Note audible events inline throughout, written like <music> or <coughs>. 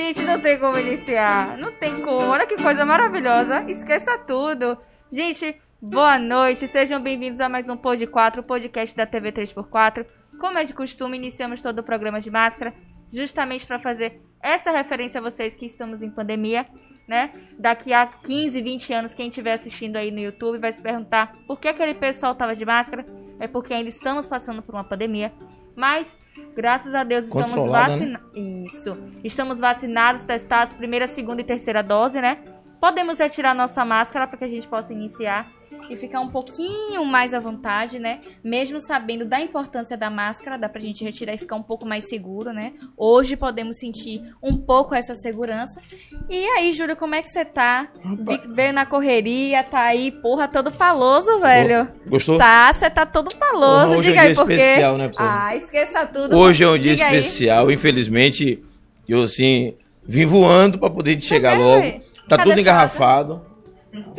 Gente, não tem como iniciar. Não tem como. Olha que coisa maravilhosa. Esqueça tudo. Gente, boa noite. Sejam bem-vindos a mais um Pod 4, o podcast da TV 3x4. Como é de costume, iniciamos todo o programa de máscara, justamente para fazer essa referência a vocês que estamos em pandemia, né? Daqui a 15, 20 anos, quem estiver assistindo aí no YouTube vai se perguntar por que aquele pessoal tava de máscara. É porque ainda estamos passando por uma pandemia. Mas, graças a Deus, estamos vacinados. Isso. Estamos vacinados, testados, primeira, segunda e terceira dose, né? Podemos retirar nossa máscara para que a gente possa iniciar e ficar um pouquinho mais à vontade, né? Mesmo sabendo da importância da máscara, dá pra gente retirar e ficar um pouco mais seguro, né? Hoje podemos sentir um pouco essa segurança. E aí, Júlio, como é que você tá? Vi- Veio na correria, tá aí, porra, todo paloso, velho. Gostou? Tá, você tá todo paloso. Hoje Diga é um aí dia por quê. especial, né, pô? Ah, esqueça tudo. Hoje é um dia Diga aí. especial. Infelizmente, eu assim, vim voando pra poder chegar Cadê, logo. Tá Cadê tudo engarrafado.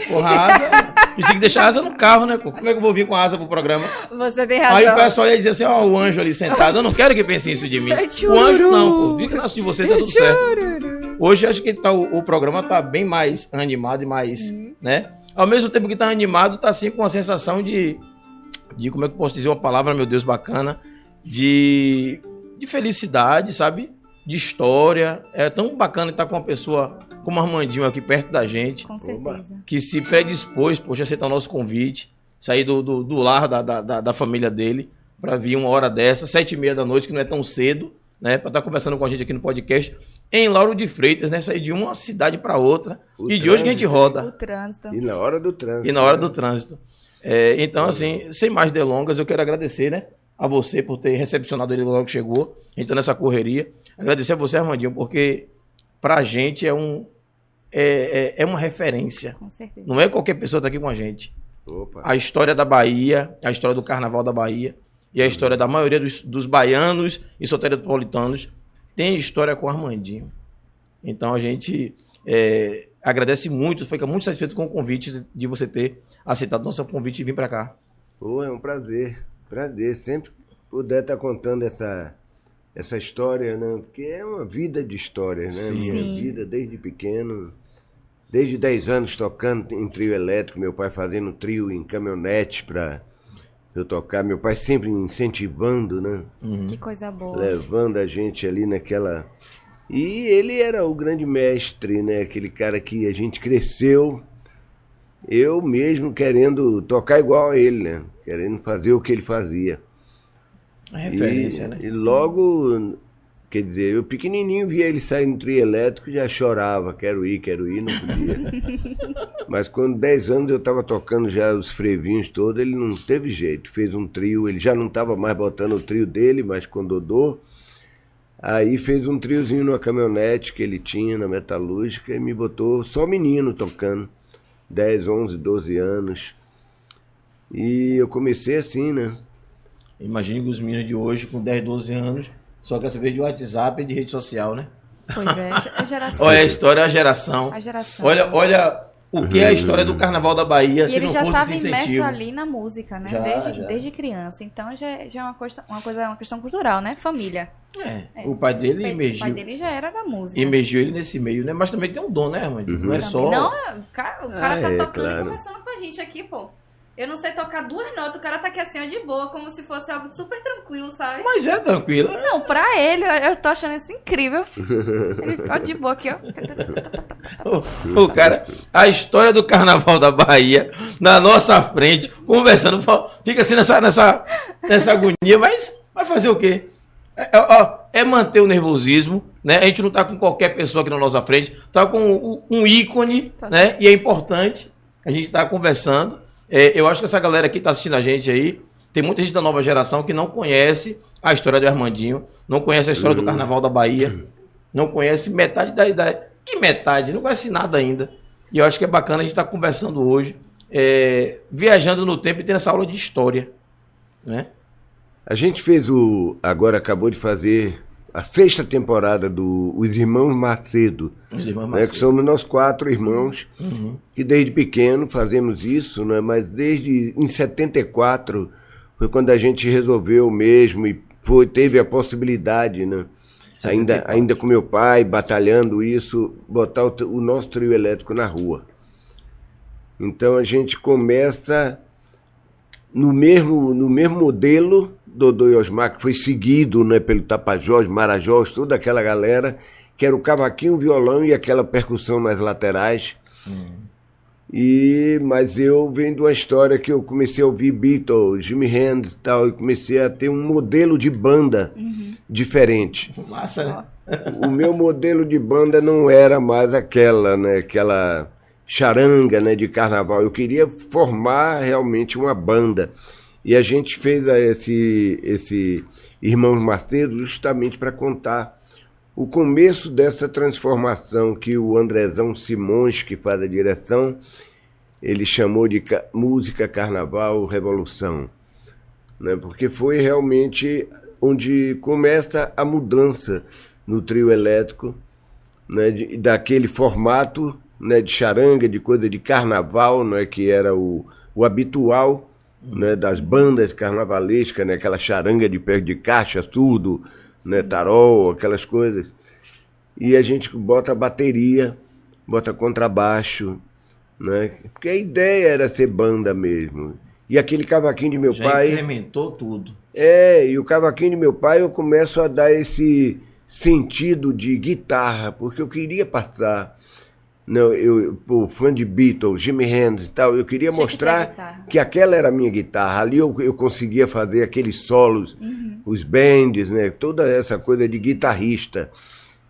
Porra. Eu tinha que deixar a asa no carro, né, pô? Como é que eu vou vir com a asa pro programa? Você tem Aí o razão. pessoal ia dizer assim, ó, o anjo ali sentado. Eu não quero que pensem isso de mim. É O anjo não, pô. que nasce de vocês, tá tudo certo. Hoje acho que tá, o, o programa tá bem mais animado e mais, né? Ao mesmo tempo que tá animado, tá assim com a sensação de, de como é que eu posso dizer uma palavra, meu Deus, bacana, de, de felicidade, sabe? De história. É tão bacana estar com uma pessoa como o Armandinho aqui perto da gente, Com certeza. que se predispôs, poxa, aceitar o nosso convite, sair do, do, do lar da, da, da, família dele, para vir uma hora dessa, sete e meia da noite, que não é tão cedo, né? Para estar conversando com a gente aqui no podcast, em Lauro de Freitas, né? Sair de uma cidade para outra. O e de hoje que a gente O roda. trânsito. E na hora do trânsito. E na hora do trânsito. É, então, assim, sem mais delongas, eu quero agradecer, né? A você por ter recepcionado ele logo que chegou. A gente tá nessa correria. Agradecer a você, Armandinho, porque pra gente é um. É, é, é uma referência. Com certeza. Não é qualquer pessoa que tá aqui com a gente. Opa. A história da Bahia, a história do Carnaval da Bahia e a história da maioria dos, dos baianos e soteropolitanos tem história com o Armandinho. Então a gente é, agradece muito, fica muito satisfeito com o convite de você ter aceitado nosso convite e vir para cá. Pô, é um prazer. Prazer. Sempre puder estar contando essa, essa história, né? Porque é uma vida de histórias, né? Sim. Minha Sim. vida desde pequeno. Desde 10 anos tocando em trio elétrico, meu pai fazendo trio em caminhonete para eu tocar. Meu pai sempre incentivando, né? Que coisa boa. levando a gente ali naquela. E ele era o grande mestre, né? Aquele cara que a gente cresceu, eu mesmo querendo tocar igual a ele, né? Querendo fazer o que ele fazia. Referência, e, né? E logo, quer dizer, eu pequenininho via ele sair no trio elétrico e já chorava, quero ir, quero ir, não podia. <laughs> Mas quando 10 anos eu estava tocando já os frevinhos todos, ele não teve jeito, fez um trio, ele já não estava mais botando o trio dele, mas com Dodô. Aí fez um triozinho numa caminhonete que ele tinha na metalúrgica e me botou só menino tocando. 10, 11, 12 anos. E eu comecei assim, né? Imagine que os meninos de hoje, com 10, 12 anos, só quer saber de WhatsApp e de rede social, né? Pois é, a <laughs> geração. Olha a história, a geração. A geração. Olha, olha o que é a história do Carnaval da Bahia, E se ele não já fosse estava esse imerso incentivo. ali na música, né? Já, desde, já. desde criança. Então já, já é uma coisa, uma coisa, uma questão cultural, né? Família. É, o pai dele O pai emergiu, dele já era da música. emergiu ele nesse meio, né? Mas também tem um dom, né, Armandinho? Uhum. Não é Também. só... Não, o cara, o cara Ah, tá é, tocando claro. e conversando com a gente aqui, pô. Eu não sei tocar duas notas, o cara tá aqui assim, ó, de boa, como se fosse algo super tranquilo, sabe? Mas é tranquilo. Não, pra ele, eu, tô achando isso incrível. Ele, ó, de boa aqui, ó. O, <laughs> o cara, a história do Carnaval da Bahia, na nossa frente, conversando, fica assim nessa, nessa, nessa agonia, mas vai fazer o quê? É, é, ó, é manter o nervosismo, né? A gente não tá com qualquer pessoa aqui na nossa frente, tá com um, um ícone, Tá né? E é importante a gente tá conversando. É, eu acho que essa galera aqui tá assistindo a gente aí, tem muita gente da nova geração que não conhece a história do Armandinho, não conhece a história do Carnaval da Bahia, não conhece metade da idade. Que metade? Não conhece nada ainda. E eu acho que é bacana a gente estar conversando hoje, é, viajando no tempo e tendo essa aula de história. Né? A gente fez o. Agora acabou de fazer a sexta temporada do Os Irmãos Macedo. Os irmãos Né, que Macedo. somos nós quatro irmãos Uhum. que desde pequeno fazemos isso, né? mas desde em 74 foi quando a gente resolveu mesmo e foi, teve a possibilidade né? ainda, ainda com meu pai, batalhando isso, botar o, o nosso trio elétrico na rua. Então a gente começa no mesmo, no mesmo modelo Dodô e Osmar, que foi seguido né, pelo Tapajós, Marajós, toda aquela galera, que era o cavaquinho, o violão e aquela percussão nas laterais. Hum. E, mas eu venho de uma história que eu comecei a ouvir Beatles, Jimmy Hendrix e tal, e comecei a ter um modelo de banda uhum. diferente. Massa, né? O meu modelo de banda não era mais aquela, né? Aquela charanga, né? De carnaval. Eu queria formar realmente uma banda. E a gente fez esse, esse Irmãos Macedo justamente para contar o começo dessa transformação que o Andrezão Simões, que faz a direção, ele chamou de música carnaval revolução, né? Porque foi realmente onde começa a mudança no trio elétrico, né? Daquele formato, né? De charanga, de coisa de carnaval, né? Que era o, o habitual, né? Das bandas carnavalescas, né? Aquela charanga de pé de caixa, surdo, né, tarol, aquelas coisas. E a gente bota bateria, bota contrabaixo, né? Porque a ideia era ser banda mesmo. E aquele cavaquinho de meu Já pai. incrementou tudo. É, e o cavaquinho de meu pai eu começo a dar esse sentido de guitarra, porque eu queria passar. Não, eu, o fã de Beatles, Jimmy Hendrix e tal, eu queria Tinha mostrar que, que, aquela era a minha guitarra. Ali eu, eu conseguia fazer aqueles solos, uhum. os bands, né? Toda essa coisa de guitarrista.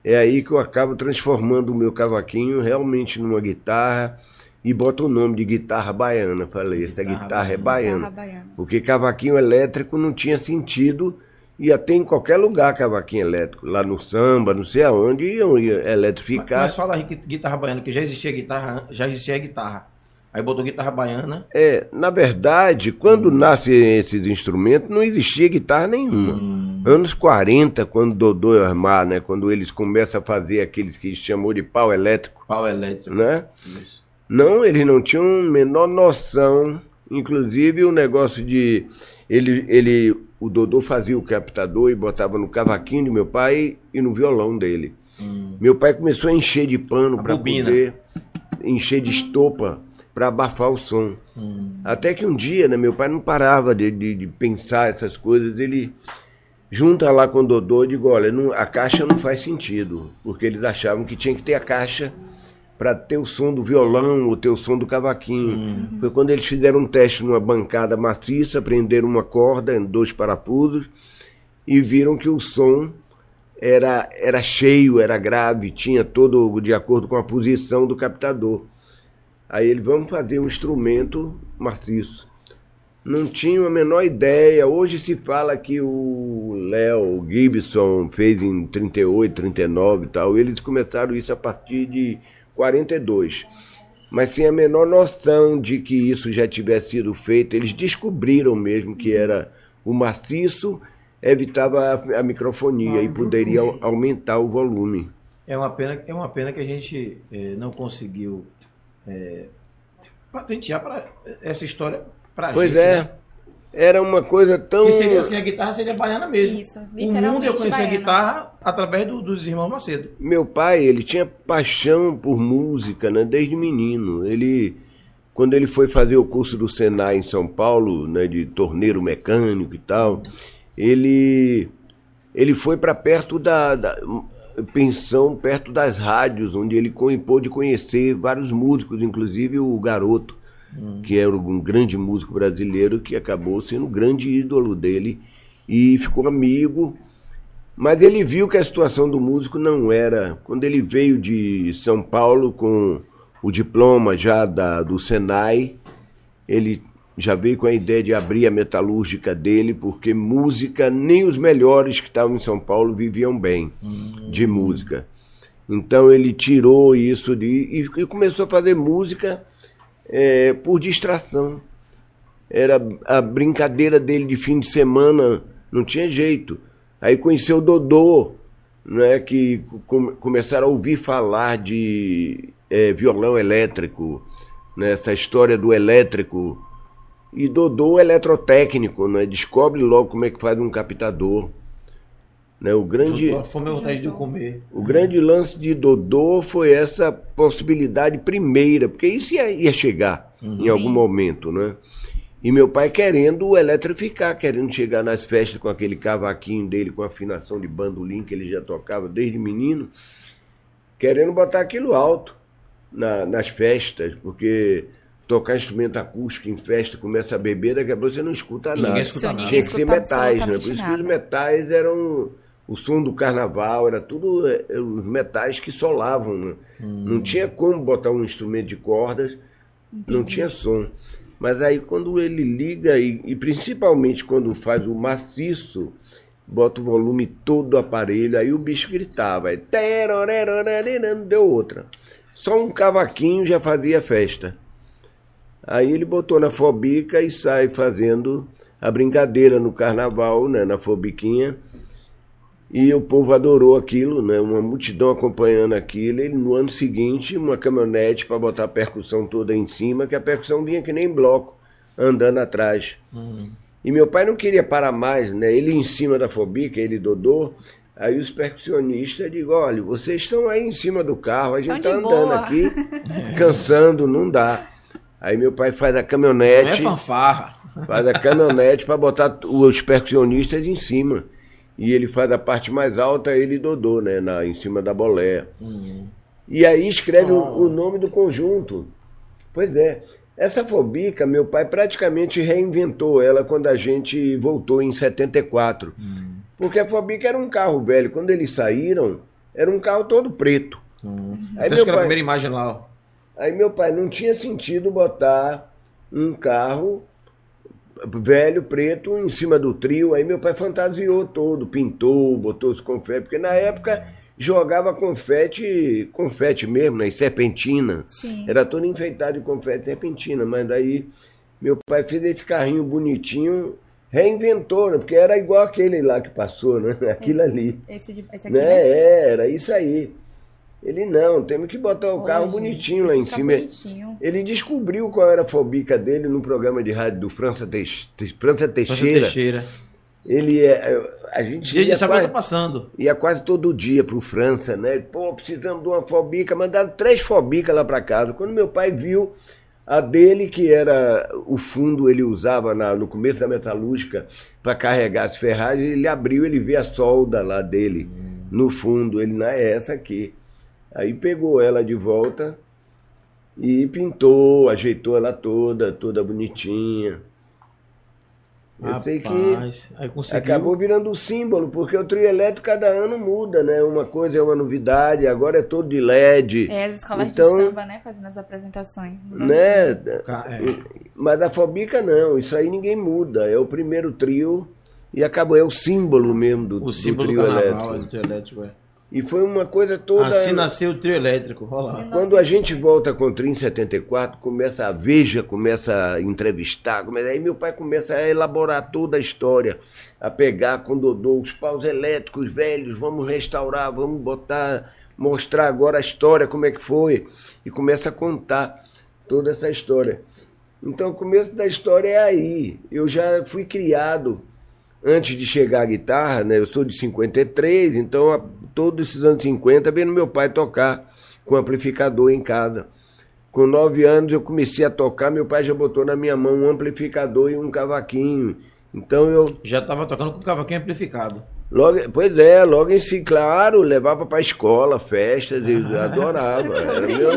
É aí que eu acabo transformando o meu cavaquinho realmente numa guitarra e boto o nome de guitarra baiana. Falei, essa guitarra, guitarra é baiana. baiana. Porque cavaquinho elétrico não tinha sentido ia ter em qualquer lugar cavaquinho elétrico, lá no samba, não sei aonde, iam eletrificar. Mas, mas fala aí guitarra baiana, que já existia guitarra, já existia guitarra. Aí botou guitarra baiana. É, na verdade, quando hum. nascem esses instrumentos, não existia guitarra nenhuma. Hum. Anos 40, quando Dodô e Armar, né? Quando eles começam a fazer aqueles que chamou de pau elétrico. Pau elétrico. Né? Isso. Não, eles não tinham menor noção. Inclusive o negócio de. Ele, ele o Dodô fazia o captador e botava no cavaquinho de meu pai e no violão dele. Hum. Meu pai começou a encher de pano para poder encher de estopa para abafar o som. Hum. Até que um dia, né, meu pai não parava de, de, de, pensar essas coisas. Ele junta lá com o Dodô e digo, olha, não, a caixa não faz sentido, porque eles achavam que tinha que ter a caixa para ter o som do violão ou ter o som do cavaquinho. Uhum. Foi quando eles fizeram um teste numa bancada maciça, prenderam uma corda em dois parafusos e viram que o som era, era cheio, era grave, tinha todo de acordo com a posição do captador. Aí ele, vamos fazer um instrumento maciço. Não tinha a menor ideia. Hoje se fala que o Léo Gibson fez em 38, 39 e tal. Eles começaram isso a partir de 42. Mas sem a menor noção de que isso já tivesse sido feito, eles descobriram mesmo que era o maciço evitava a, microfonia ah, e poderia aumentar o volume. É uma pena, é uma pena que a gente eh, não conseguiu eh, patentear para essa história para a gente. Pois é. Né? Era uma coisa tão. Que seria assim, a guitarra seria baiana mesmo. Isso, O mundo eu conheci a guitarra através do, dos irmãos Macedo. Meu pai, ele tinha paixão por música, né, desde menino. Ele. Quando ele foi fazer o curso do Senai em São Paulo, né, de torneiro mecânico e tal, ele ele foi para perto da, da, pensão, perto das rádios, onde ele pôde conhecer vários músicos, inclusive o garoto Que era um grande músico brasileiro que acabou sendo o grande ídolo dele e ficou amigo. Mas ele viu que a situação do músico não era. Quando ele veio de São Paulo com o diploma já da, do Senai, ele já veio com a ideia de abrir a metalúrgica dele, porque música, nem os melhores que estavam em São Paulo viviam bem de música. Então ele tirou isso de, e, e começou a fazer música é, por distração. Era a brincadeira dele de fim de semana, não tinha jeito. Aí conheceu o Dodô, né, que com, começaram a ouvir falar de é, violão elétrico, né, essa história do elétrico. E Dodô eletrotécnico, né, descobre logo como é que faz um captador. Né? O grande, Juntou a fome e a vontade de comer. o grande lance de Dodô foi essa possibilidade primeira, porque isso ia, ia chegar em algum Sim. momento, né? E meu pai querendo eletrificar, querendo chegar nas festas com aquele cavaquinho dele, com afinação de bandolim que ele já tocava desde menino, querendo botar aquilo alto na- nas festas, porque tocar instrumento acústico em festa, começa a beber, daqui a pouco você não escuta nada. escuta nada. Tinha que ser metais, né? Por isso que os metais eram o som do carnaval, era tudo é, é, os metais que solavam. Né? Não tinha como botar um instrumento de cordas, não tinha som. Mas aí quando ele liga, e, e principalmente quando faz o maciço, bota o volume todo do aparelho, aí o bicho gritava. Aí, não deu outra. Só um cavaquinho já fazia festa. Aí ele botou na fobica e sai fazendo a brincadeira no carnaval, né, na fobiquinha. E o povo adorou aquilo, né, uma multidão acompanhando aquilo. E no ano seguinte, uma caminhonete para botar a percussão toda em cima, que a percussão vinha que nem bloco, andando atrás. E meu pai não queria parar mais, né? Ele em cima da fobica, ele Dodô. Aí os percussionistas digam, olha, vocês estão aí em cima do carro, a gente tá de andando boa." aqui, <laughs> cansando, não dá. Aí meu pai faz a Não é caminhonete, fanfarra. faz a caminhonete para botar os percussionistas em cima. E ele faz a parte mais alta, ele e Dodô, né? Na, em cima da boleia. E aí escreve o, o nome do conjunto. Pois é. Essa fobica, meu pai praticamente reinventou ela quando a gente voltou em 74. Porque a fobica era um carro velho. Quando eles saíram, era um carro todo preto. Aí Até meu acho que era a primeira imagem lá. Aí meu pai não tinha sentido botar um carro velho, preto, em cima do trio. Aí meu pai fantasiou todo, pintou, botou os confetes, porque na época jogava confete, confete mesmo, né? e serpentina. Sim. Era todo enfeitado de confete serpentina, mas daí meu pai fez esse carrinho bonitinho, reinventou, né? Porque era igual aquele lá que passou, né? <laughs> Aquilo Esse- ali. Esse, de- esse aqui, Né? né? É, era isso aí. Ele não, temos que botar o carro bonitinho lá em cima. bonitinho. Ele descobriu qual era a fobica dele no programa de rádio do França, Teix- Te- França França Teixeira. Teixeira. Ele é. A gente Dia de ia o que quase, tá passando. ia quase todo dia pro França, né? Pô, precisamos de uma fobica. Mandaram três fobicas lá para casa. Quando meu pai viu a dele, que era o fundo, ele usava na- no começo da metalúrgica para carregar as ferragens, ele abriu, ele vê a solda lá dele no fundo. Ele, não é essa aqui. Aí pegou ela de volta e pintou, ajeitou ela toda, toda bonitinha. Eu sei que Rapaz, aí conseguiu. acabou virando o símbolo, porque o trio elétrico cada ano muda, né? Uma coisa é uma novidade, agora é todo de LED. É, as escolas Então- de samba, né? Fazendo as apresentações. né? É. Mas a Fobica não, isso aí ninguém muda. É o primeiro trio e acabou, é o símbolo mesmo do, O símbolo do do trio carnaval, elétrico. do trio elétrico, é. E foi uma coisa toda. Assim nasceu o trio elétrico. Olha lá. Quando a gente volta com o Trio em 74, começa a Veja, começa a entrevistar, começa, aí meu pai começa a elaborar toda a história, a pegar com o Dodô os paus elétricos velhos, vamos restaurar, vamos botar, mostrar agora a história, como é que foi, e começa a contar toda essa história. Então o começo da história é aí. Eu já fui criado antes de chegar à guitarra, né? Eu sou de 53, então a- todos esses anos 50 vendo meu pai tocar com amplificador em casa. Com nove anos eu comecei a tocar, meu pai já botou na minha mão um amplificador e um cavaquinho. Então eu Já estava tocando com o cavaquinho amplificado. logo, pois é, logo em si, claro, levava para escola, festas, <laughs> eu adorava. Era meu,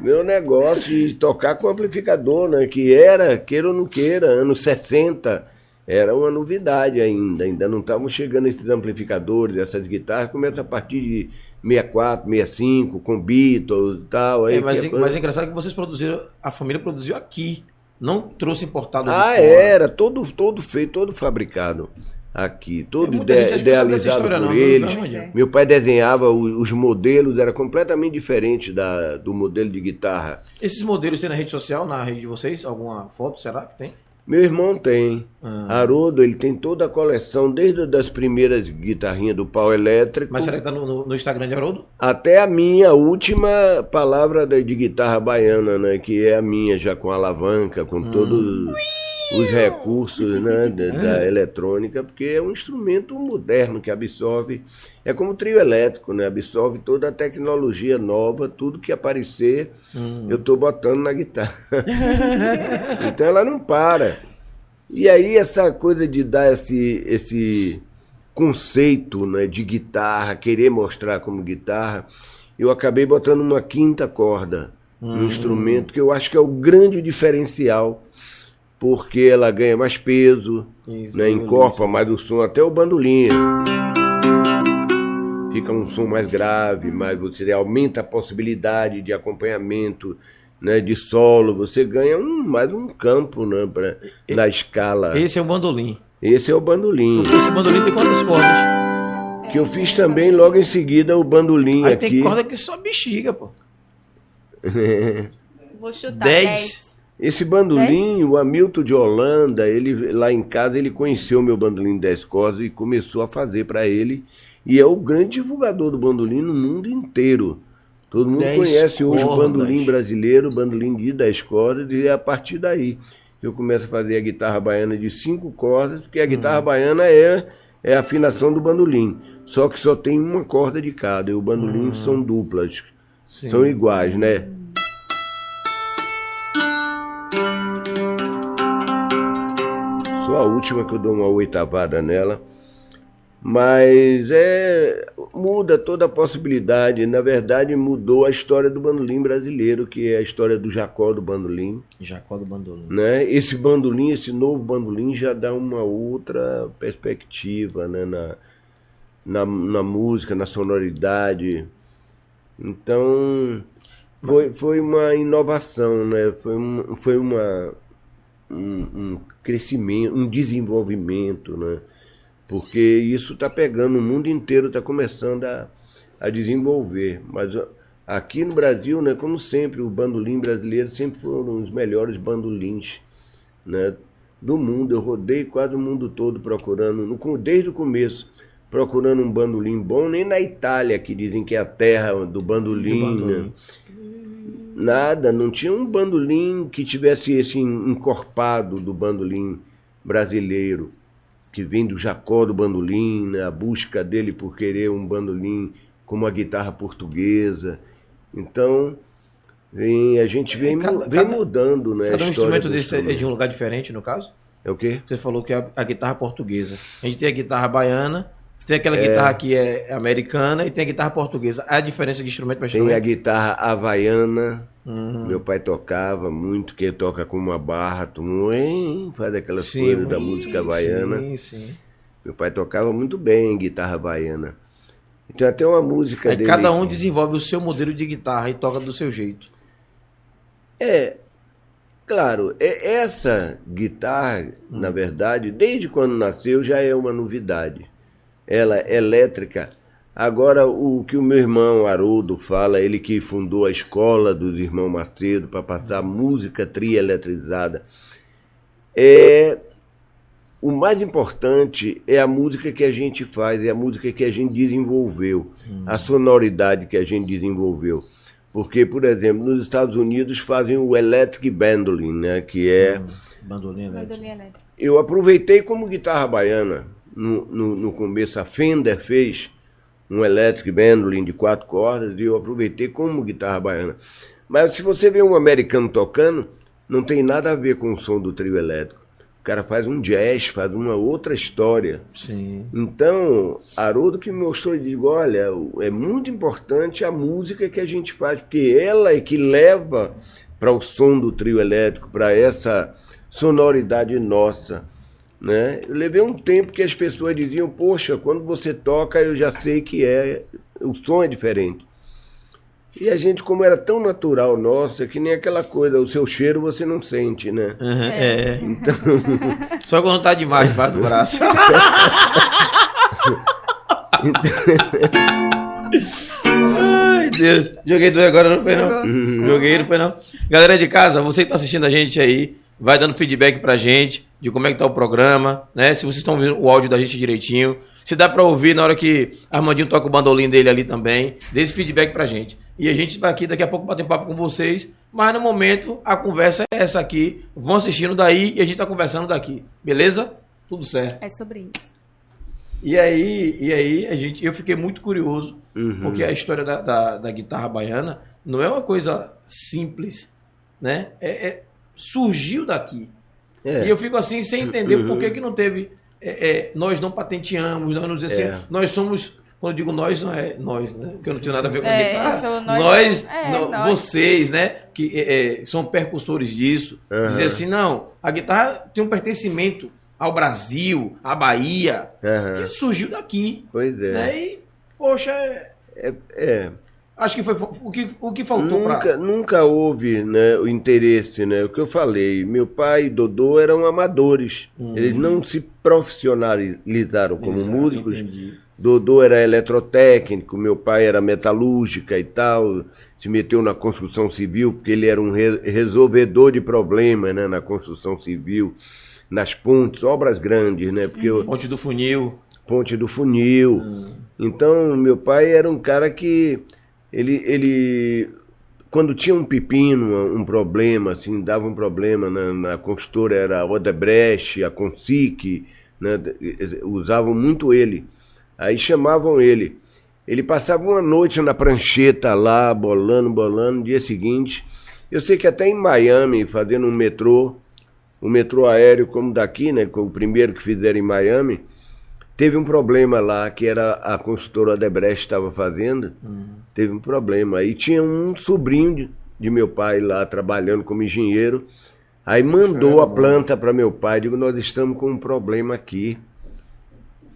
meu negócio de tocar com amplificador, né? Que era, queira ou não queira, anos 60, era uma novidade ainda. Ainda não estavam chegando esses amplificadores, essas guitarras, começa a partir de 64, 65, com Beatles e tal. Aí É, mas, que- mas é engraçado que vocês produziram, a família produziu aqui. Não trouxe importado de Ah, fora. era, todo, todo feito, todo fabricado aqui, todo É, dessa idealizado por não, eles. não, é. Meu pai desenhava o- os modelos, era completamente diferente da, do modelo de guitarra. Esses modelos tem na rede social, na rede de vocês? Alguma foto, será que tem? Meu irmão tem. Ah. Haroldo, ele tem toda a coleção, desde das primeiras guitarrinhas do pau elétrico, Mas será que tá no, no- Instagram de Haroldo? até a minha última palavra da- de guitarra baiana, né? Que é a minha, já com alavanca, com todo. Os recursos né, da, da, eletrônica, porque é um instrumento moderno que absorve, é como o trio elétrico, né? Absorve toda a tecnologia nova, tudo que aparecer, hum. eu estou botando na guitarra. <laughs> então ela não para. E aí essa coisa de dar esse, esse conceito né, de guitarra, querer mostrar como guitarra, eu acabei botando uma quinta corda hum. no instrumento, que eu acho que é o grande diferencial porque ela ganha mais peso, isso, né, encorpa mais o som, até o bandolim. Fica um som mais grave, mais você aumenta a possibilidade de acompanhamento, né, de solo, você ganha um, mais um campo né, pra, na escala. Esse é o bandolim. Esse é o bandolim. Esse bandolim tem quantas cordas? Que eu fiz também logo em seguida o bandolim Aí aqui. tem corda que só bexiga, pô. <laughs> Vou chutar 10. Esse bandolim, é o Hamilton de Holanda, ele lá em casa ele conheceu meu bandolim 10 cordas e começou a fazer para ele. E é o grande divulgador do bandolim no mundo inteiro. Todo mundo conhece hoje o bandolim brasileiro, o bandolim de 10 cordas, e é a partir daí eu começo a fazer a guitarra baiana de 5 cordas, porque a guitarra hum. baiana é, é a afinação do bandolim. Só que só tem uma corda de cada, e o bandolim hum. são duplas. Sim. São iguais, né? Só a última que eu dou uma oitavada nela. Mas é muda toda a possibilidade. Na verdade, mudou a história do bandolim brasileiro, que é a história do Jacó do bandolim. Jacó do bandolim. Né? Esse bandolim, esse novo bandolim já dá uma outra perspectiva né? na, na, na música, na sonoridade. Então, foi, foi uma inovação, né? foi, um, foi uma, um, um crescimento, um desenvolvimento, né? Porque isso está pegando, o mundo inteiro está começando a, a desenvolver. Mas aqui no Brasil, né, como sempre, o bandolim brasileiro sempre foram os melhores bandolins né, do mundo. Eu rodei quase o mundo todo procurando, desde o começo, procurando um bandolim bom. Nem na Itália, que dizem que é a terra do bandolim. Do bandolim. Né? Nada, não tinha um bandolim que tivesse esse encorpado do bandolim brasileiro, que vem do Jacó do bandolim, né? a busca dele por querer um bandolim como a guitarra portuguesa. Então, vem, a gente vem, cada, vem cada, mudando, né? Cada um instrumento desse é de um lugar diferente, no caso? É o quê? Você falou que é a, a guitarra portuguesa. A gente tem a guitarra baiana, tem aquela é... guitarra que é americana e tem a guitarra portuguesa. A diferença de instrumento para instrumento? Tem a guitarra havaiana. Uhum. Meu pai tocava muito, que toca com uma barra, tum, faz aquelas sim, coisas da música havaiana. Sim, sim. Meu pai tocava muito bem guitarra havaiana. Tem até uma música Aí dele. Cada um desenvolve o seu modelo de guitarra e toca do seu jeito. É, Claro, essa guitarra, hum. na verdade, desde quando nasceu já é uma novidade ela é elétrica. Agora, o que o meu irmão Haroldo fala, ele que fundou a escola dos irmãos Macedo para passar música trieletrizada, é o mais importante é a música que a gente faz, é a música que a gente desenvolveu, hum. a sonoridade que a gente desenvolveu. Porque, por exemplo, nos Estados Unidos fazem o electric bandoline, né, que é hum. bandolim elétrico. Eu aproveitei como guitarra baiana no, no, no começo a Fender fez um electric bandolim de quatro cordas e eu aproveitei como guitarra baiana. Mas se você vê um americano tocando, não tem nada a ver com o som do trio elétrico. O cara faz um jazz, faz uma outra história. Sim. Então, Haroldo que me mostrou e digo, olha, é muito importante a música que a gente faz, porque ela é que leva para o som do trio elétrico, para essa sonoridade nossa. Né? Eu levei um tempo que as pessoas diziam, poxa, quando você toca eu já sei que é, o som é diferente. E a gente, como era tão natural nossa, que nem aquela coisa, o seu cheiro você não sente, né? Uhum, é. Então... <laughs> Só quando tá demais debaixo do braço. <laughs> Ai, Deus. Joguei dois agora, não foi não? Joguei, não foi não? Galera de casa, você que tá assistindo a gente aí, vai dando feedback pra gente de como é que tá o programa, né? Se vocês estão ouvindo o áudio da gente direitinho. Se dá pra ouvir na hora que Armandinho toca o bandolim dele ali também. Dê esse feedback pra gente. E a gente vai aqui daqui a pouco bater um papo com vocês. Mas no momento, a conversa é essa aqui. Vão assistindo daí e a gente tá conversando daqui. Beleza? Tudo certo. É sobre isso. E aí, e aí a gente, eu fiquei muito curioso, Uhum. porque a história da, da, da guitarra baiana não é uma coisa simples, né? É, é- surgiu daqui. É. E eu fico assim sem entender Uhum. por que, que não teve. é, é, nós não patenteamos, nós não dizemos É. assim, nós somos. Quando eu digo nós, não é nós, né? Porque eu não tenho nada a ver com a É, guitarra. sou nós- Nós, é, não, nós. vocês, né? Que é, é, são percussores disso. Aham. Dizer assim, não, a guitarra tem um pertencimento ao Brasil, à Bahia, Aham. que surgiu daqui. Pois é. Né? E, poxa, é- É, é. Acho que foi o que, o que faltou Nunca, para. nunca houve né, o interesse, né? O que eu falei, meu pai e Dodô eram amadores. Uhum. Eles não se profissionalizaram como músicos. Dodô era eletrotécnico, meu pai era metalúrgica e tal, se meteu na construção civil, porque ele era um re- resolvedor de problemas né, na construção civil, nas pontes, obras grandes, né? Porque o Ponte do Funil. Ponte do Funil. Então, meu pai era um cara que ele, ele quando tinha um pepino, um problema, assim, dava um problema na, na construtora, era a Odebrecht, a Consic, né, usavam muito ele. Aí chamavam ele. Ele passava uma noite na prancheta lá, bolando, bolando, dia seguinte. Eu sei que até em Miami, fazendo um metrô, um metrô aéreo como daqui, né, o primeiro que fizeram em Miami, teve um problema lá, que era a construtora Odebrecht estava fazendo, teve um problema. Aí tinha um sobrinho de, de meu pai lá trabalhando como engenheiro, aí mandou a planta para meu pai, digo, nós estamos com um problema aqui.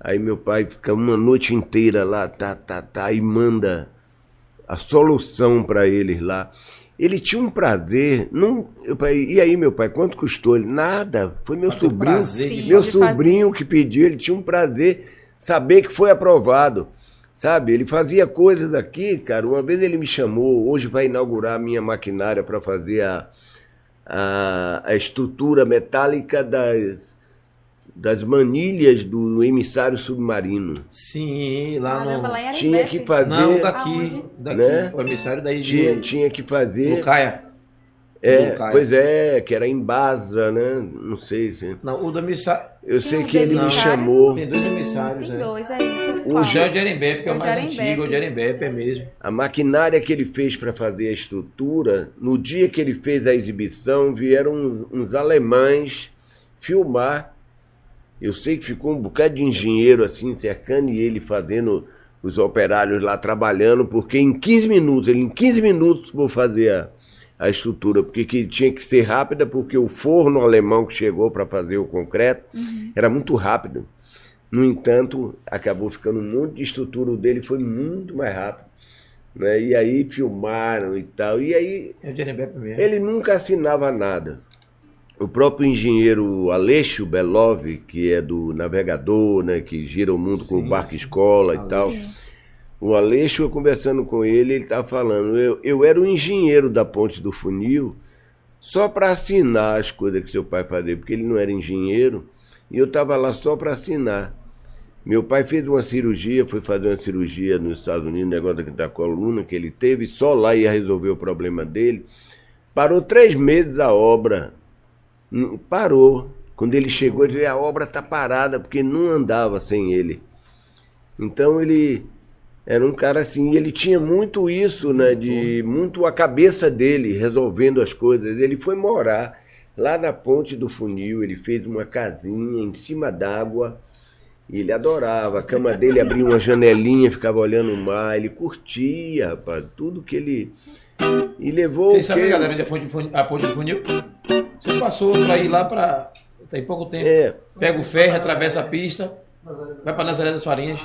Aí meu pai fica uma noite inteira lá, tá, tá, tá, e manda a solução para eles lá. Ele tinha um prazer. Não, eu, e aí, meu pai, quanto custou? Ele, nada. Foi meu Mas sobrinho. prazer meu fazer. sobrinho que pediu, ele tinha um prazer saber que foi aprovado. Sabe, ele fazia coisas aqui, cara. Uma vez ele me chamou, hoje vai inaugurar a minha maquinária para fazer a, a, a estrutura metálica das, das manilhas do emissário submarino. Sim, lá Caramba, no. lá Tinha que fazer. Não, daqui. Daqui. Né? O emissário daí de. Tinha, tinha que fazer. Lucaia. É, Lucaia. pois é, que era em Baza, né? Não sei se. Não, o do emissário. Eu sei que ele me chamou. Tem dois emissários, Tem né? dois, é isso. O é o de Arembepe, que é o de mais antigo, o de Arembepe é mesmo. A maquinária que ele fez para fazer a estrutura, no dia que ele fez a exibição, vieram uns, uns alemães filmar. Eu sei que ficou um bocado de engenheiro assim, cercando e ele fazendo os operários lá trabalhando, porque em 15 minutos, ele em 15 minutos vou fazer a, a estrutura, porque que tinha que ser rápida, porque o forno alemão que chegou para fazer o concreto era muito rápido. No entanto, acabou ficando um monte de estrutura, o dele foi muito mais rápido. Né? E aí filmaram e tal. E aí É o mesmo. ele nunca assinava nada. O próprio engenheiro Aleixo Belov, que é do navegador, né, que gira o mundo com Sim, o barco sim. escola e tal. Sim. O Aleixo, eu conversando com ele, ele estava falando, eu, eu era o engenheiro da ponte do funil só para assinar as coisas que seu pai fazia, porque ele não era engenheiro, e eu estava lá só para assinar. Meu pai fez uma cirurgia, foi fazer uma cirurgia nos Estados Unidos, negócio da coluna que ele teve, só lá ia resolver o problema dele. Parou três meses a obra. Parou. Quando ele chegou, ele a obra está parada, porque não andava sem ele. Então ele era um cara assim, ele tinha muito isso, né? De muito a cabeça dele resolvendo as coisas. Ele foi morar lá na ponte do funil, ele fez uma casinha em cima d'água. E ele adorava. A cama dele abria uma janelinha, ficava olhando o mar. Ele curtia, rapaz, tudo que ele. E levou. Vocês o sabem, galera, onde é a ponte, de funil- a ponte do funil? Você passou pra ir lá pra. Tem pouco tempo. É, Pega o ferro, atravessa a pista, vai pra Nazaré das Farinhas.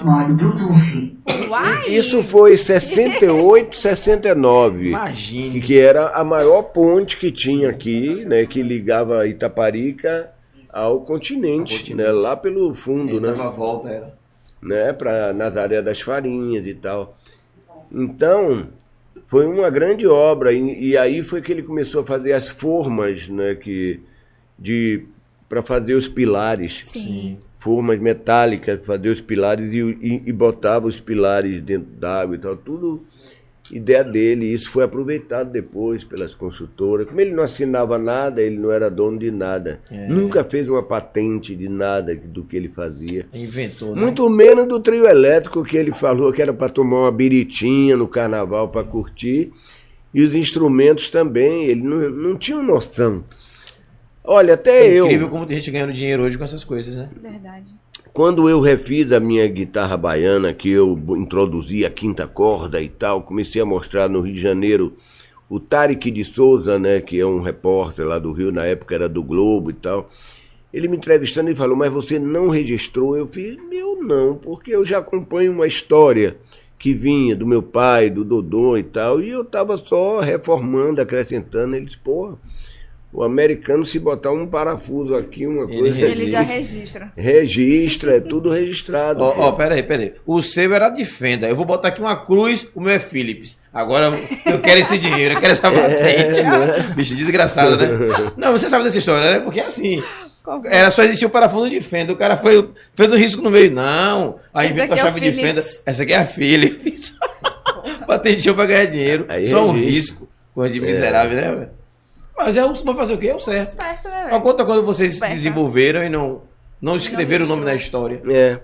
Uai! isso foi 68, 69. que, Imagine. que era a maior ponte que tinha aqui, né, que ligava Itaparica ao continente, Ao continente. né, lá pelo fundo, Ele né, dava a volta, era. né, para Nazaré das Farinhas e tal. Então, foi uma grande obra e, e aí foi que ele começou a fazer as formas, né, que de para fazer os pilares. Sim. formas metálicas, fazer os pilares e, e, e botava os pilares dentro d'água e tal, tudo ideia dele. Isso foi aproveitado depois pelas construtoras. Como ele não assinava nada, ele não era dono de nada. É. Nunca fez uma patente de nada do que ele fazia. Inventou, né? Muito menos do trio elétrico que ele falou que era para tomar uma biritinha no carnaval para curtir. E os instrumentos também, ele não, não tinha noção. Olha, até É eu. incrível como tem gente ganhando dinheiro hoje com essas coisas, né? Verdade. Quando eu refiz a minha guitarra baiana, que eu introduzi a quinta corda e tal, comecei a mostrar no Rio de Janeiro o Tarek de Souza, né, que é um repórter lá do Rio, na época era do Globo e tal. Ele me entrevistando e falou: Mas você não registrou? Eu fiz: Eu não, porque eu já acompanho uma história que vinha do meu pai, do Dodô e tal, e eu estava só reformando, acrescentando. Ele disse: Porra, o americano, se botar um parafuso aqui, uma Ele coisa. registra. Ele já assim, registra. Registra, é tudo registrado. Ó, ó, peraí, peraí. O seu era de fenda. Eu vou botar aqui uma cruz, o meu é Philips. Agora eu quero esse dinheiro, eu quero essa <laughs> patente. Ah, bicho, desgraçado, né? Não, você sabe dessa história, né? Porque assim, Qual foi? era só existir o parafuso de fenda. O cara foi, fez um risco no meio. Não, aí Esse inventou a aqui é chave de Philips. fenda. Essa aqui é a Philips. <laughs> Patenteou pra ganhar dinheiro. Aí só um risco. Coisa de miserável, né? velho? Mas é o vai fazer o quê? É o certo. Esperto, né, Mas conta quando vocês Esperto. desenvolveram e não, não escreveram o nome na história. É.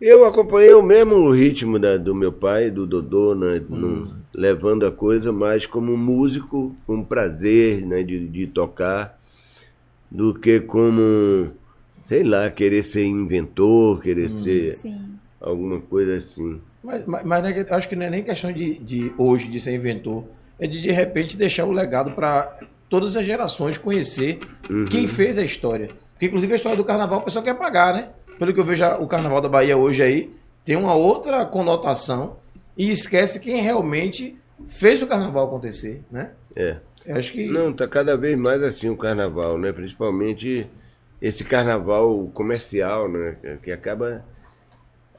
Eu acompanhei o mesmo ritmo da- do meu pai, do Dodô, né, no- levando a coisa mais como músico, com prazer né, de, de tocar, do que como, sei lá, querer ser inventor, querer ser Sim. alguma coisa assim. Mas, mas, mas não é que- acho que não é nem questão de, de hoje de ser inventor. É de de repente deixar o legado para todas as gerações conhecer quem fez a história. Porque inclusive a história do carnaval o pessoal quer pagar, né? Pelo que eu vejo o carnaval da Bahia hoje aí, tem uma outra conotação e esquece quem realmente fez o carnaval acontecer, né? É. Eu acho que Não, tá cada vez mais assim o carnaval, né? Principalmente esse carnaval comercial, né? Que acaba.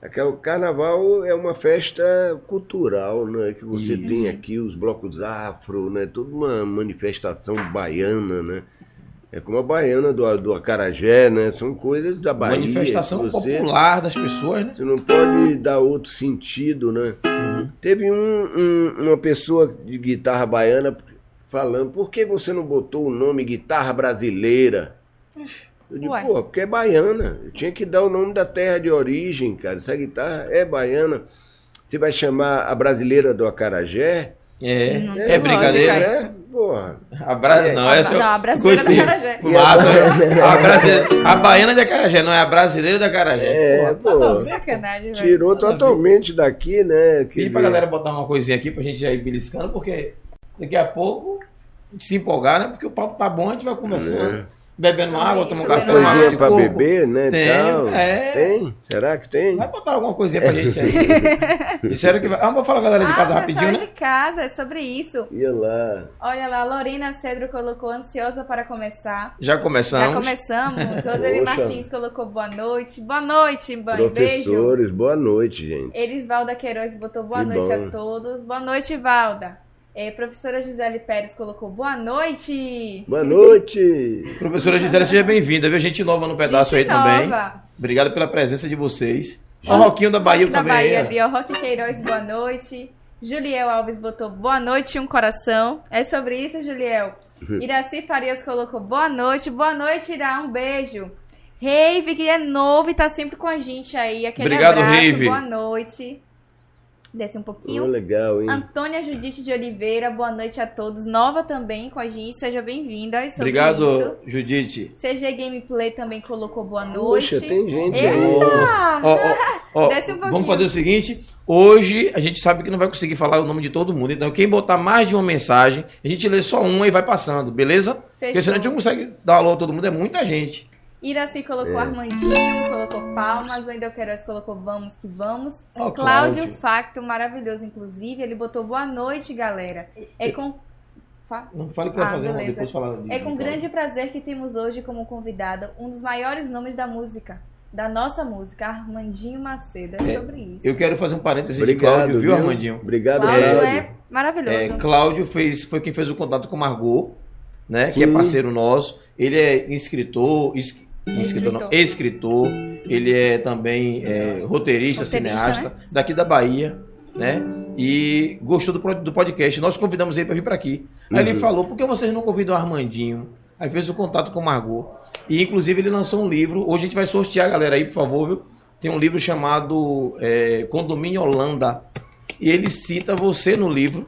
Aquela, o carnaval é uma festa cultural, né? Que você Isso. tem aqui os blocos afro, né? Toda uma manifestação baiana, né? É como a baiana do, do Acarajé, né? São coisas da Bahia. manifestação você, popular das pessoas, né? Você não pode dar outro sentido, né? Teve um, um- uma pessoa de guitarra baiana falando, por que você não botou o nome guitarra brasileira? Eu digo, Ué. pô, porque é baiana. Eu tinha que dar o nome da terra de origem, cara. Essa guitarra é baiana. Você vai chamar a brasileira do Acarajé? É, Não é tem brincadeira. lógica né? Porra. A bra... É. Não, essa Não, a brasileira Gostei. da Acarajé. Massa. <laughs> A, brasileira... a baiana de Acarajé, não é a brasileira de Acarajé. É, Porra, pô. Sacanagem, velho. Tirou ver. totalmente daqui, né? Quer Pedi pra galera botar uma coisinha aqui pra gente já ir beliscando, porque daqui a pouco a gente se empolgar, né? Porque o papo tá bom, a gente vai conversando, bebendo uma água, tomando um café, uma água pra coco. beber, né? Tem, tal. é. Tem? Será que tem? Vai botar alguma coisinha pra gente aí. <laughs> Disseram que vai. Vamos falar com a galera de Ah, casa o rapidinho, né? de casa, é sobre isso. Ia lá. Olha lá, a Lorena Cedro colocou ansiosa para começar. Já começamos. Já começamos. <laughs> Roseli. Martins colocou boa noite. Boa noite, mãe. Beijo. Professores, boa noite, gente. Elisvalda Queiroz botou boa Que noite bom. a todos. Boa noite, Valda. É, professora Gisele Pérez colocou boa noite. Boa noite. Professora Gisele, seja bem-vinda. Viu gente nova no pedaço Gente aí também. nova. Obrigado pela presença de vocês. Ó, o Roquinho da Bahia Roque da também. Bahia, ó. ali, ó. Roque Queiroz, boa noite. Juliel Alves botou boa noite e um coração. É sobre isso, Juliel. Iraci Farias colocou boa noite. Boa noite, Ira. Um beijo. Rave, que é novo e tá sempre com a gente aí. Aquele Obrigado, abraço. Rave. Boa noite. Desce um Oh, pouquinho. legal, hein? Antônia Judite de Oliveira, boa noite a todos. Nova também com a gente, seja bem-vinda. Obrigado, isso. Judite. CG Gameplay também colocou boa noite. Poxa, tem gente Eita! <laughs> ó, ó, Desce um pouquinho. vamos fazer o seguinte: hoje a gente sabe que não vai conseguir falar o nome de todo mundo. Então, quem botar mais de uma mensagem, a gente lê só uma e vai passando, beleza? Porque senão a gente não consegue dar alô a todo mundo, é muita gente. Iraci colocou É. Armandinho, colocou Palmas, o Endel Queiroz colocou Vamos que Vamos. Ó, Cláudio Cláudio. Facto, maravilhoso, inclusive, ele botou boa noite, galera. É com, Fa- Não fale o que vai Ah, fazer, beleza. depois falar. de- é com de- grande prazer que temos hoje como convidado um dos maiores nomes da música, da nossa música, Armandinho Macedo. É, É, sobre isso. Eu quero fazer um parêntese de Cláudio, viu, Armandinho? Obrigado, Cláudio Cláudio. é maravilhoso. É, Cláudio fez, foi quem fez o contato com o Margot, né? Que é parceiro nosso. Ele é escritor, es- inscritor não, Escritor. escritor. ele é também é, roteirista, Roteirista, cineasta, né? daqui da Bahia, né? E gostou do, do podcast. Nós convidamos ele para vir para aqui. Aí ele falou: por que vocês não convidam o Armandinho? Aí fez o contato com o Margot. E inclusive ele lançou um livro. Hoje a gente vai sortear a galera aí, por favor, viu? Tem um livro chamado é, Condomínio Holanda. E ele cita você no livro.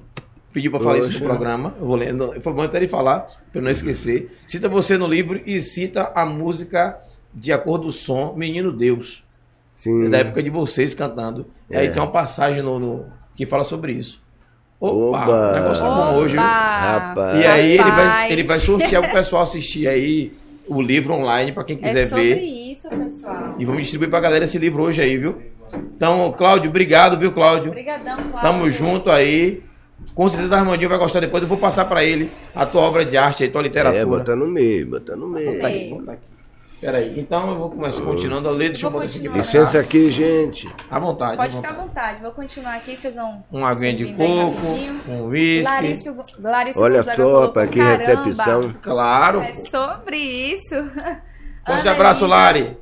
Pediu para falar isso no programa. Eu vou lendo. Foi bom até ele falar, para eu não esquecer. Cita você no livro e cita a música de acordo do som, Menino Deus. Sim. É da época de vocês cantando. E aí É. tem uma passagem no, no- que fala sobre isso. Opa, Oba. o negócio tá bom hoje. viu? Rapaz. E aí ele vai, ele vai sortear pro pessoal assistir aí o livro online para quem quiser É sobre ver. isso, pessoal. E vamos distribuir pra galera esse livro hoje aí, viu? Então, Cláudio, obrigado, viu, Cláudio? Obrigadão, Cláudio. Tamo junto aí. Com certeza o Armandinho vai gostar depois. Eu vou passar pra ele a tua obra de arte aí, tua literatura. É, bota no meio, bota no meio. Tá aqui, tá aqui. Peraí, então eu vou começar continuando a ler. Deixa eu botar isso aqui pra continuar. Licença cá. aqui, gente. À vontade. Pode à ficar à vontade. vontade. Vou continuar aqui, vocês vão. Uma se aguinha de coco, um whisky. Larissa, Larissa Olha Gonzaga só, para que "Caramba, recepção. Claro. É sobre isso. Forte abraço, Lari.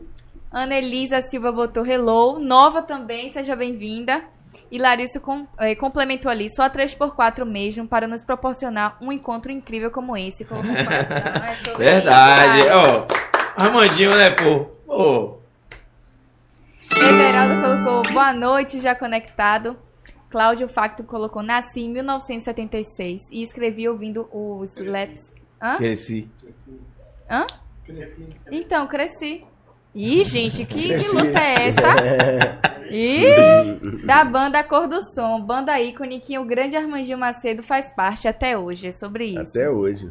Ana Elisa Silva botou hello. Nova também, seja bem-vinda. E Larissa com- eh, complementou ali, só 3x4 mesmo, para nos proporcionar um encontro incrível como esse. Coração. <laughs> É Verdade. Ó, Armandinho, né, pô? Ô, Everaldo colocou boa noite, já conectado. Cláudio Facto colocou nasci em 1976 e escrevi ouvindo o Slaps. Hã? cresci. Hã? Então, cresci. Ih, gente, que, que luta é essa? Ih, da banda Cor do Som, banda ícone que o grande Armandinho Macedo faz parte até hoje. É sobre isso. Até hoje.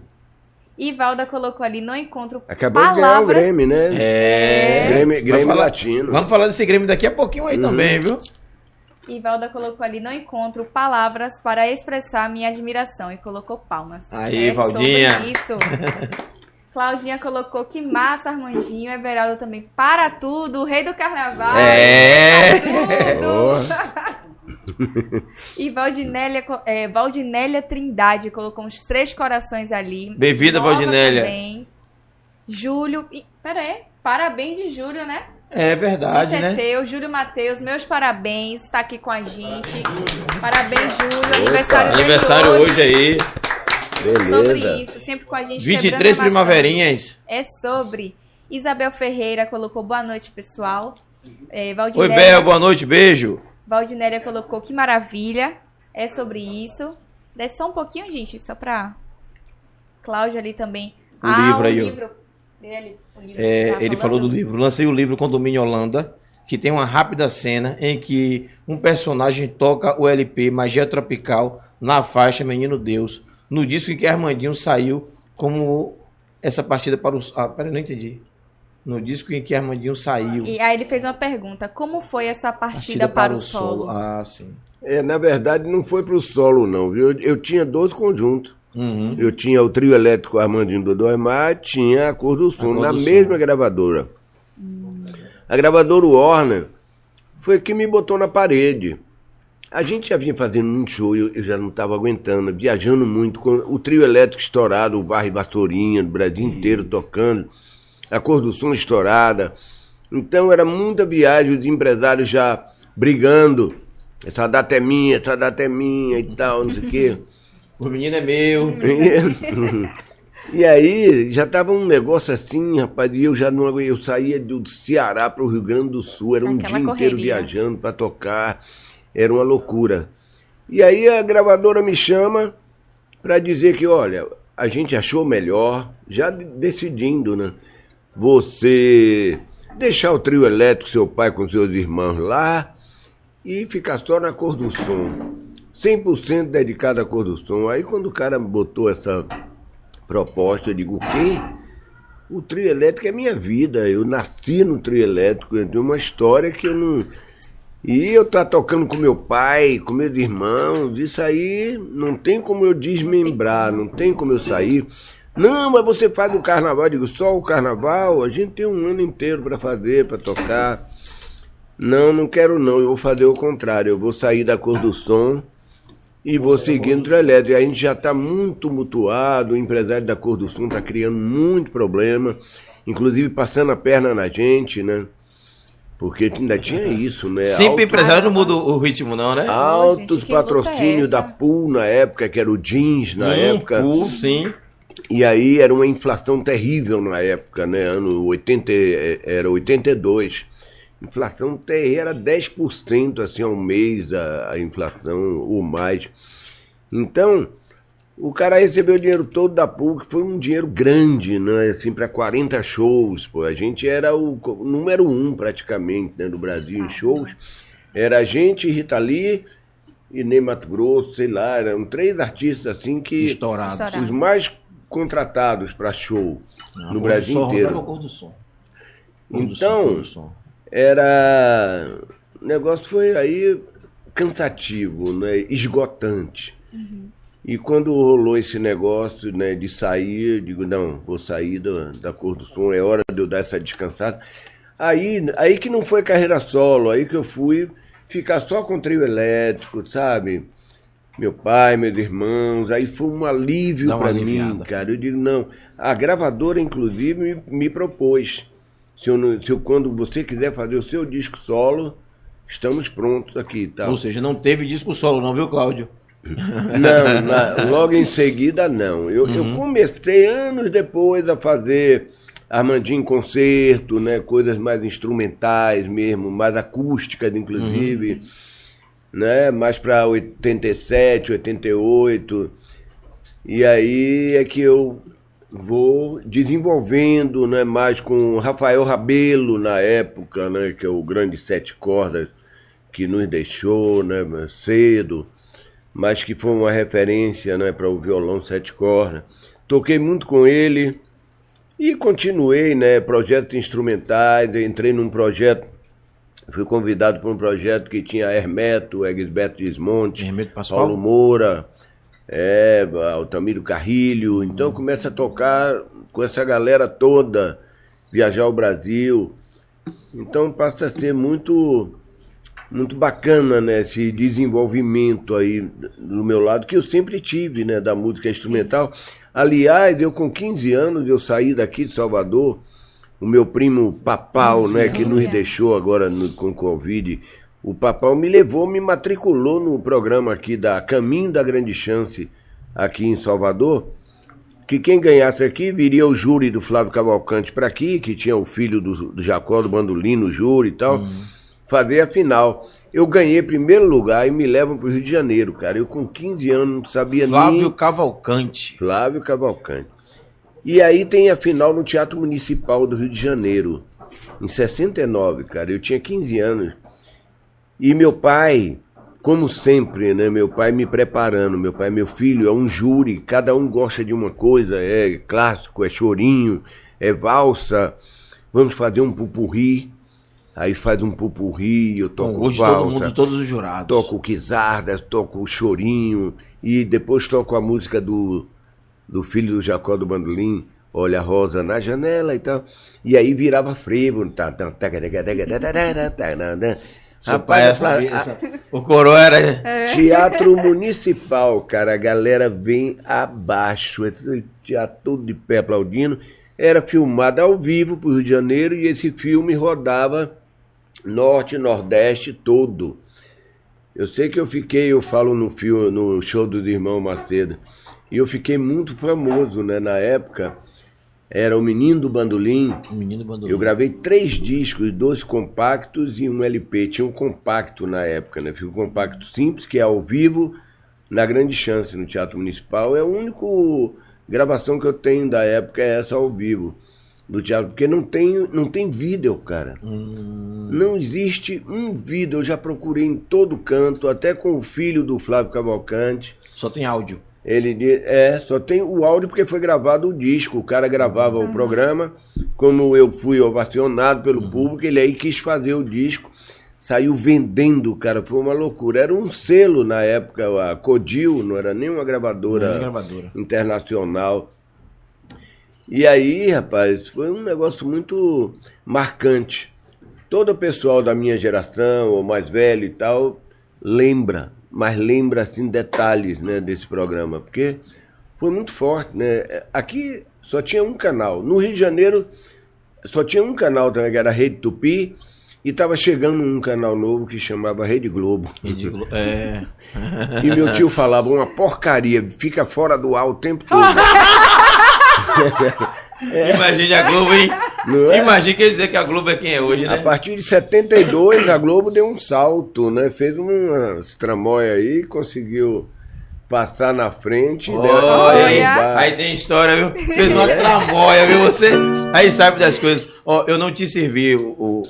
E Valda colocou ali, não encontro Acabou de ganhar o palavras. Grêmio, né? É. Grêmio, Grêmio falar- Latino. Vamos falar desse Grêmio daqui a pouquinho aí também, viu? E Valda colocou ali, não encontro palavras para expressar minha admiração. E colocou palmas. Aí, é Valdinha. sobre isso. <laughs> Claudinha colocou que massa, Armandinho. Everaldo também. Para tudo, o rei do carnaval. É. Tudo. e Valdinélia, é, Valdinélia Trindade colocou uns três corações ali. Bem-vinda, Valdinélia. também. Júlio. E, pera aí. Parabéns de Júlio, né? É De verdade, né? Teteu, Júlio Matheus, meus parabéns, está aqui com a gente. Parabéns, Júlio. Aniversário dele Aniversário hoje aí. Sobre Beleza. isso, sempre com a gente. 23 quebrando a maçã. primaverinhas. É sobre. Isabel Ferreira colocou boa noite, pessoal. É, Oi, Valdinélia, Bel, boa noite, beijo. Valdinélia colocou que maravilha. É sobre isso. Desce só um pouquinho, gente, só pra. Cláudio ali também. O ah, livro aí, livro. Dele, o livro É, tava ele falou do falando. livro. Lancei o livro Condomínio Holanda, que tem uma rápida cena em que um personagem toca o LP Magia Tropical na faixa Menino Deus, no disco em que Armandinho saiu como essa partida para os. Ah, peraí, não entendi. No disco em que Armandinho saiu. E aí ele fez uma pergunta: como foi essa partida, para, o solo? Ah, sim. É, na verdade, não foi pro solo, não, viu? Eu, eu tinha dois conjuntos. Uhum. Eu tinha o trio elétrico Armandinho Dodô Aymar, tinha a Cor do Som, na do mesma Som. gravadora. A gravadora Warner foi que me botou na parede. A gente já vinha fazendo muito show, eu, eu já não estava aguentando, viajando muito, com o trio elétrico estourado, o Barre Vassourinha, do Brasil inteiro tocando, a Cor do Som estourada. Então era muita viagem, os empresários já brigando. Essa data é minha, essa data é minha e tal, não sei o quê. <laughs> O menino é meu. <laughs> E aí já tava um negócio assim, rapaz, e eu já não eu saía do Ceará para o Rio Grande do Sul, era um Aquela dia inteiro correria. viajando para tocar, era uma loucura. E aí a gravadora me chama para dizer que, olha, a gente achou melhor, já de- decidindo, né? Você deixar o trio elétrico, seu pai com seus irmãos lá e ficar só na cor do som. 100% dedicado à cor do som. Aí quando o cara botou essa proposta, eu digo, o quê? O trio elétrico é minha vida. Eu nasci no trio elétrico, eu tenho uma história que eu não. E eu tá tocando com meu pai, com meus irmãos, isso aí não tem como eu desmembrar, não tem como eu sair. Não, mas você faz o carnaval, eu digo, só o carnaval, a gente tem um ano inteiro para fazer, para tocar. Não, não quero não, eu vou fazer o contrário, eu vou sair da cor do som e vou seguir no elétrico. A gente já está muito mutuado, o empresário da cor do som está criando muito problema, inclusive passando a perna na gente, né? Porque ainda tinha isso, né? Sempre Alto- empresário não muda o ritmo, não, né? Altos é patrocínios essa? da Pool na época, que era o jeans na Hum, época. cool, sim. E aí era uma inflação terrível na época, né? Ano 80, eh, era 82. Inflação terrível, era 10% assim ao mês a, a inflação ou mais. Então, o cara recebeu o dinheiro todo da PUC, foi um dinheiro grande, né? Assim, para 40 shows, pô. A gente era o número um praticamente, né, do Brasil em shows. Era a gente, Rita Lee e Ney Mato Grosso, sei lá, eram três artistas assim que Estourado. Estourado. os mais contratados para show Não, no Brasil do Som, inteiro. Cor do Som. Cor do Então- do Som. Era. O negócio foi aí cansativo, né? esgotante. E quando rolou esse negócio né, de sair, eu digo, não, vou sair da, da cor do som, é hora de eu dar essa descansada. Aí, aí que não foi carreira solo, aí que eu fui ficar só com trio elétrico, sabe? Meu pai, meus irmãos, aí foi um alívio para mim, cara. Eu digo, não. A gravadora, inclusive, me, me propôs. Se, eu, não- se eu, quando você quiser fazer o seu disco solo, estamos prontos aqui tal. Ou seja, não teve disco solo, não, viu, Cláudio? Não, na- logo em seguida não. Eu, eu comecei anos depois a fazer Armandinho em concerto, né? Coisas mais instrumentais mesmo, mais acústicas, inclusive. Né? Mais para 87, 88. E aí é que eu vou desenvolvendo, né, mais com o Rafael Rabelo na época, né, que é o grande sete cordas que nos deixou, né, cedo, mas que foi uma referência, né, para o violão sete cordas. Toquei muito com ele e continuei, né, projetos instrumentais, entrei num projeto Fui convidado para um projeto que tinha Hermeto, Egisberto Desmonte, Hermeto Pascoal? Paulo Moura, é, Altamiro Carrilho. Então começa a tocar com essa galera toda, viajar ao Brasil. Então passa a ser muito muito bacana, né, esse desenvolvimento aí do meu lado que eu sempre tive, né, da música instrumental. Aliás, eu com 15 anos eu saí daqui de Salvador, o meu primo Papal, né, que nos deixou agora no, com Covid, o Papal me levou, me matriculou no programa aqui da Caminho da Grande Chance, aqui em Salvador, que quem ganhasse aqui viria o júri do Flávio Cavalcante para aqui, que tinha o filho do, do Jacó do Bandolino, o júri e tal, fazer a final. Eu ganhei primeiro lugar e me levam para o Rio de Janeiro, cara. Eu com 15 anos não sabia Flávio nem... Cavalcante. Flávio Cavalcante. E aí tem a final no Teatro Municipal do Rio de Janeiro, em 69, cara. Eu tinha 15 anos. E meu pai, como sempre, né? Meu pai me preparando. Meu pai, meu filho, é um júri. Cada um gosta de uma coisa. É clássico, é chorinho, é valsa. Vamos fazer um pupurri aí faz um pupurri, eu toco Bom, hoje valsa, todo mundo, todos os jurados. Toco Quizardas, toco Chorinho e depois toco a música do, do filho do Jacó do Bandolim, Olha a Rosa na janela e tal. E aí virava frevo. Rapaz, essa, a, essa, o coro era. Teatro Municipal, cara. A galera vem abaixo. Teatro todo de pé aplaudindo. Era filmado ao vivo pro Rio de Janeiro e esse filme rodava norte e nordeste todo. Eu sei que eu fiquei, eu falo no filme, no show dos irmãos Macedo, e eu fiquei muito famoso, né, na época. Era o Menino do Bandolim, O menino abandonou. eu gravei três discos, dois compactos e um LP. Tinha um compacto na época, né? Fiz um compacto simples, que é ao vivo, na Grande Chance, no Teatro Municipal. É a única gravação que eu tenho da época, é essa ao vivo, do teatro. Porque não tem, não tem vídeo, cara. Hum, Não existe um vídeo. Eu já procurei em todo canto, até com o filho do Flávio Cavalcante. só tem áudio. Ele é, só tem o áudio porque foi gravado o disco. O cara gravava o programa, como eu fui ovacionado pelo público, ele aí quis fazer o disco, saiu vendendo, cara, foi uma loucura. Era um selo na época, a Codil, não era nem uma gravadora, Não gravadora. internacional. E aí, rapaz, foi um negócio muito marcante. Todo o pessoal da minha geração, ou mais velho e tal, lembra, mas lembra assim detalhes né, desse programa, porque foi muito forte, né? Aqui só tinha um canal. No Rio de Janeiro só tinha um canal também, que era a Rede Tupi, E tava chegando um canal novo que chamava Rede Globo. Ridículo. É. <laughs> E meu tio falava, uma porcaria, fica fora do ar o tempo todo. <laughs> <laughs> Imagine a Globo, hein? É? Imagine quer dizer que a Globo é quem é hoje, A né? partir de 72, a Globo deu um salto, né? Fez uma tramóia aí, conseguiu passar na frente. né? Olha, derrubar. aí tem história, viu? Fez uma tramóia, viu? Você aí sabe das coisas. Ó, eu não te servi o, o-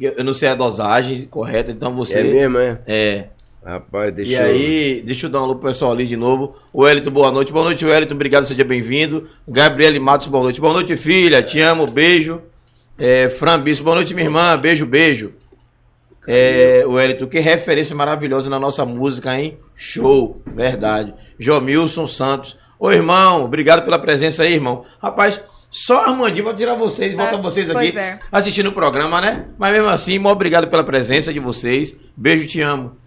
Eu não sei a dosagem correta, então você. É mesmo, é? É. Rapaz, deixa E eu... aí, deixa eu dar um alô pro pessoal ali de novo. O Wellington, boa noite. Boa noite, Wellington. Obrigado, seja bem-vindo. Gabriele Matos, boa noite. Boa noite, filha. Te amo, beijo. É, Fran Bispo, boa noite, minha irmã. Beijo, beijo. É, Wellington, que referência maravilhosa na nossa música, hein? Show, verdade. Jomilson Santos. Ô, irmão, obrigado pela presença aí, irmão. Rapaz, só Armandinho vai tirar vocês, bota É, vocês aqui é. assistindo o programa, né? Mas mesmo assim, muito obrigado pela presença de vocês. Beijo, te amo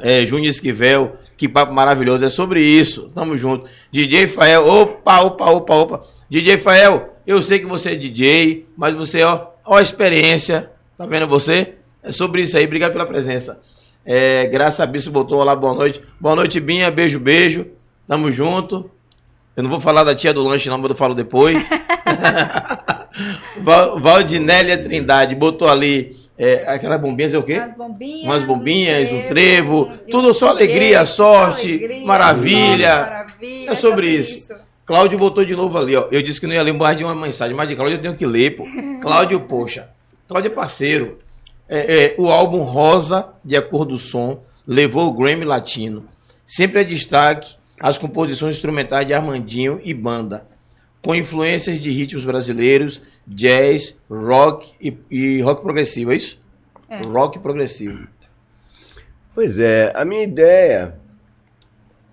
é, Júnior Esquivel, que papo maravilhoso, é sobre isso, tamo junto. DJ Fael, opa, opa, opa, opa. DJ Fael, eu sei que você é DJ, mas você, ó, ó a experiência, tá vendo você? É sobre isso aí, obrigado pela presença. É, Graça Bispo botou lá, boa noite. Boa noite, Binha, beijo, beijo, tamo junto. Eu não vou falar da tia do lanche não, mas eu falo depois. <laughs> Val- Valdinélia Trindade botou ali, é, aquelas bombinhas é o quê? Umas bombinhas, Umas bombinhas, um trevo, e tudo só alegria, sorte, alegria, maravilha. sorte, maravilha. É sobre isso. Cláudio botou de novo ali, ó. Eu disse que não ia ler mais de uma mensagem, mas de Cláudio eu tenho que ler, pô. <laughs> Cláudio, poxa. Cláudio é parceiro. É, é, o álbum Rosa, de Acordo do Som, levou o Grammy Latino. Sempre é destaque as composições instrumentais de Armandinho e banda, com influências de ritmos brasileiros, jazz, rock e, e rock progressivo, é isso? É. Rock progressivo. Pois é, a minha ideia,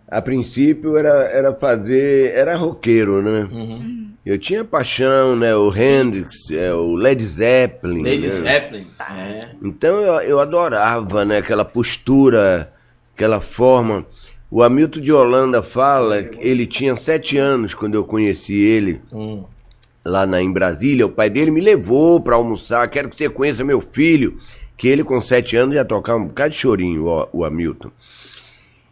a princípio, era, era fazer. Era roqueiro, né? Uhum. Eu tinha paixão, né? O Hendrix, é, o Led Zeppelin. Lady né? Zeppelin. É. Então eu, eu adorava, né? Aquela postura, aquela forma. O Hamilton de Holanda fala que ele tinha sete anos quando eu conheci ele Hum. lá na, em Brasília. O pai dele me levou para almoçar. Quero que você conheça meu filho. Que ele com sete anos já tocava um bocado de chorinho, o, o Hamilton.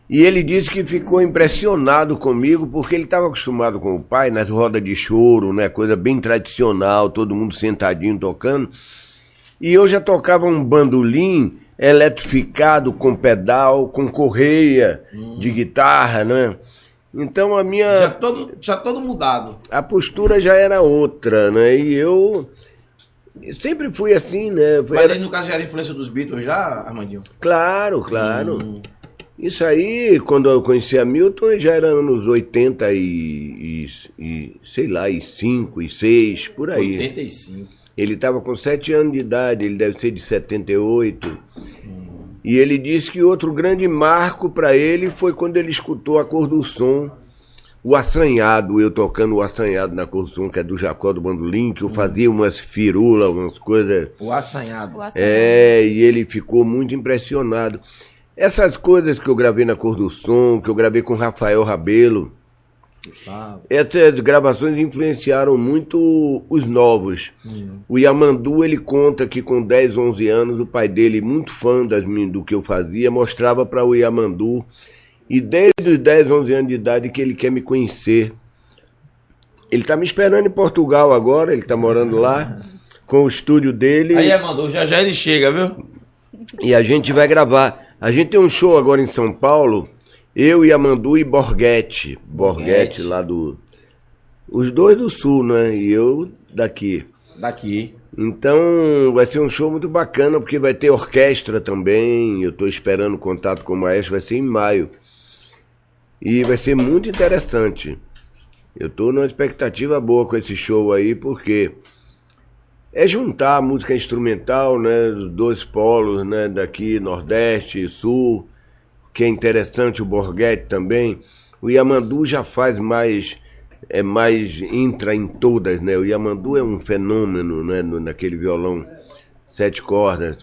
E ele disse que ficou impressionado comigo porque ele estava acostumado com o pai nas rodas de choro, né? Coisa bem tradicional, todo mundo sentadinho tocando. E eu já tocava um bandolim eletrificado com pedal, com correia de guitarra, né? Então a minha Já todo, já todo mudado. a postura já era outra, né? E eu sempre fui assim, né? Mas era- aí, no caso, já era influência dos Beatles já, Armandinho? Claro, claro. Isso aí, quando eu conheci a Milton, já era nos 80 e, e, e, sei lá, e 5, e 6, por aí. 85. Ele estava com 7 anos de idade, ele deve ser de 78. E ele disse que outro grande marco para ele foi quando ele escutou a cor do som, o assanhado, eu tocando o assanhado na cor do som, que é do Jacó do Bandolim, que eu fazia umas firulas, umas coisas. O assanhado. O açaí. É, e ele ficou muito impressionado. Essas coisas que eu gravei na cor do som, que eu gravei com Rafael Rabelo, Gustavo. essas gravações influenciaram muito os novos. O Yamandu, ele conta que com 10, 11 anos, o pai dele, muito fã das, do que eu fazia, mostrava para o Yamandu. E desde os 10, 11 anos de idade que ele quer me conhecer. Ele está me esperando em Portugal agora, ele está morando lá, com o estúdio dele. Aí, mandou, já já ele chega, viu? E a gente vai gravar. A gente tem um show agora em São Paulo. Eu, Yamandu e Borghetti. Borghetti, lá do. Os dois do sul, né? E eu daqui. Daqui. Então vai ser um show muito bacana, porque vai ter orquestra também. Eu estou esperando contato com o maestro, vai ser em maio. E vai ser muito interessante. Eu estou numa expectativa boa com esse show aí, porque é juntar a música instrumental, né, dos dois polos, né, daqui Nordeste e Sul, que é interessante o Borghetti também. O Yamandu já faz mais é mais entra em todas, né? O Yamandu é um fenômeno, né, no- naquele violão sete cordas.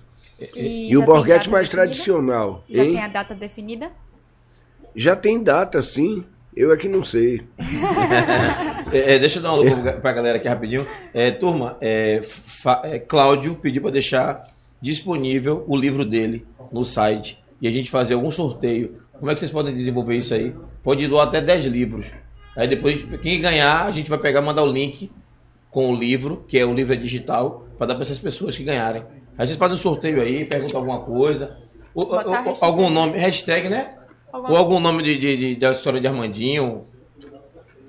E, já o Borghetti mais definida? tradicional. Já hein? tem a data definida? Já tem data, sim. Eu é que não sei. <laughs> É, é, deixa eu dar uma alô pra- pra galera aqui rapidinho. É, turma, é, é, Cláudio pediu pra deixar disponível o livro dele no site e a gente fazer algum sorteio. Como é que vocês podem desenvolver isso aí? Pode doar até 10 livros. Aí depois, a gente- quem ganhar, a gente vai pegar e mandar o link com o livro, que é o livro é digital, para dar para essas pessoas que ganharem. Aí vocês fazem um sorteio aí, perguntam alguma coisa. Ou- ou- hashtag. algum nome, hashtag, né? Ou algum nome de, de- de- da história de Armandinho.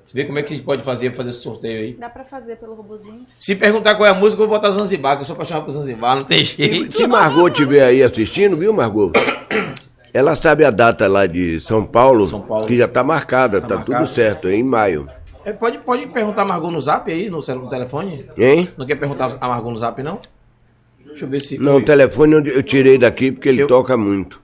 Você vê como é que a gente pode fazer, fazer esse sorteio aí. Dá pra fazer pelo robozinho? Se perguntar qual é a música, eu vou botar Zanzibar, que eu sou apaixonado por Zanzibar, não tem jeito. Se Margot estiver aí assistindo, viu, Margot? <coughs> Ela sabe a data lá de São Paulo, São Paulo. que já está marcada, Tá tá, marcado. tudo certo, é em maio. É, pode, pode perguntar a Margot no zap aí, no, no telefone? Hein? Não quer perguntar a Margot no zap, não? Deixa eu ver se. Não, o telefone eu- tirei daqui porque ele Eu- toca muito.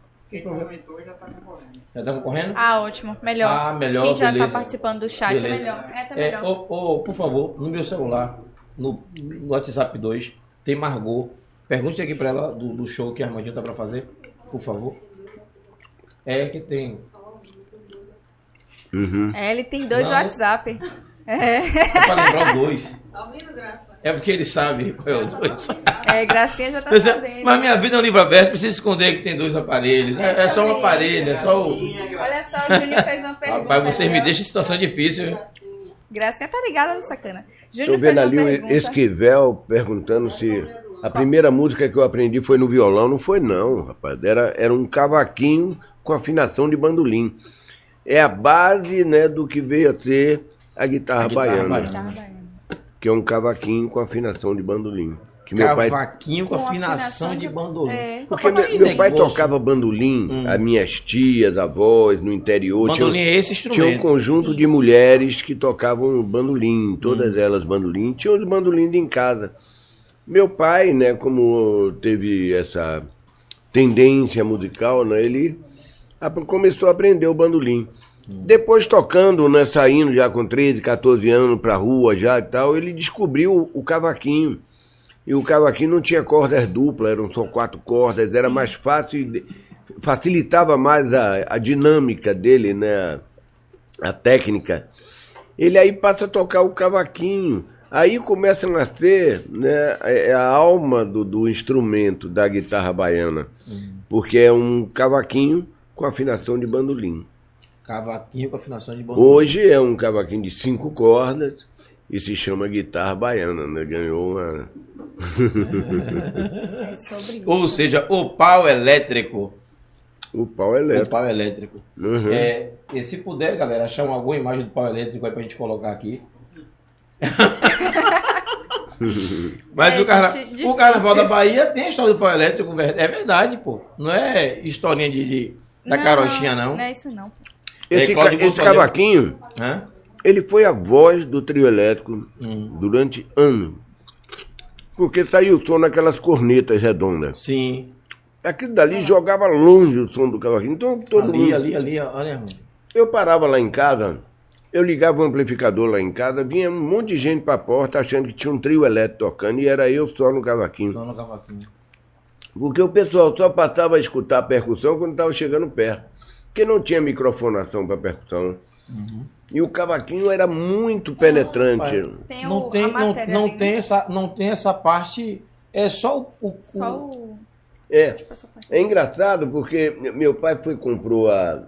Já tá concorrendo? Ah, ótimo. Melhor. Ah, melhor, Quem já beleza. tá participando do chat é melhor. É, tá É, melhor. ô, ô, por favor, no meu celular, no, no WhatsApp 2, tem Margot. Pergunte aqui pra ela do, do show que a Armandinho tá pra fazer, por favor. É que tem. Uhum. É, ele tem dois Não. WhatsApp. É. É pra lembrar dois. É porque ele sabe qual é os dois. É, Gracinha já tá Mas, é- sabendo. mas minha vida é um livro aberto, precisa esconder que tem dois aparelhos. É, é só um aparelho, é só o. Olha só, o Júnior fez uma pergunta. Rapaz, vocês me deixam em situação difícil. viu? Gracinha tá ligada no sacana. Tô Júnior vendo fez uma ali o. Esquivel perguntando se a primeira música que eu aprendi foi no violão. Não foi não, rapaz. Era, era um cavaquinho com afinação de bandolim. É a base né, do que veio a ser a guitarra, A guitarra baiana, baiana. Baiana. que é um cavaquinho com afinação de bandolim. Que meu pai Cavaquinho com Com afinação afinação de de- bandolim. É. Porque meu, tá meu pai tocava bandolim, as minhas tias, avós, no interior. Bandolim tinha, é esse tinha um instrumento. conjunto de mulheres que tocavam bandolim, todas Hum. elas bandolim. Tinha os bandolim em casa. Meu pai, né, como teve essa tendência musical, né, ele começou a aprender o bandolim. Depois tocando, né, saindo já com 13, 14 anos pra rua já e tal, ele descobriu o cavaquinho. E o cavaquinho não tinha cordas duplas, eram só quatro cordas, era mais fácil, facilitava mais a, a dinâmica dele, né? A técnica. Ele aí passa a tocar o cavaquinho. Aí começa a nascer né, é a alma do, do instrumento da guitarra baiana. Porque é um cavaquinho com afinação de bandolim. Cavaquinho com afinação de bandolim. Hoje é um cavaquinho de cinco cordas e se chama guitarra baiana, né? Ganhou uma. É. Ou seja, o pau elétrico. O pau O elétrico. pau elétrico. Uhum. É, e se puder, galera, achar uma alguma imagem do pau elétrico aí pra gente colocar aqui. <laughs> Mas É, o, carna... o carnaval da Bahia tem a história do pau elétrico, é verdade, pô. Não é historinha de, de- da carochinha, não. Não é isso não. Esse, ca- esse cavaquinho, Hã? ele foi a voz do trio elétrico Hum. durante anos. Porque saiu o som naquelas cornetas redondas. Sim. Aquilo dali jogava longe o som do cavaquinho. Então todo ali, mundo. ali, ali, olha. Eu parava lá em casa, eu ligava o amplificador lá em casa, vinha um monte de gente pra porta achando que tinha um trio elétrico tocando e era eu só no cavaquinho. Só no cavaquinho. Porque o pessoal só passava a escutar a percussão quando estava chegando perto. Porque não tinha microfonação para percussão. E o cavaquinho era muito penetrante. Não tem, não, não ali, tem né? essa, não tem essa parte. É só o, o- Só o-. É. É engraçado porque meu pai foi e comprou a-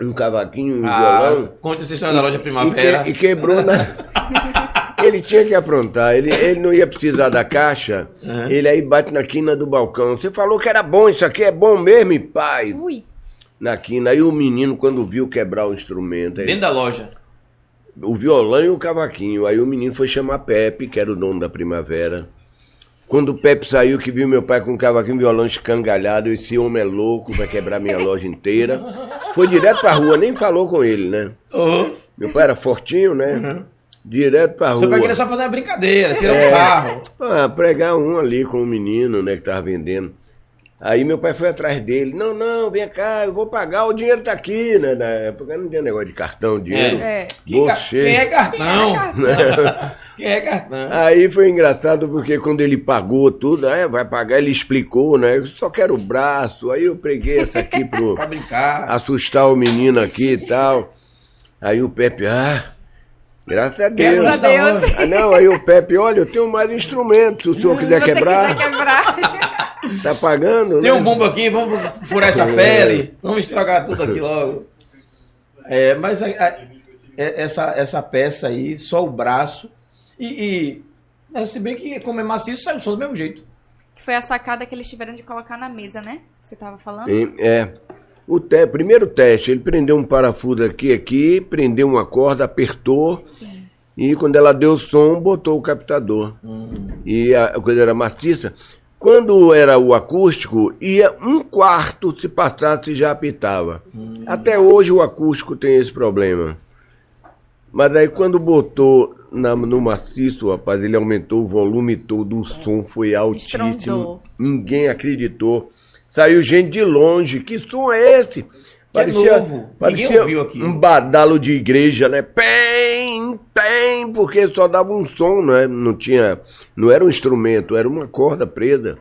um cavaquinho, um Ah, violão. conta essa história da loja E, Primavera. que- e quebrou na. <laughs> ele tinha que aprontar, ele, ele não ia precisar da caixa, Uhum. ele aí bate na quina do balcão. Você falou que era bom, isso aqui é bom mesmo, pai? Ui. Na quina. Aí o menino, quando viu quebrar o instrumento, aí, Dentro da loja. o violão e o cavaquinho. Aí o menino foi chamar Pepe, que era o dono da primavera. Quando o Pepe saiu, que viu meu pai com o cavaquinho e violão escangalhado, esse homem é louco, vai quebrar minha loja inteira. Foi direto pra rua, nem falou com ele, né? Meu pai era fortinho, né? Direto pra Seu rua. pai queria só fazer uma brincadeira, tirar um É. sarro. Ah, pregar um ali com o menino, né, que tava vendendo. Aí meu pai foi atrás dele. Não, não, vem cá, eu vou pagar, o dinheiro tá aqui, né? Na época não tinha negócio de cartão, dinheiro. É. Ca- Você. Quem é cartão? Quem é cartão? <laughs> Quem é cartão? Aí foi engraçado porque quando ele pagou tudo, é, vai pagar, ele explicou, né? Eu só quero o braço. Aí eu preguei essa aqui <laughs> pro Pra brincar. assustar o menino aqui e tal. Aí o Pepe, ah, graças a Deus. Graças a Deus. Ah, não, aí o Pepe, olha, eu tenho mais instrumentos, se o senhor quiser quebrar. quiser quebrar. <laughs> Tá pagando, Tem né? um bumbo aqui, vamos furar essa pele, vamos estragar tudo aqui logo. É, mas a- a- é- essa, essa peça aí, só o braço. E, e é, se bem que como é maciço, sai o som do mesmo jeito. Que foi a sacada que eles tiveram de colocar na mesa, né? Que você tava falando? É. O te, primeiro teste, ele prendeu um parafuso aqui, aqui, prendeu uma corda, apertou. Sim. E quando ela deu som, botou o captador. E a coisa era maciça. Quando era o acústico, ia um quarto se passasse já apitava. Até hoje o acústico tem esse problema. Mas aí quando botou na- no maciço, rapaz, ele aumentou o volume todo, o som foi altíssimo. Estrondou. Ninguém acreditou. Saiu gente de longe. Que som é esse? novo. Ninguém ouviu aquilo. um badalo de igreja, né? Pem, pem, porque só dava um som, né? Não tinha, não era um instrumento, era uma corda presa.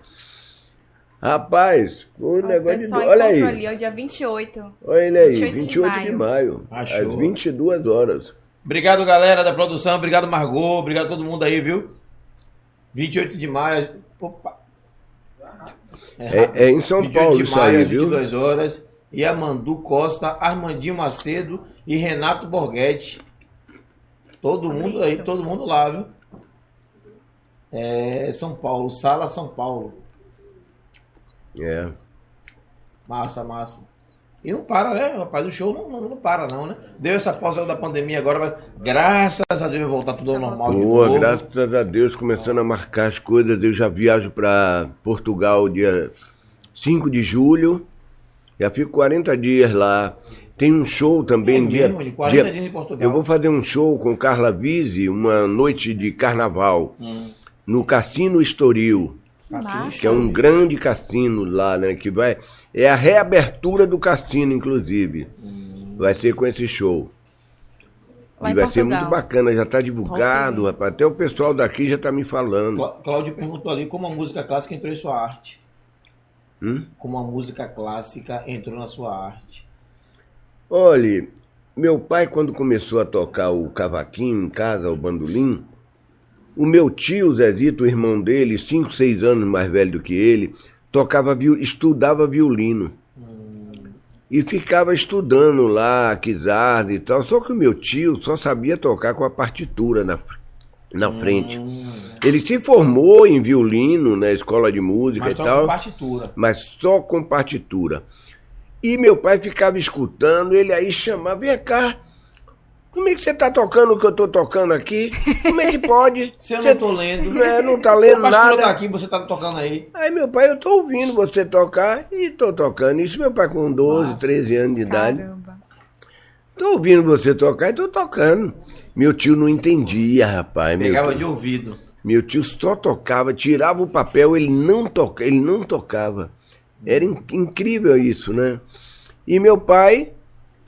Rapaz, foi um O negócio de... pessoal Olha encontrou aí, ali, ó, dia 28. olha ele aí, 28 de 28 de maio. maio, Achou. às 22 horas. Obrigado, galera da produção. Obrigado, Margot. Obrigado a todo mundo aí, viu? 28 de maio. Opa. É, é em São 28 Paulo de isso maio, aí, viu? 22 horas. Yamandu Costa, Armandinho Macedo e Renato Borghetti. Todo mundo aí, todo mundo lá, viu? É São Paulo, Sala São Paulo. É. Massa, massa. E não para, né, rapaz? O show não, não, não para, não, né? Deu essa pausa da pandemia agora, mas graças a Deus vai voltar tudo ao normal de Boa, novo. graças a Deus, começando a marcar as coisas. Eu já viajo para Portugal dia 5 de julho. Já fico 40 dias lá. Tem um show também É dia, mesmo, de 40 dia- dias em Portugal. Eu vou fazer um show com Carla Vise, uma noite de carnaval, Hum. no Cassino Estoril, Que massa. que é um grande cassino lá, né? Que vai. É a reabertura do cassino, inclusive. Hum. Vai ser com esse show. Lá e vai ser Portugal. muito bacana, já está divulgado, rapaz. Até o pessoal daqui já está me falando. Clá- Cláudio perguntou ali como a música clássica entrou em sua arte. Hum? Como a música clássica entrou na sua arte. Olhe, meu pai, quando começou a tocar o cavaquinho em casa, o bandolim, o meu tio Zezito, o irmão dele, cinco, seis anos mais velho do que ele, tocava, estudava violino. E ficava estudando lá, Kizard e tal. Só que o meu tio só sabia tocar com a partitura na, na frente. Ele se formou em violino na escola de música Mas e tal com partitura. mas só com partitura. E meu pai ficava escutando, ele aí chamava, vem cá, como é que você tá tocando o que eu tô tocando aqui? Como é que pode? <laughs> Se eu não tô lendo. É, não tá lendo nada. tá aqui, você tá tocando aí. Aí meu pai, eu tô ouvindo você tocar e tô tocando. Isso meu pai com 12, Nossa. 13 anos de idade. Caramba. Tô ouvindo você tocar e tô tocando. Meu tio não entendia, rapaz. Pegava tio, de ouvido. meu tio só tocava, tirava o papel, ele não toca, ele não tocava. Era in- incrível isso, né? E meu pai,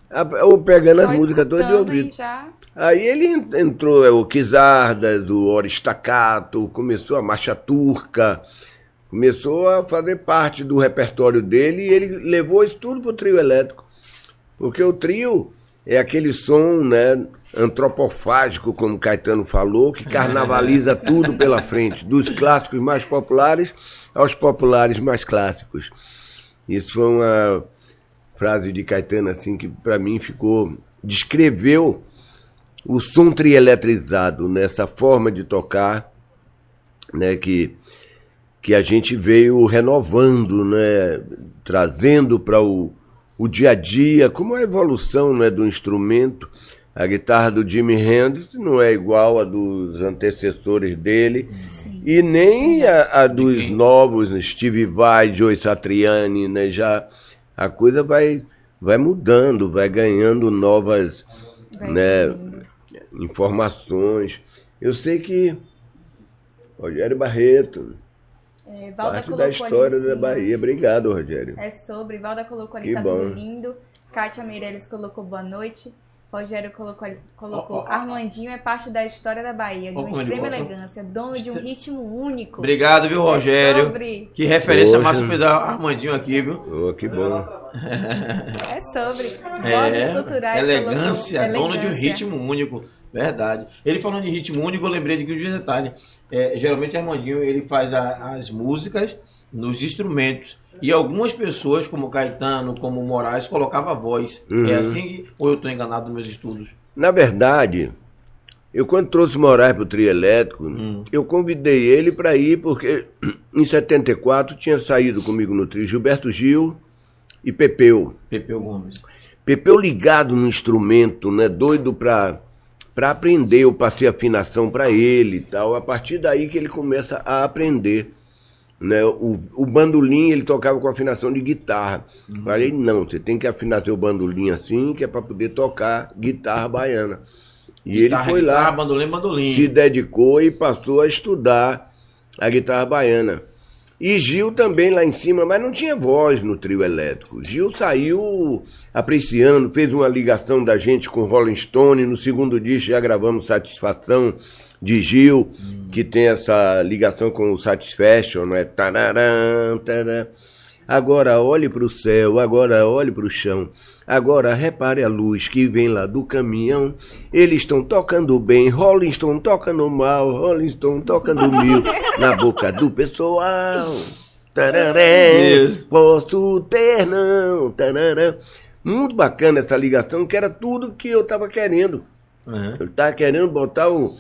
a- eu pegando Só as músicas todas de ouvido. e já... Aí ele en- entrou, é, o Kizardas, o Oristacato, começou a marcha turca, começou a fazer parte do repertório dele e ele levou isso tudo pro trio elétrico. Porque o trio é aquele som, né, antropofágico, como Caetano falou, que carnavaliza <laughs> tudo pela frente, dos clássicos mais populares aos populares mais clássicos. Isso foi uma frase de Caetano assim que para mim ficou descreveu o som trieletrizado nessa forma de tocar, né, que que a gente veio renovando, né, trazendo para o, o dia a dia, como a evolução né, do instrumento. A guitarra do Jimi Hendrix não é igual a dos antecessores dele, e nem a, a dos novos, Steve Vai, Joe Satriani, né, já a coisa vai, vai mudando, vai ganhando novas Vai né, informações. Eu sei que Rogério Barreto, É, Valda parte colocou da história da. Bahia. Obrigado, Rogério. É sobre. Valda colocou ali, Que tá bom. tudo lindo. Kátia Meirelles colocou boa noite. Rogério colocou, colocou Ó, ó, ó. Armandinho é parte da história da Bahia, de uma extrema elegância, dono de um ritmo único. Obrigado, viu, É Rogério? sobre. Que referência Poxa. massa fez a Armandinho aqui, viu? Oh, que bom. É sobre. É, Vozes culturais. elegância, colocou- dona de um elegância. ritmo único. Verdade. Ele falando de ritmo único, eu lembrei de que um detalhe. É, geralmente Armandinho ele faz a- as músicas nos instrumentos. E algumas pessoas, como Caetano, como Moraes, colocava voz. Uhum. É assim, que- ou eu estou enganado nos meus estudos? Na verdade, eu quando trouxe Moraes para o trio elétrico, eu convidei ele para ir porque em 74 tinha saído comigo no trio Gilberto Gil e Pepeu. Pepeu Gomes. Pepeu ligado no instrumento, né, doido para para aprender, eu passei afinação para ele e tal. A partir daí que ele começa a aprender. Né? O, o bandolim ele tocava com afinação de guitarra. Falei, não, você tem que afinar seu bandolim assim, que é para poder tocar guitarra baiana. E Guitarra, ele foi guitarra, lá, Bandolim, bandolim. se dedicou e passou a estudar a guitarra baiana. E Gil também lá em cima, mas não tinha voz no trio elétrico. Gil saiu apreciando, fez uma ligação da gente com Rolling Stone. No segundo disco já gravamos Satisfação de Gil, que tem essa ligação com o Satisfaction, não é? Tararã, tararã. Agora olhe para o céu, agora olhe para o chão. Agora repare a luz que vem lá do caminhão. Eles estão tocando bem, Rolling Stone tocando mal, Rolling Stone tocando mil <laughs> na boca do pessoal. Tararé, posso ter não, tarará. Muito bacana essa ligação, que era tudo que eu estava querendo. Uhum. Eu estava querendo botar o,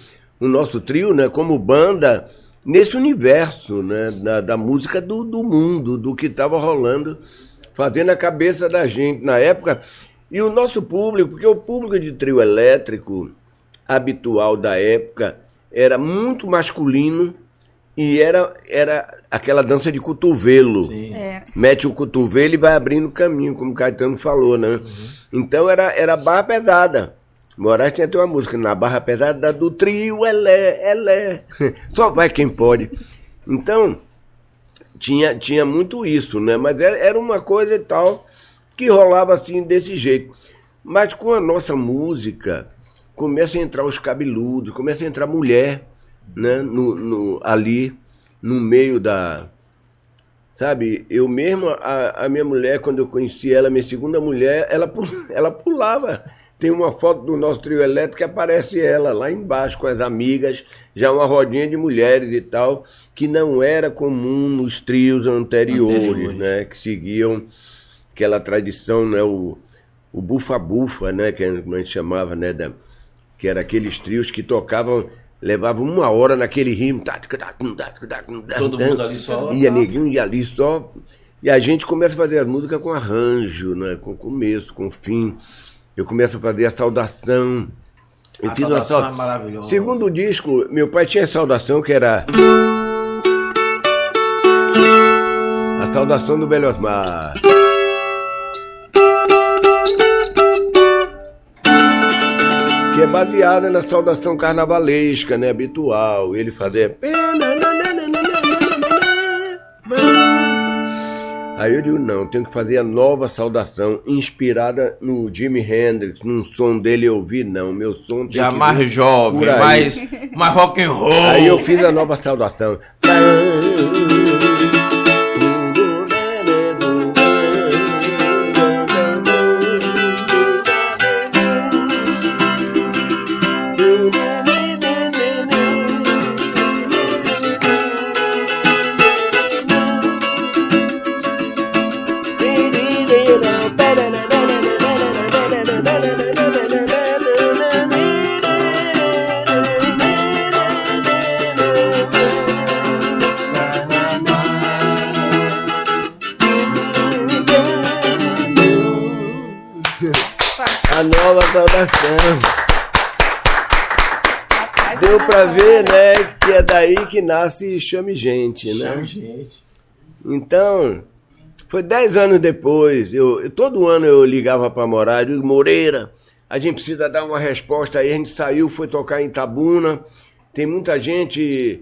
o nosso trio, né, como banda, nesse universo, né, da, da música do, do mundo, do que estava rolando, fazendo a cabeça da gente na época. E o nosso público, porque o público de trio elétrico habitual da época era muito masculino e era, era aquela dança de cotovelo Sim. É. mete o cotovelo e vai abrindo caminho, como o Caetano falou, né? Então era, era barra pesada. Moraes tinha até uma música na barra pesada do trio Elé, Elé. <laughs> Só vai quem pode. Então, tinha, tinha muito isso, né? Mas era, era uma coisa e tal que rolava assim desse jeito. Mas com a nossa música, começa a entrar os cabeludos, começa a entrar mulher, né? No, no, ali, no meio da, Sabe, eu mesmo, a, a minha mulher, quando eu conheci ela, minha segunda mulher, ela, <laughs> ela pulava. Tem uma foto do nosso trio elétrico que aparece ela lá embaixo com as amigas, já uma rodinha de mulheres e tal, que não era comum nos trios anteriores, Anteriores. né? Que seguiam aquela tradição, né? O, o bufa-bufa, né? Que a gente chamava, né? Da, que era aqueles trios que tocavam, levavam uma hora naquele ritmo. Todo mundo ali só. Ia neguinho e ali só. E a gente começa a fazer a música com arranjo, né? com começo, com fim. Eu começo a fazer a saudação. Eu A fiz uma saudação sau- é maravilhosa. Segundo disco, meu pai tinha a saudação que era. A saudação do Belo Osmar. Que é baseada na saudação carnavalesca, né? Habitual. Ele fazia. Aí eu digo, não, tenho que fazer a nova saudação, inspirada no Jimi Hendrix, num som dele eu ouvi, não, meu som Já mais jovem, mais, mais rock and roll. Aí eu fiz a nova saudação. <laughs> saudação. Deu pra bom, ver, né, que é daí que nasce Chame Gente, né? Chama, gente. Então, foi dez anos depois, eu, eu- todo ano eu ligava para Moraes, eu digo, Moreira, a gente precisa dar uma resposta aí, a gente saiu, foi tocar em Tabuna, tem muita gente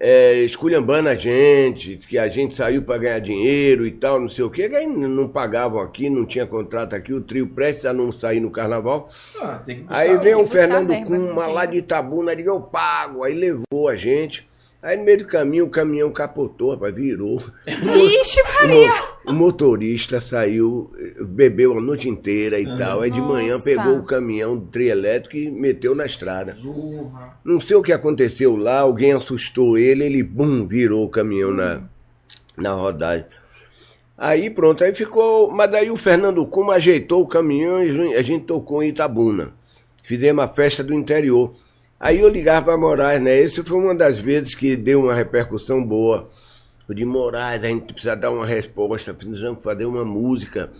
é, esculhambando a gente, que a gente saiu para ganhar dinheiro e tal, não sei o quê, que aí não pagavam aqui, não tinha contrato aqui, o trio prestes a não sair no carnaval. Ah, buscar. Aí vem o buscar Fernando Kuma sim. lá de Itabuna, digo, eu pago. Aí levou a gente. Aí no meio do caminho o caminhão capotou, rapaz, virou. Vixe, Maria! O motorista saiu, bebeu a noite inteira e tal. Aí de manhã Nossa. pegou o caminhão do trio elétrico e meteu na estrada. Não sei o que aconteceu lá, alguém assustou ele, ele bum, virou o caminhão na, na rodagem. Aí pronto, aí ficou. Mas daí o Fernando Kuma ajeitou o caminhão e a gente tocou em Itabuna. Fizemos a festa do interior. Aí eu ligava para Moraes, né? Essa foi uma das vezes que deu uma repercussão boa. O de Moraes, a gente precisa dar uma resposta, precisamos fazer uma música.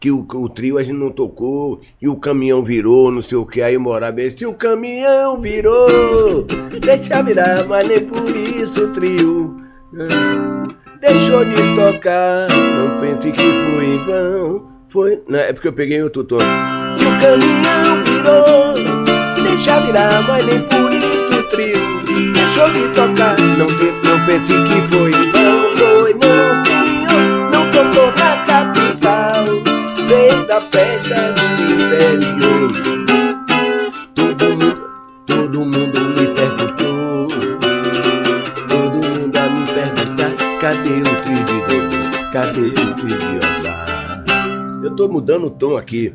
Que o, o trio a gente não tocou, e o caminhão virou, não sei o que. Aí Moraes disse: o caminhão virou, deixa virar, mas nem por isso o trio. ah, Deixou de tocar, não pense que foi em vão. Foi. Não, é porque eu peguei outro tom. O caminhão virou, deixa virar, mas nem por isso trio. Deixou de tocar, não, te, não pense que foi vão. Foi, não, não tocou na capital. Fez a festa do interior. Todo mundo, todo mundo me perguntou. Todo mundo a me perguntar Cadê o trio de? Cadê o trio de Osar? Eu tô mudando o tom aqui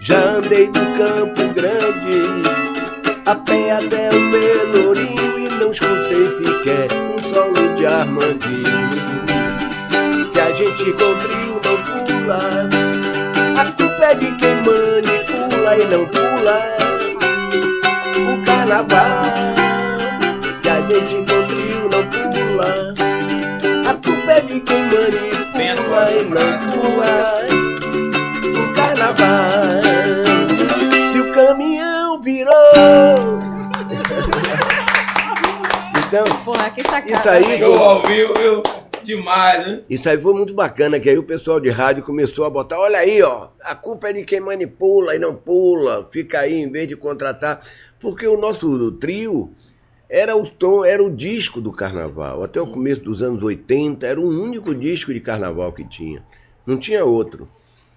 Já andei no Campo Grande A pé até o Pelourinho E não escutei sequer um solo de Armandinho se a gente com trio não pula, a culpa é de quem manipula e não pula o carnaval. Isso aí- Show ao vivo, viu? Demais, né? Isso aí foi muito bacana, que aí o pessoal de rádio começou a botar, olha aí, ó, a culpa é de quem manipula e não pula, fica aí em vez de contratar. Porque o nosso trio era o tom, era o disco do carnaval. Até o começo dos anos 80 era o único disco de carnaval que tinha. Não tinha outro.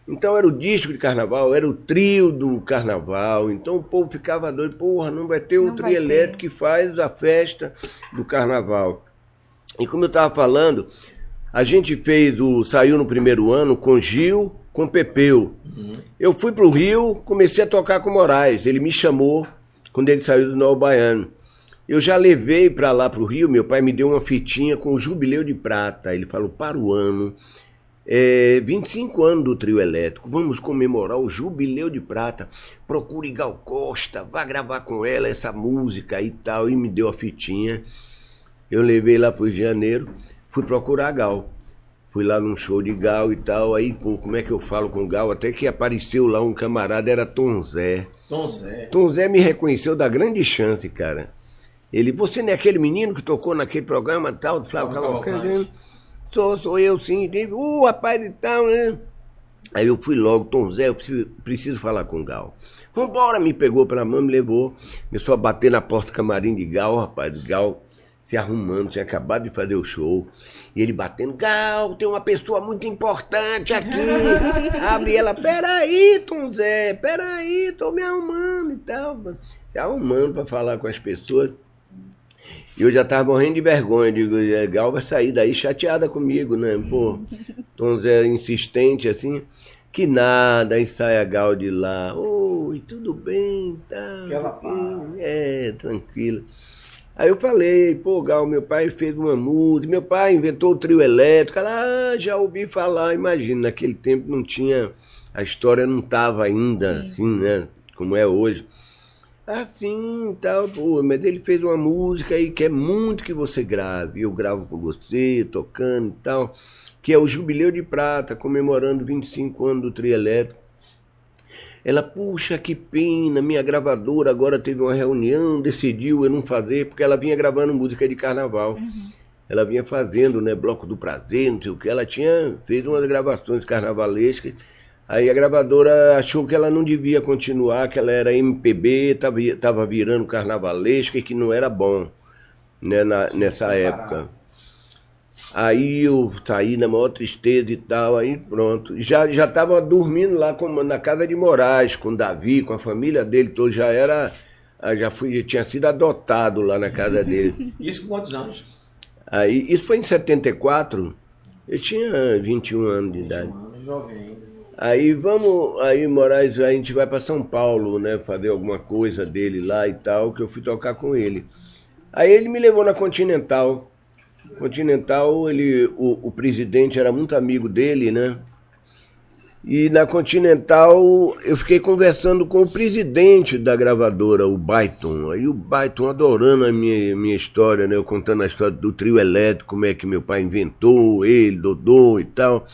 Então era o disco de carnaval, era o trio do carnaval. Então o povo ficava doido, porra, não vai ter o Não trio elétrico que faz a festa do carnaval. E como eu estava falando, a gente fez o. saiu no primeiro ano com Gil, com Pepeu. Eu fui pro Rio, comecei a tocar com Moraes. Ele me chamou quando ele saiu do Novo Baiano. Eu já levei para lá pro Rio, meu pai me deu uma fitinha com o Jubileu de Prata. Ele falou, para o ano. É, 25 anos do trio elétrico, vamos comemorar o Jubileu de Prata. Procure Gal Costa, vá gravar com ela essa música e tal. E me deu a fitinha. Eu levei lá pro Rio de Janeiro, fui procurar a Gal. Fui lá num show de Gal e tal. Aí, pô, como é que eu falo com Gal? Até que apareceu lá um camarada, era Tom Zé. Tom Zé. Tom Zé me reconheceu da grande chance, cara. Ele, você não é aquele menino que tocou naquele programa tal, do Flávio Flávio Cavalcante? Sou, sou eu sim. Ele, Uh, rapaz de tal, né? Aí eu fui logo, Tom Zé, eu preciso, preciso falar com o Gal. Vambora, me pegou pela mão, me levou. Começou a bater na porta do camarim de Gal, rapaz. Gal se arrumando, tinha acabado de fazer o show. E ele batendo, Gal, tem uma pessoa muito importante aqui. <laughs> Abre ela, peraí, Tom Zé, peraí, tô me arrumando e tal. Se arrumando pra falar com as pessoas. E eu já tava morrendo de vergonha. Digo, "É, Gal vai sair daí chateada comigo, né? Pô, <laughs> Tom Zé insistente assim. Que nada, aí sai a Gal de lá. Oi, tudo bem? Tá, Aquela tudo bem?" É, tranquila. Aí eu falei, pô, Gal, meu pai fez uma música, meu pai inventou o trio elétrico. Ela, ah, já ouvi falar, imagina, naquele tempo não tinha, a história não tava ainda assim, né? Como é hoje. Assim e tal, pô, mas ele fez uma música aí que é muito que você grave. Eu gravo com você, tocando e tal, que é o Jubileu de Prata, comemorando 25 anos do trio elétrico. Ela, puxa, que pena, minha gravadora agora teve uma reunião, decidiu eu não fazer, porque ela vinha gravando música de carnaval. Ela vinha fazendo, né, Bloco do Prazer, não sei o que. Ela tinha feito umas gravações carnavalescas. Aí a gravadora achou que ela não devia continuar, que ela era MPB, estava tava virando carnavalesca e que não era bom né, na- nessa época. Aí eu saí na maior tristeza e tal, aí pronto. Já já estava dormindo lá com, na casa de Moraes, com o Davi, com a família dele, todo já era já fui, já tinha sido adotado lá na casa dele. <laughs> Isso com quantos anos? Aí, isso foi em 74. Eu tinha 21 anos de idade. 21 anos, jovem ainda. Aí vamos, aí Moraes, a gente vai para São Paulo, né, fazer alguma coisa dele lá e tal, que eu fui tocar com ele. Aí ele me levou na Continental. Continental, ele, o, o presidente era muito amigo dele, né? E na Continental eu fiquei conversando com o presidente da gravadora, o Byton. Aí o Byton adorando a minha, minha história, né? Eu contando a história do trio elétrico, como é que meu pai inventou, ele, Dodô e tal.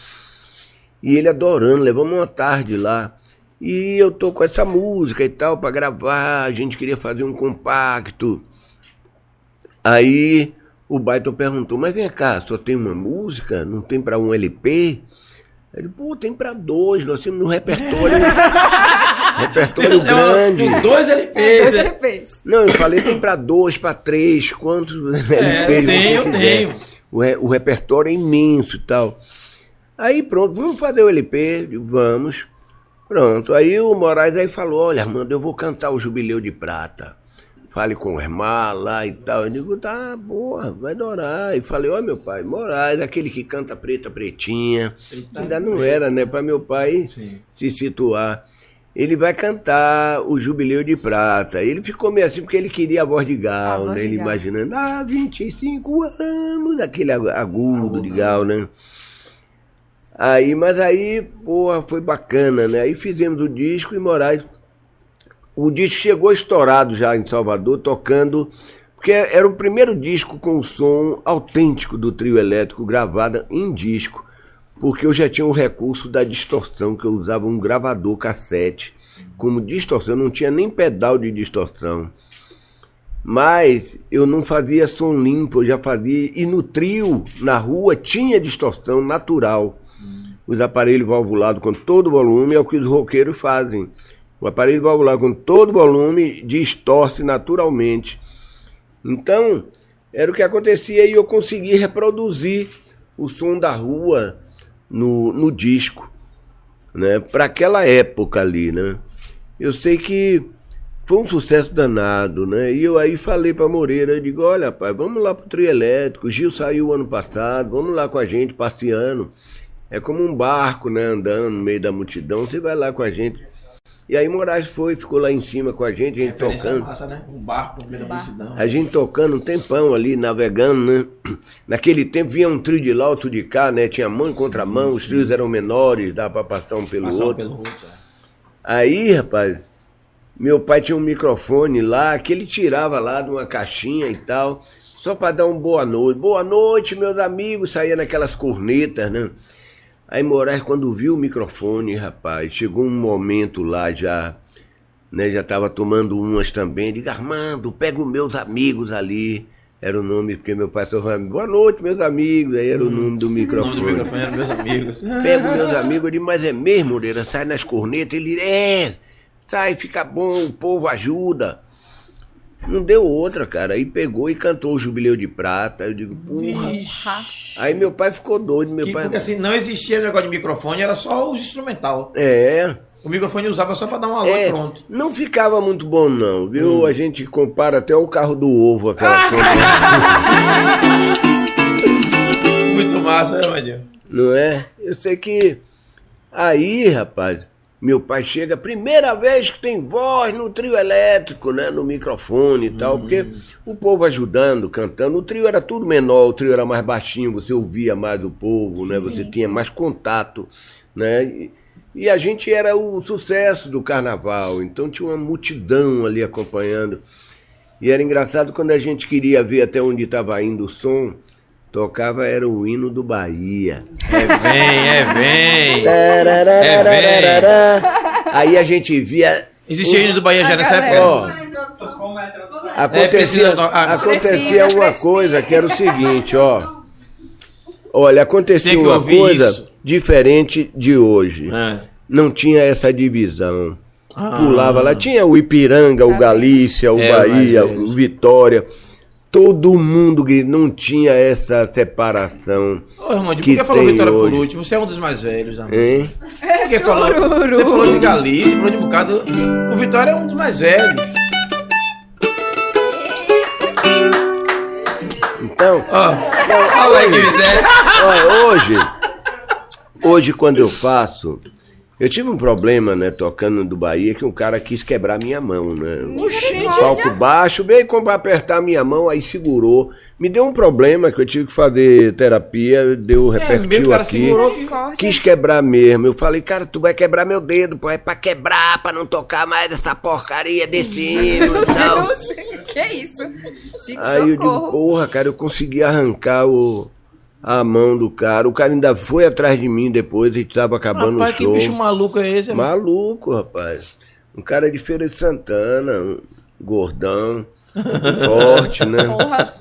E ele adorando, levamos uma tarde lá. E eu tô com essa música e tal para gravar, a gente queria fazer um compacto. Aí o Byton perguntou, mas vem cá, só tem uma música? Não tem para um LP? Ele, pô, tem pra dois, nós temos no repertório. <laughs> repertório grande. Com dois LPs. Dois LPs. Não, eu falei tem pra dois, pra três, quantos é, LPs tenho, eu tenho. O, o repertório é imenso e tal. Aí pronto, vamos fazer o LP, vamos. Pronto, aí o Moraes aí falou, olha Armando, eu vou cantar o Jubileu de Prata fale com o irmão lá e tal. Eu digo, tá, boa, vai adorar. E falei, ó, meu pai, Moraes, aquele que canta preta, pretinha. Ainda não era, né, para meu pai Sim. se situar. Ele vai cantar o Jubileu de Prata. Ele ficou meio assim porque ele queria a voz de Gal, né? Ele imaginando, ah, 25 anos, aquele agudo de Gal, né? Aí, mas aí, porra, foi bacana, né? Aí fizemos o disco e Moraes o disco chegou estourado já em Salvador, tocando, porque era o primeiro disco com som autêntico do trio elétrico gravado em disco, porque eu já tinha o recurso da distorção, que eu usava um gravador cassete como distorção, não tinha nem pedal de distorção. Mas eu não fazia som limpo, eu já fazia. E no trio, na rua, tinha distorção natural. Os aparelhos valvulados com todo volume é o que os roqueiros fazem. O aparelho valvular com todo volume distorce naturalmente. Então, era o que acontecia e eu consegui reproduzir o som da rua no, no disco, né? Para aquela época ali, né? Eu sei que foi um sucesso danado, né? E eu aí falei para Moreira, eu digo, olha, pai, vamos lá pro trio elétrico. O Gil saiu ano passado, vamos lá com a gente passeando. É como um barco, né, andando no meio da multidão. Você vai lá com a gente. E aí Moraes foi, ficou lá em cima com a gente, a gente tocando. Massa, né? Um barco no meio da multidão. A gente tocando um tempão ali, navegando, né? <clears throat> Naquele tempo vinha um trio de lá, outro de cá, né? Tinha mão contra mão, os trios eram menores, dava pra passar um pelo passar outro. Um pelo outro é. Aí, rapaz, meu pai tinha um microfone lá, que ele tirava lá de uma caixinha e tal, só para dar um boa noite. Boa noite, meus amigos, saía naquelas cornetas, né? Aí Moraes, quando viu o microfone, rapaz, chegou um momento lá já, né, já tava tomando umas também, diga, Armando, pega os meus amigos ali. Era o nome, porque meu pai só falava, boa noite, meus amigos. Aí era hum, o nome do microfone. O nome do microfone era meus amigos. <laughs> Pega os meus amigos, eu disse, mas é mesmo, Moreira? Sai nas cornetas. Ele, é, sai, fica bom, o povo ajuda. Não deu outra, cara. Aí pegou e cantou o Jubileu de Prata. Eu digo, porra. Aí meu pai ficou doido. Meu que, pai... Porque assim, não existia negócio de microfone, era só o instrumental. É. O microfone usava só para dar uma alô é, e pronto. Não ficava muito bom, não, viu? Hum. A gente compara até o carro do ovo, aquela <laughs> Muito massa, né? Não é? Eu sei que. Aí, rapaz, meu pai chega, primeira vez que tem voz no trio elétrico, né? No microfone e tal, porque o povo ajudando, cantando. O trio era tudo menor, o trio era mais baixinho, você ouvia mais o povo, sim, né? Você sim. tinha mais contato, né? E, e, a gente era o sucesso do carnaval, então tinha uma multidão ali acompanhando. E era engraçado quando a gente queria ver até onde estava indo o som Tocava era o hino do Bahia. É vem, <laughs> é vem. É vem. Aí a gente via. Existia o hino do Bahia já nessa época? Ó, acontecia, acontecia uma coisa que era o seguinte, ó. Olha, acontecia uma coisa isso. diferente de hoje. É. Não tinha essa divisão. Ah. Pulava lá, tinha o Ipiranga, o Galícia, o é, Bahia, o Vitória. Todo mundo grita, não tinha essa separação. Ô, que por que falou tem Vitória hoje. por último? Você é um dos mais velhos, Armandinho. Hein? Por que <laughs> falou, você falou de Galícia, falou de um bocado. O Vitória é um dos mais velhos. Então, Ó, olha aí que miséria. Olha, hoje, hoje quando eu faço, eu tive um problema, né, tocando do Bahia, que um cara quis quebrar minha mão, né? Palco baixo, bem como apertar minha mão, aí segurou. Me deu um problema que eu tive que fazer terapia, deu É, o cara aqui. segurou. Quis quebrar mesmo. Eu falei, cara, tu vai quebrar meu dedo, pô. É pra quebrar, pra não tocar mais essa porcaria desse hino e tal. <laughs> que isso? Gente, Aí eu digo, socorro. porra, cara, eu consegui arrancar o, a mão do cara. O cara ainda foi atrás de mim depois e estava acabando Rapaz, o que show. bicho maluco é esse? mano? Maluco, rapaz. Um cara de Feira de Santana, um gordão, <laughs> forte, né? Porra.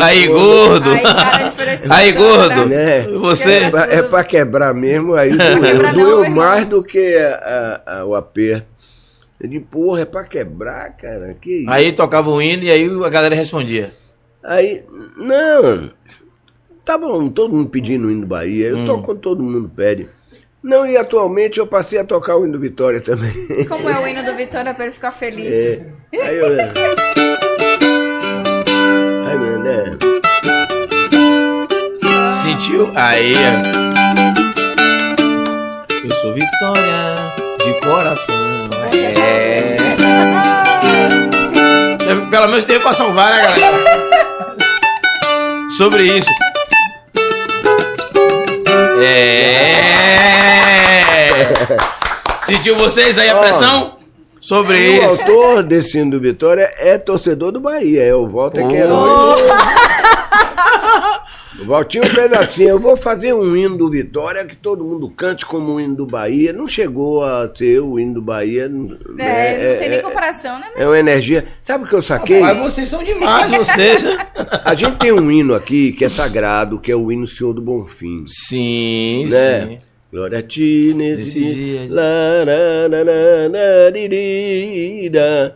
Aí, pô, gordo. Aí, cara, <laughs> Aí, gordo. Né? Você. É pra, é pra quebrar mesmo, aí <laughs> doeu. doeu mais do que a- a- o aperto. Eu disse, porra, é pra quebrar, cara? Que isso? Aí tocava o hino e aí a galera respondia. Aí, não. Tava todo mundo pedindo o hino do Bahia. Eu toco quando todo mundo pede. Não, e atualmente eu passei a tocar o hino do Vitória também. Como é o hino do Vitória pra ele ficar feliz? É. Aí eu. Ai, meu Deus. Sentiu? Aí. Eu sou Vitória de coração. É. <laughs> Pelo menos teve pra salvar, né, galera? <laughs> Sobre isso. É. Sentiu vocês aí a pressão? Sobre E o isso. autor desse hino do Vitória é torcedor do Bahia, é o Walter Oh. Queiroz. <laughs> O Valtinho fez assim, eu vou fazer um hino do Vitória que todo mundo cante como o hino do Bahia. Não chegou a ser o hino do Bahia. É, né? não tem nem comparação, né? É uma energia. Sabe o que eu saquei? Mas vocês são demais, <laughs> vocês. A gente tem um hino aqui que é sagrado, que é o hino Senhor do Bonfim. Sim, Né? sim. Glória a ti nesse dia. Lá, lá, lá.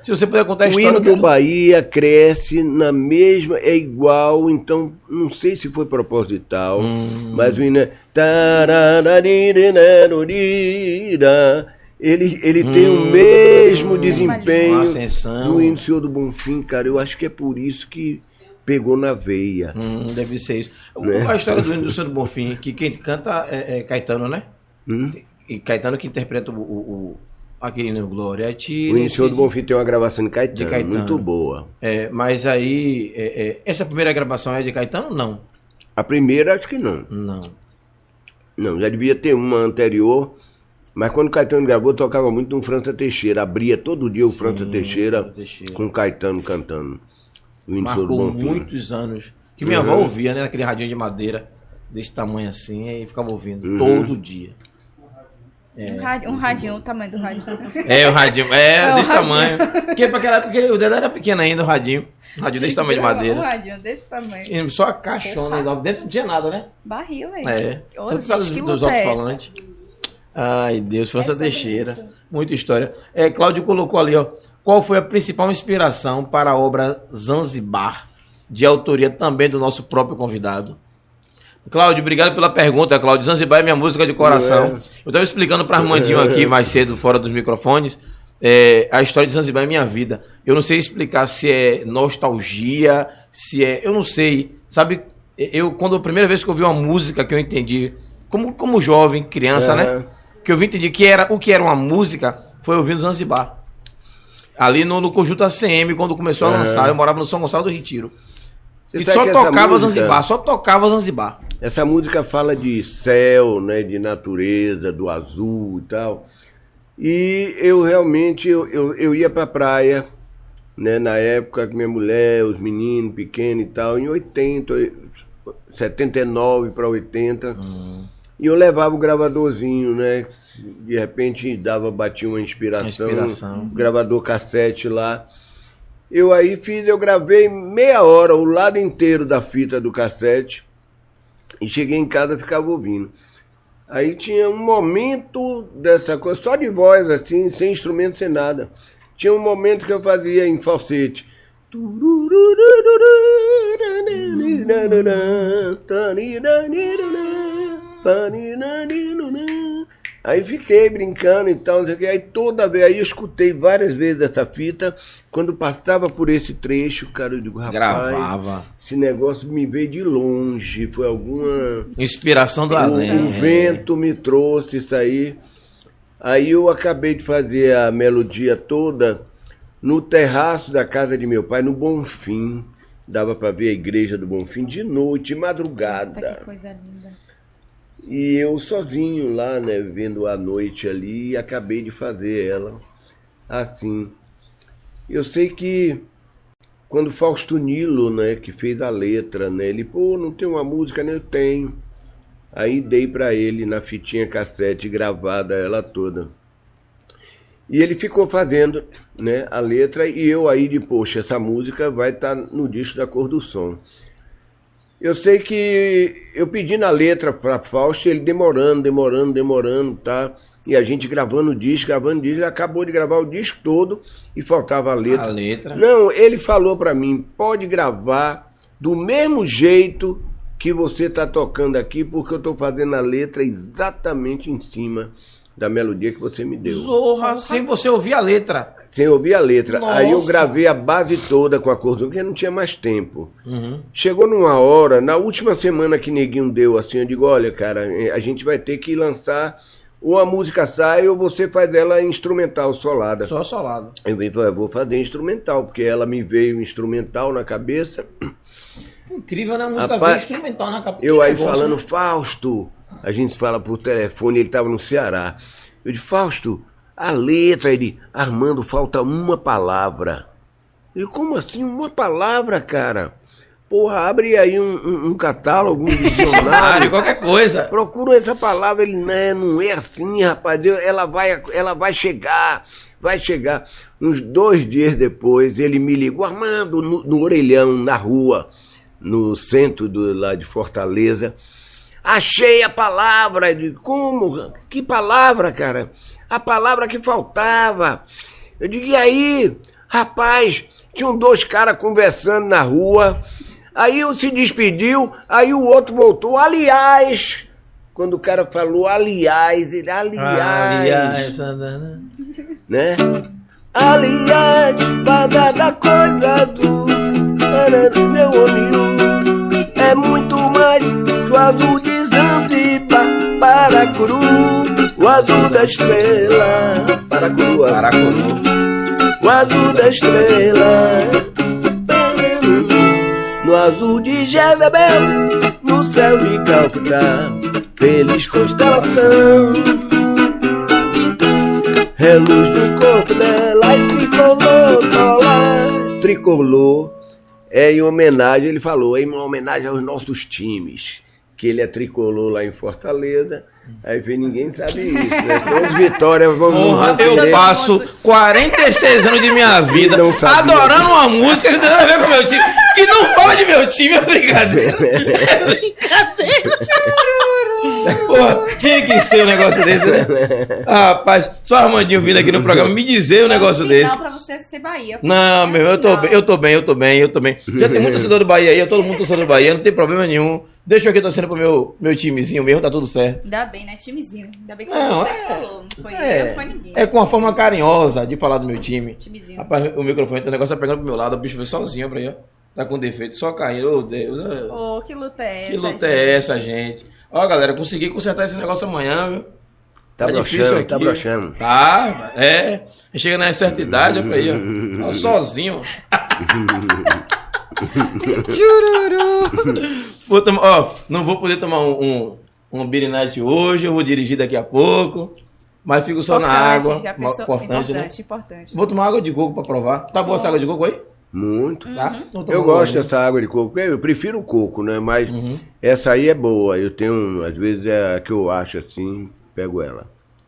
Se você puder contar a O história hino do Bahia cresce na mesma, é igual, então não sei se foi proposital, Hum. mas o hino é. Ele, ele tem o mesmo desempenho Uma ascensão. do hino Senhor do Bonfim, cara. Eu acho que é por isso que pegou na veia. Hum, deve ser isso. Né? A história do hino do Bonfim, que quem canta é, é Caetano, né? Hum? E Caetano que interpreta o, o, o- aquele hino Glória a ti. O Senhor do Bonfim tem uma gravação de Caetano, De Caetano. muito boa. É, mas aí, é, é, essa primeira gravação é de Caetano? Não. A primeira, acho que não. Não. Não, já devia ter uma anterior. Mas quando o Caetano gravou, tocava muito no França Teixeira. Abria todo dia o França Teixeira, Teixeira. com o Caetano cantando. Marcou Bonfim. muitos anos. Que minha Uhum. avó ouvia, né? Naquele radinho de madeira, desse tamanho assim, e ficava ouvindo Uhum. todo dia. Um, rádio, um radinho, o tamanho do rádio. É, o radinho, é, <laughs> É, desse radinho. tamanho. Porque pra aquela época o dedo era pequeno ainda, o radinho. Um radinho desse tamanho de Um madeira. radinho desse tamanho. Tinha Só a caixona lá dentro não tinha nada, né? Barril, velho. É. Que dos luta é alto-falantes. Ai, Deus, França É sobre Teixeira. Muita história. É, Cláudio colocou ali, ó. Qual foi a principal inspiração para a obra Zanzibar, de autoria também do nosso próprio convidado? Cláudio, obrigado pela pergunta, Cláudio. Zanzibar é minha música de coração. É. Eu estava explicando para Armandinho aqui mais cedo, fora dos microfones, é, a história de Zanzibar é minha vida. Eu não sei explicar se é nostalgia, se é. Eu não sei. Sabe, eu, quando a primeira vez que eu ouvi uma música que eu entendi, como, como jovem, criança, né? É. que eu vim entender que era o que era uma música foi ouvindo Zanzibar. Ali no, no conjunto ACM, quando começou a Aham. lançar, eu morava no São Gonçalo do Retiro. Você e sabe só tocava música- Zanzibar, só tocava Zanzibar. Essa música fala de céu, né, de natureza, do azul e tal. E eu realmente eu, eu, eu ia pra praia, né, na época com minha mulher, os meninos pequenos e tal, em 80, 79 para 80. E eu levava o gravadorzinho, né? De repente dava, batia uma inspiração, Inspiração. gravador cassete lá. Eu aí fiz, eu gravei meia hora, o lado inteiro da fita do cassete. E cheguei em casa e ficava ouvindo. Aí tinha um momento dessa coisa, só de voz, assim, sem instrumento, sem nada. Tinha um momento que eu fazia em falsete. Aí fiquei brincando e tal, não sei o que. Aí toda vez, aí eu escutei várias vezes essa fita. Quando passava por esse trecho, cara, eu digo, rapaz, Gravava. esse negócio me veio de longe. Foi alguma. Inspiração do além. o vento me trouxe isso aí. Aí eu acabei de fazer a melodia toda no terraço da casa de meu pai, no Bonfim. Dava para ver a igreja do Bonfim de noite, Tá, madrugada. que coisa linda. E eu sozinho lá, né, vendo a noite ali, acabei de fazer ela assim. Eu sei que quando Fausto Nilo, né, que fez a letra, né, ele, pô, não tem uma música, né? Eu tenho. Aí dei pra ele na fitinha cassete gravada ela toda. E ele ficou fazendo, né, a letra e eu aí de, poxa, essa música vai estar no disco da Cor do Som. Eu sei que eu pedi na letra para Fausto, ele demorando, demorando, demorando, tá? E a gente gravando o disco, gravando o disco, ele acabou de gravar o disco todo e faltava a letra. A letra. Não, ele falou para mim, pode gravar do mesmo jeito que você tá tocando aqui, porque eu tô fazendo a letra exatamente em cima da melodia que você me deu. Zorra, sem você ouvir a letra. Sem ouvir a letra. Nossa. Aí eu gravei a base toda com a cordão, porque não tinha mais tempo. Uhum. Chegou numa hora, na última semana que Neguinho deu assim, eu digo, olha, cara, a gente vai ter que lançar ou a música sai ou você faz ela instrumental, solada. Só solado. Eu falei, "Pô, eu vou fazer instrumental, porque ela me veio instrumental na cabeça. Incrível, né? A música Rapaz, veio instrumental na capa. Eu aí negócio, falando, né? Fausto, a gente fala por telefone, ele estava no Ceará. Eu disse, Fausto, a letra, ele, Armando, falta uma palavra. Eu, como assim, uma palavra, cara? Porra, abre aí um, um- um catálogo, um <laughs> Dicionário, qualquer coisa. Procura essa palavra, ele, né, não é assim, rapaz, ela vai, ela vai chegar, vai chegar. Uns dois dias depois, ele me ligou, Armando, no, no orelhão, na rua, no centro do, lá de Fortaleza. Achei a palavra. Digo, como? Que palavra, cara? A palavra que faltava. Eu digo, e aí? Rapaz, tinham dois caras conversando na rua. Aí um se despediu, aí o outro voltou. Aliás, quando o cara falou aliás, ele, aliás, Aliás, né? Aliás, fada da coisa do meu amigo é muito mais que o azul de Zanzibar, Paracuru, o azul da estrela, Paracuru, Paracuru. o azul da estrela. No azul de Jezebel, no céu de Calcutá, feliz constelação. É luz do corpo dela e tricolor, colar. Tricolor é em homenagem, ele falou, é em homenagem aos nossos times. Que ele é tricolor lá em Fortaleza. Aí vem ninguém sabe isso, né? Todos vitórias vamos Porra, vamos eu passo 46 anos de minha vida não adorando uma música que não tem nada a ver com o meu time. Que não fala de meu time, é brincadeira. <laughs> É brincadeira. Porra, tinha que ser um negócio desse, né? Rapaz, só Armandinho vindo aqui no programa me dizer um negócio Não, desse. pra você ser Bahia. Não, meu, eu tô, Sinal. bem, eu tô bem, eu tô bem, eu tô bem. Já tem muito torcedor do Bahia aí, todo mundo torcedor do Bahia, não tem problema nenhum. Deixa eu aqui torcendo pro meu, meu timezinho mesmo, tá tudo certo. Ainda bem, né? Timezinho. Ainda bem que Não, você é- falou. Não foi eu, É, não foi ninguém. é com uma forma carinhosa de falar do meu time. Timezinho. Rapaz, o microfone tem um negócio tá pegando pro meu lado, o bicho veio sozinho pra aí, ó. Tá com defeito, só caindo. Ô, Deus. ó. Ô, que luta é essa? que luta gente? é essa, gente? Ó, galera, consegui consertar esse negócio amanhã, viu? Tá broxando, tá broxando. Tá, é. Chega na certa idade, ó, pra aí, ó. Ó, sozinho, <laughs> <laughs> Vou tomar, ó, não vou poder tomar um, um, um Beer Night hoje, eu vou dirigir daqui a pouco. Mas fico só na água. Pensou? Importante, importante, né? importante. Vou tomar água de coco pra provar. Tá boa essa água de coco aí? Muito. Tá? Então Eu gosto dessa água de coco. Eu prefiro o coco, né? Mas Uhum. essa aí é boa. Eu tenho, às vezes, é a que eu acho assim, pego ela.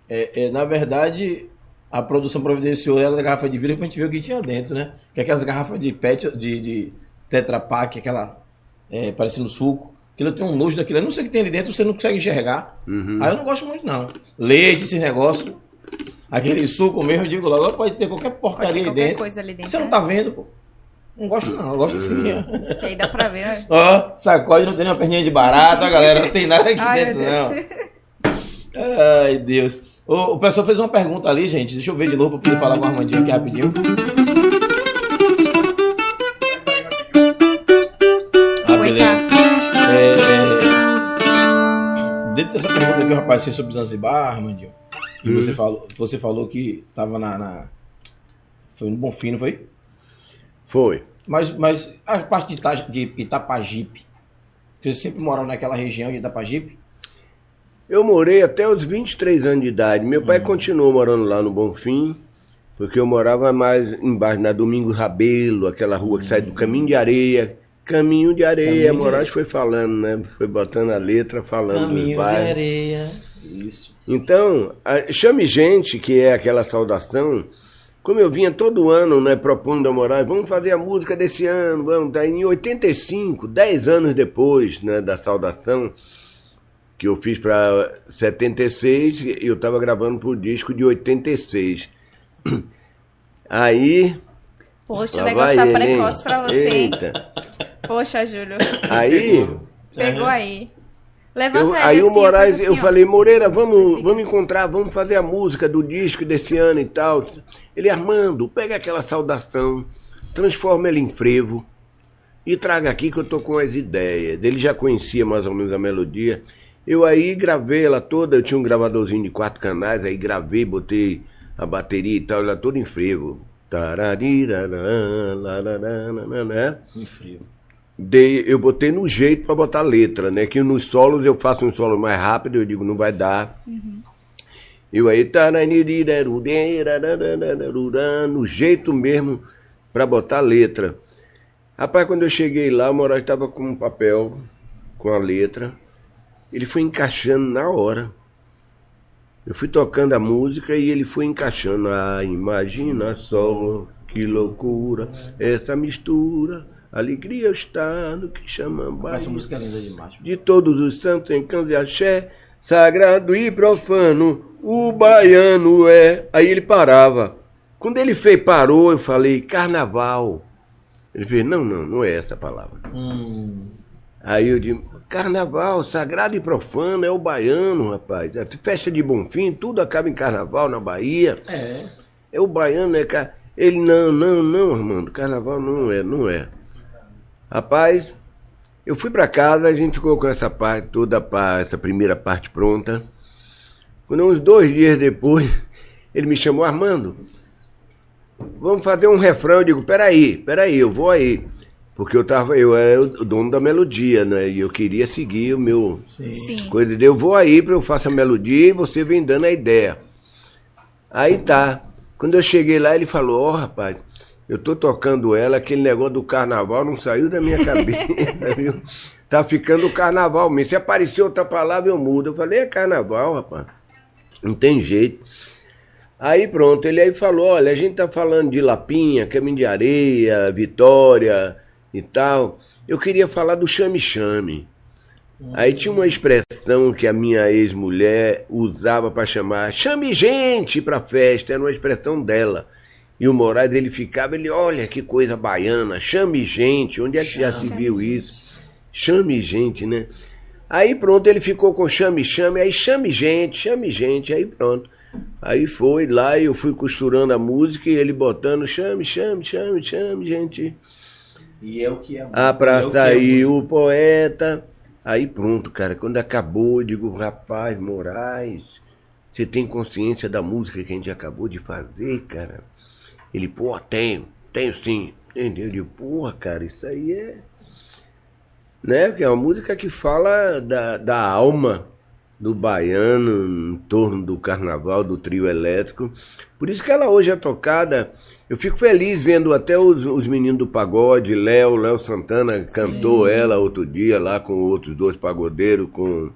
É, é, na verdade, a produção providenciou ela da garrafa de vidro pra gente ver o que tinha dentro, né? Que é aquelas garrafas de pet, de, de Tetra Pak, aquela é, parecendo suco. Aquilo tem um nojo daquilo. Eu não sei o que tem ali dentro, você não consegue enxergar. Uhum. Aí eu não gosto muito, não. Leite, esse negócio. Aquele suco mesmo, eu digo logo, pode ter qualquer porcaria ter qualquer dentro. coisa ali dentro. Você não né? tá vendo, pô. Não gosto não, eu gosto assim. ó. Que aí dá pra ver, né? Ó, sacode, não tem nenhuma perninha de barata, galera. Não tem nada aqui Ai, dentro, não. Ai, Deus. O, o pessoal fez uma pergunta ali, gente. Deixa eu ver de novo pra poder falar com o Armandinho aqui rapidinho. Dessa pergunta que o rapaz fez sobre Zanzibar, Armandinho, e Hum. você, falou, você falou que tava na, na- Foi no Bonfim, não foi? Foi. Mas, mas a parte de, Ita- de Itapajipe, você sempre morou naquela região de Itapajipe? Eu morei até os 23 anos de idade. Meu pai continuou morando lá no Bonfim, porque eu morava mais embaixo, na Domingos Rabelo, aquela rua que sai do Caminho de Areia. Caminho de Areia, Caminho de Moraes Areia. foi falando, né? Foi botando a letra, falando dos Caminho de areia. Isso. Então, a- chame gente, que é aquela saudação. Como eu vinha todo ano, né, propondo a Moraes, vamos fazer a música desse ano, vamos. Daí em 85, 10 anos depois, né, da saudação, que eu fiz para 76, eu estava gravando pro disco de 86. <clears throat> Aí. Poxa, o negócio tá ele, hein? precoce pra você? Eita. Poxa, Júlio. Aí. Pegou aí. Levanta Eu- ele aí o Moraes, assim, eu ó. falei, Moreira, vamos, vamos encontrar, vamos fazer a música do disco desse ano e tal. Ele, Armando, pega aquela saudação, transforma ela em frevo e traga aqui que eu tô com as ideias. Ele já conhecia mais ou menos a melodia. Eu aí gravei ela toda, eu tinha um gravadorzinho de quatro canais, aí gravei, botei a bateria e tal, ela toda em frevo. Né? Dei, eu botei no jeito para botar letra, né? Que nos solos eu faço um solo mais rápido, eu digo, não vai dar. Eu aí, no jeito mesmo para botar letra. Rapaz, quando eu cheguei lá, o Moraes estava com um papel com a letra. Ele foi encaixando na hora. Eu fui tocando a música e ele foi encaixando. Ah, imagina só que loucura essa mistura. Alegria está no que chama Bahia. Essa música é linda demais. De todos os santos em canto de axé, sagrado e profano, o baiano é. Aí ele parava. Quando ele fez, parou, eu falei, carnaval. Ele fez, não, não, não é essa palavra. Hum, Aí eu disse, carnaval, sagrado e profano, é o baiano, rapaz. A festa de Bonfim, tudo acaba em carnaval na Bahia. é. É o baiano, é ca... Ele, não, não, não, Armando, carnaval não é, não é. Rapaz, eu fui pra casa, a gente ficou com essa parte, toda essa primeira parte pronta. Quando uns dois dias depois, <laughs> ele me chamou, Armando, vamos fazer um refrão. Eu digo, peraí, peraí, eu vou aí. Porque eu tava, eu era o dono da melodia, né? E eu queria seguir o meu Sim. Sim. coisa de eu vou aí para eu faço a melodia e você vem dando a ideia. Aí tá. Quando eu cheguei lá, ele falou, ó rapaz, eu tô tocando ela, aquele negócio do carnaval não saiu da minha cabeça, <laughs> viu? Tá ficando carnaval mesmo. Se aparecer outra palavra, eu mudo. Eu falei, é carnaval, rapaz. Não tem jeito. Aí pronto, ele aí falou, olha, a gente tá falando de Lapinha, Caminho de Areia, Vitória e tal. Eu queria falar do chame-chame. Aí tinha uma expressão que a minha ex-mulher usava para chamar, chame gente pra festa, era uma expressão dela. E o Moraes, ele ficava, ele, olha que coisa baiana, chame gente, onde é que já se viu isso? Chame gente, né? Aí pronto, ele ficou com chame, chame, aí chame gente, chame gente, aí pronto. Aí foi lá e eu fui costurando a música e ele botando chame, chame, chame, chame, gente. E é o que é. A que é praça aí o poeta. Aí pronto, cara. Quando acabou, eu digo, rapaz, Moraes, você tem consciência da música que a gente acabou de fazer, cara? Ele, pô, tenho, tenho sim. Entendeu? Eu digo, porra, cara, isso aí é. Né? Que é uma música que fala da, da alma do baiano em torno do carnaval, do trio elétrico. Por isso que ela hoje é tocada. Eu fico feliz vendo até os, os meninos do pagode, Léo, Léo Santana cantou ela outro dia lá com outros dois pagodeiros, com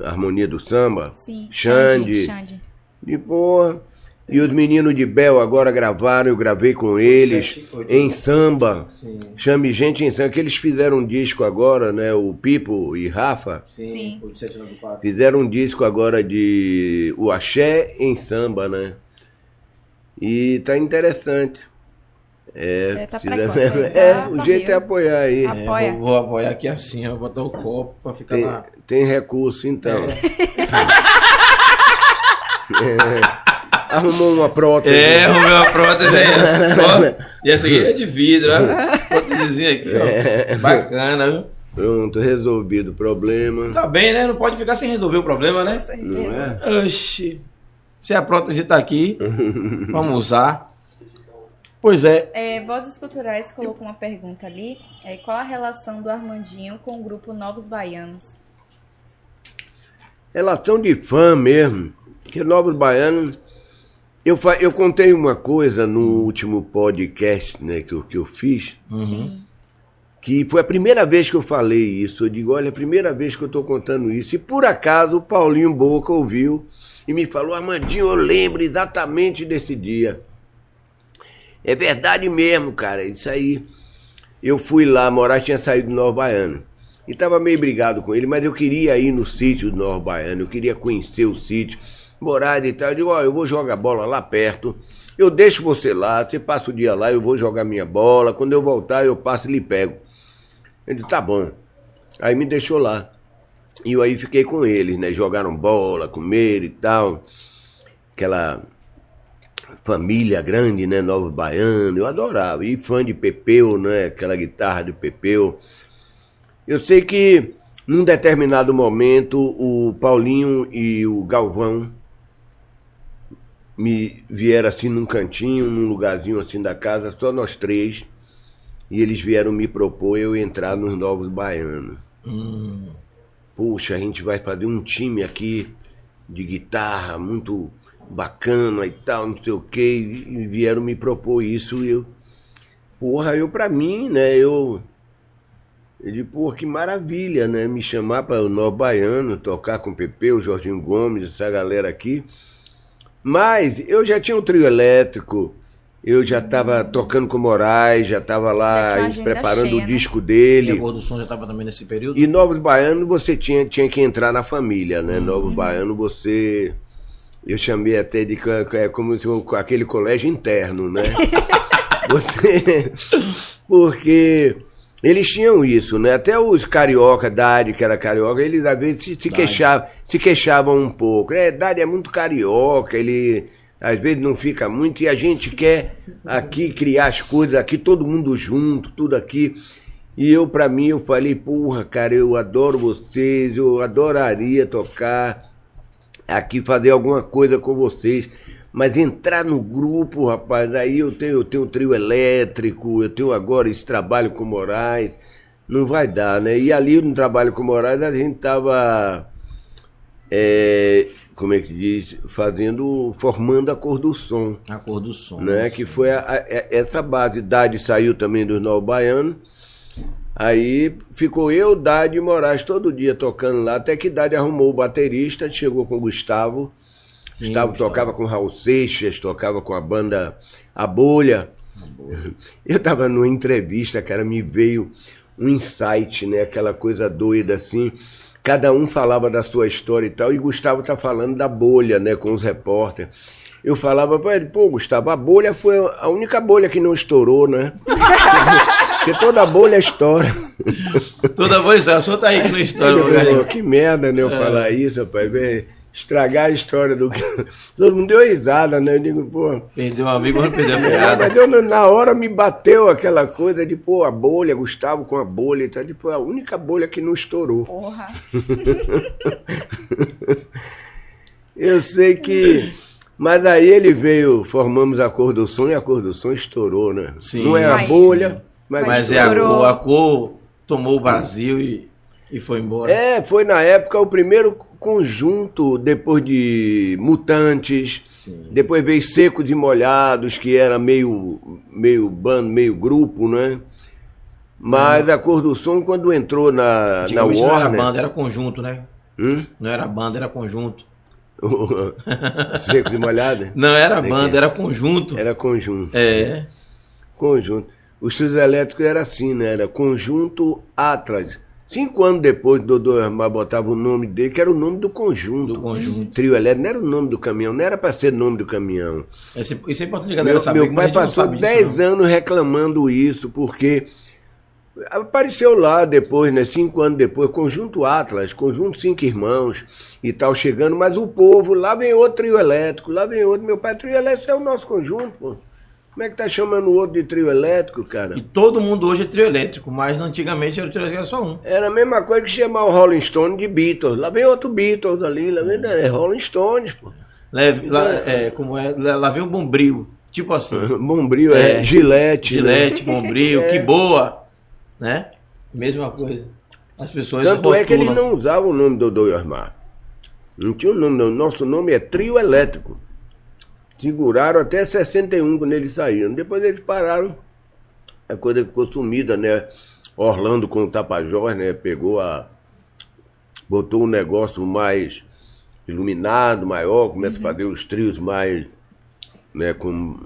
a harmonia do samba. Sim. Xande. Xande. De boa. E os meninos de Bel agora gravaram, eu gravei com eles em samba. Sim. Chame gente em samba, que eles fizeram um disco agora, né? O Pipo e Rafa. Sim. Sim. 8794. Fizeram um disco agora de o axé em samba, né? E tá interessante. É, É, tá precisa- precoce, <laughs> é, tá o jeito é apoiar aí. É, Apoia. vou, vou apoiar aqui assim, ó, vou botar o copo pra ficar Tem, na. tem recurso, então. É. <laughs> Arrumou uma prótese. É, arrumei uma prótese aí. <laughs> ó. E essa aqui é de vidro, ó. <laughs> Prótesezinha aqui, ó. Bacana, viu? Pronto, resolvido o problema. Tá bem, né? Não pode ficar sem resolver o problema, né? Não é? Oxi. Se a prótese tá aqui, <laughs> vamos usar. Pois é. É, Vozes Culturais colocou uma pergunta ali. É, qual a relação do Armandinho com o grupo Novos Baianos? Relação de fã mesmo. Que Novos Baianos. Eu, eu contei uma coisa no último podcast né, que, eu, que eu fiz, Sim. que foi a primeira vez que eu falei isso. Eu digo, olha, é a primeira vez que eu estou contando isso. E por acaso o Paulinho Boca ouviu e me falou, Armandinho, eu lembro exatamente desse dia. É verdade mesmo, cara. Isso aí. Eu fui lá, morar tinha saído do Nova Baiano. E tava meio brigado com ele, mas eu queria ir no sítio do Nova Baiano, eu queria conhecer o sítio, morada e tal. Eu digo, ó, eu vou jogar bola lá perto. Eu deixo você lá, você passa o dia lá, eu vou jogar minha bola. Quando eu voltar, eu passo e lhe pego. Ele disse, tá bom. Aí me deixou lá. E eu aí fiquei com eles, né? Jogaram bola, comeram e tal. Aquela família grande, né? Novo Baiano, eu adorava. E fã de Pepeu, né? Aquela guitarra de Pepeu. Eu sei que num determinado momento o Paulinho e o Galvão me vieram assim num cantinho, num lugarzinho assim da casa, só nós três. E eles vieram me propor eu entrar nos Novos Baianos. Hum, Puxa, a gente vai fazer um time aqui de guitarra muito bacana e tal, não sei o que, e vieram me propor isso e eu. Porra, eu pra mim, né, eu. Eu digo, porra, que maravilha, né? Me chamar para o Novo Baiano, tocar com o Pepe, o Jorginho Gomes, essa galera aqui. Mas eu já tinha um trio elétrico, eu já estava tocando com o Moraes, já estava Já lá agenda preparando cheia, o né? disco e dele. a cor do som já tava também nesse período? E Novos Baianos você tinha, tinha que entrar na família, né? Novos Baianos você. Eu chamei até de é como se aquele colégio interno, né? <laughs> você. Porque eles tinham isso, né? Até os carioca, Dário, que era carioca, eles às vezes se, se, queixavam, se queixavam um pouco. É, Dário é muito carioca, ele às vezes não fica muito, e a gente quer aqui criar as coisas aqui, todo mundo junto, tudo aqui. E eu, pra mim, eu falei, porra, cara, eu adoro vocês, eu adoraria tocar aqui, fazer alguma coisa com vocês. Mas entrar no grupo, rapaz, aí eu tenho, eu tenho um trio elétrico, eu tenho agora esse trabalho com Moraes, não vai dar, né? E ali no trabalho com Moraes a gente tava, é, como é que diz, fazendo, formando a cor do som A cor do som. né? Que foi a- a- essa base. Dade saiu também dos Novos Baianos. Aí ficou eu, Dade e Moraes todo dia tocando lá, até que Dade arrumou o baterista, chegou com o Gustavo. Sim, Gustavo tocava com Raul Seixas, tocava com a banda A Bolha. Eu tava numa entrevista, cara, me veio um insight, né? Aquela coisa doida assim. Cada um falava da sua história e tal, e Gustavo tá falando da bolha, né, com os repórteres. Eu falava pra ele, pô, Gustavo, a bolha foi a única bolha que não estourou, né? <laughs> Porque toda bolha estoura. Toda vez, a sua tá aí que não estoura, meu falou, que merda, né, eu falar isso, rapaz. Vem estragar a história do. <laughs> Todo mundo deu risada, né? Eu digo, pô. Perdeu um amigo, mas não perdeu a É, piada. mas eu, na hora me bateu aquela coisa de, pô, a bolha, Gustavo com a bolha e tal. De, pô, a única bolha que não estourou. Porra. <laughs> Eu sei que. Mas aí ele veio, formamos a cor do som e a cor do som estourou, né? Sim. não era Mas- bolha, mas. Mas é a estourou. cor, a cor tomou o Brasil e, e foi embora. É, foi na época o primeiro conjunto, depois de Mutantes, Sim. depois veio Secos e Molhados, que era meio, meio bando, meio grupo, né? Mas a cor do som, quando entrou na, na Antigamente não era Warner. banda, era conjunto, né? Hum? Não era banda, era conjunto. <laughs> Secos e Molhados? Não era é que banda, é? era conjunto. Era conjunto. É. Conjunto. Os trios elétricos era assim, né? Era conjunto Atlas. Cinco anos depois, Dodô Armar botava o nome dele, que era o nome do conjunto. Do conjunto. Trio elétrico, não era o nome do caminhão, não era para ser nome do caminhão. Esse- Isso é importante a galera Meu, saber. meu pai passou sabe disso, 10 não. anos reclamando isso, porque apareceu lá depois, né, cinco anos depois, Conjunto Atlas, Conjunto Cinco Irmãos e tal, chegando, mas o povo, lá vem outro trio elétrico, lá vem outro. Meu pai, trio elétrico é o nosso conjunto, pô. Como é que tá chamando o outro de trio elétrico, cara? E todo mundo hoje é trio elétrico, mas antigamente era trio elétrico era só um. Era a mesma coisa que chamar o Rolling Stone de Beatles. Lá vem outro Beatles ali, lá vem é Rolling Stones, pô. Leve, lá, é, como é, lá vem o bombril. Tipo assim. <laughs> Bombril é, É, Gillette. né? Gilete, bombril, <laughs> É. que boa. Né? Mesma coisa. As pessoas Tanto é que eles não usavam o nome Dodô e Osmar. Não tinha o nome, não. Nosso nome é Trio Elétrico. Seguraram até 61 quando eles saíram. Depois eles pararam. A coisa ficou sumida, né? Orlando com o Tapajós, né? Pegou a. Botou um negócio mais iluminado, maior, começa a fazer os trios mais. Né, com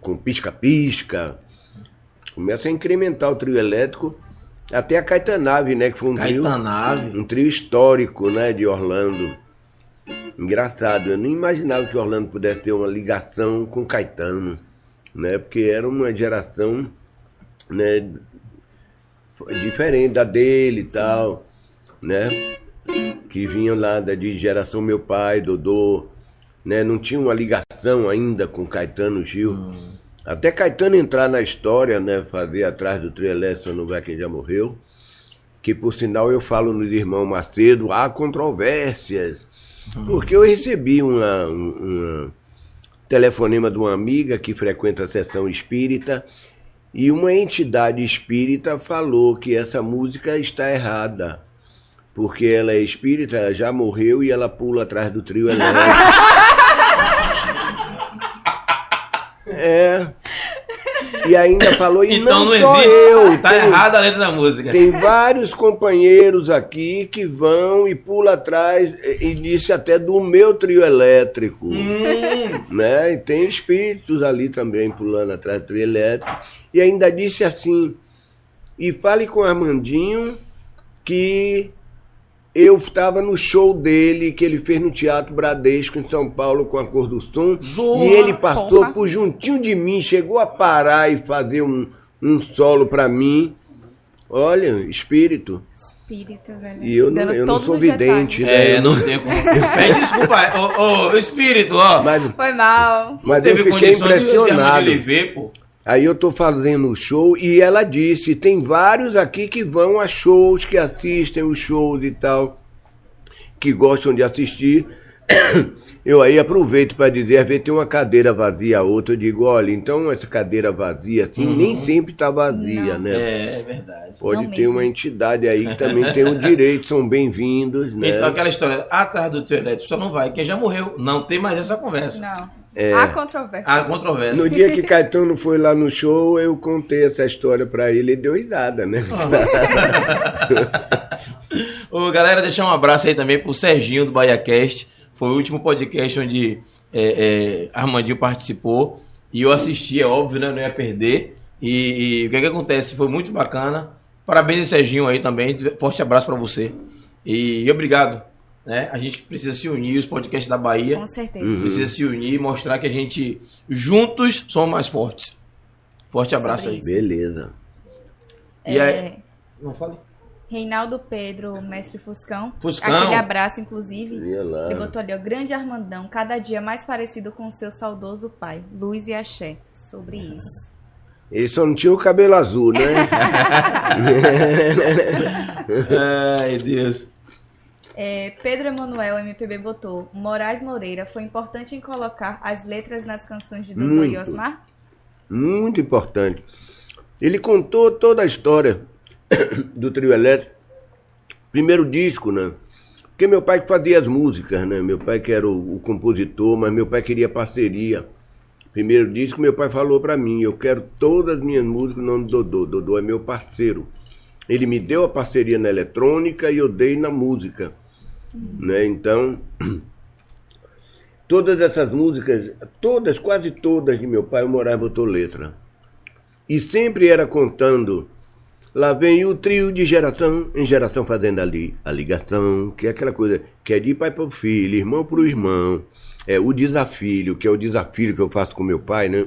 com pisca-pisca. Começa a incrementar o trio elétrico. Até a Caetanave, né? Que foi um trio. Caetanave. Um trio histórico, né, de Orlando. Engraçado, eu não imaginava que Orlando pudesse ter uma ligação com Caetano, né? Porque era uma geração, né, diferente da dele e tal, né? Que vinham lá da de geração meu pai, Dodô, né? Não tinha uma ligação ainda com Caetano Gil. Até Caetano entrar na história, né? Fazer atrás do trio elétrico, não vai quem já morreu que por sinal eu falo nos irmãos Macedo, há controvérsias. Porque eu recebi uma, um uma telefonema de uma amiga que frequenta a sessão espírita e uma entidade espírita falou que essa música está errada. Porque ela é espírita, ela já morreu e ela pula atrás do trio elétrico. <laughs> é. E ainda falou, e Então não, não, só existe. eu. Tá tem- errada a letra da música. tem vários companheiros aqui que vão e pulam atrás, e e disse até do meu trio elétrico. Hum, Né? E tem espíritos ali também pulando atrás do trio elétrico. E ainda disse assim: e fale com o Armandinho que eu estava no show dele que ele fez no Teatro Bradesco em São Paulo com a Cor do Som. Zorra, e ele passou porra. por juntinho de mim, chegou a parar e fazer um, um solo para mim. Olha, espírito. Espírito, velho. E eu não- eu não sou vidente, detalhes. né? é, não tem como. <laughs> Pede desculpa. Ô, ô, espírito, ó. Mas, Foi mal. mas eu teve fiquei condição de- de impressionado. ele ver, pô. Aí eu tô fazendo o show e ela disse, tem vários aqui que vão a shows, que assistem os shows e tal, que gostam de assistir. <coughs> Eu aí aproveito para dizer, às vezes tem uma cadeira vazia, a outra, eu digo, olha, então essa cadeira vazia assim, nem sempre tá vazia, né? É, é verdade. Pode Não ter mesmo. uma entidade aí que também <laughs> tem o direito, são bem-vindos, né? Então aquela história, atrás do teu elétrico só não vai, quem já morreu. Não tem mais essa conversa. Não. É. Há controvérsia. Há controvérsia. No dia que Caetano foi lá no show, eu contei essa história pra ele e deu risada, né? <laughs> Ô, galera, deixar um abraço aí também pro Serginho do BahiaCast. Foi o último podcast onde é, é, Armandinho participou. E eu assisti, é óbvio, né? Não ia perder. E, e o que, que acontece? Foi muito bacana. Parabéns, Serginho, aí também. Forte abraço pra você. E obrigado. Né? A gente precisa se unir, os podcasts da Bahia. Com certeza. Hum. Precisa se unir e mostrar que a gente, juntos, somos mais fortes. Forte abraço Sobre aí. isso. Beleza. E É, aí- Não fale. Reinaldo Pedro, mestre Fuscão. Fuscão. Aquele abraço, inclusive. Ele botou ali, ó, grande Armandão, cada dia mais parecido com seu saudoso pai, Luz e Axé. Sobre isso. Ele só não tinha o cabelo azul, né? <laughs> <laughs> Ai, Deus. É, Pedro Emanuel, MPB, botou, Moraes Moreira foi importante em colocar as letras nas canções de Dodô e. Osmar? Muito importante. Ele contou toda a história do trio elétrico. Primeiro disco, né? Porque meu pai que fazia as músicas, né? Meu pai que era o, o compositor, mas meu pai queria parceria. Primeiro disco, meu pai falou pra mim, eu quero todas as minhas músicas no nome do Dodô. Dodô é meu parceiro. Ele me deu a parceria na eletrônica e eu dei na música. Né? Então, todas essas músicas, todas, quase todas de meu pai, o Moraes botou letra. E sempre era contando Lá vem o trio de geração, em geração fazendo ali a ligação, que é aquela coisa que é de pai para o filho, irmão para o irmão. É o desafio, que é o desafio que eu faço com meu pai, né?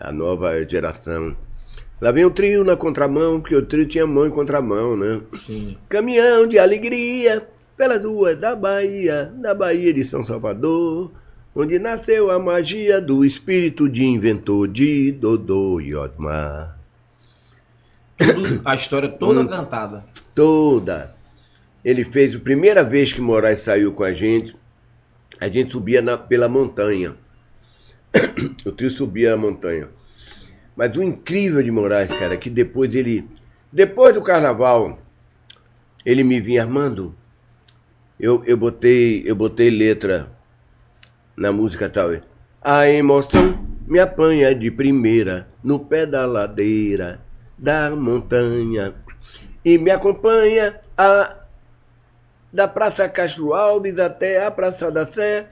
A nova geração. Lá vem o trio na contramão, porque o trio tinha mão em contramão, né? Sim. Caminhão de alegria pelas ruas da Bahia, da Bahia de São Salvador, onde nasceu a magia do espírito de inventor de Dodô e Otmar. Tudo- a história toda Hum. cantada. Toda. Ele fez a primeira vez que Moraes saiu com a gente, a gente subia na- pela montanha. <coughs> O trio subia a montanha. Mas o incrível de Moraes, cara, que depois ele. Depois do carnaval, ele me vinha armando. Eu, eu botei. Eu botei letra na música tal. A emoção me apanha de primeira no pé da ladeira da montanha e me acompanha a da Praça Castro Alves até a Praça da Sé,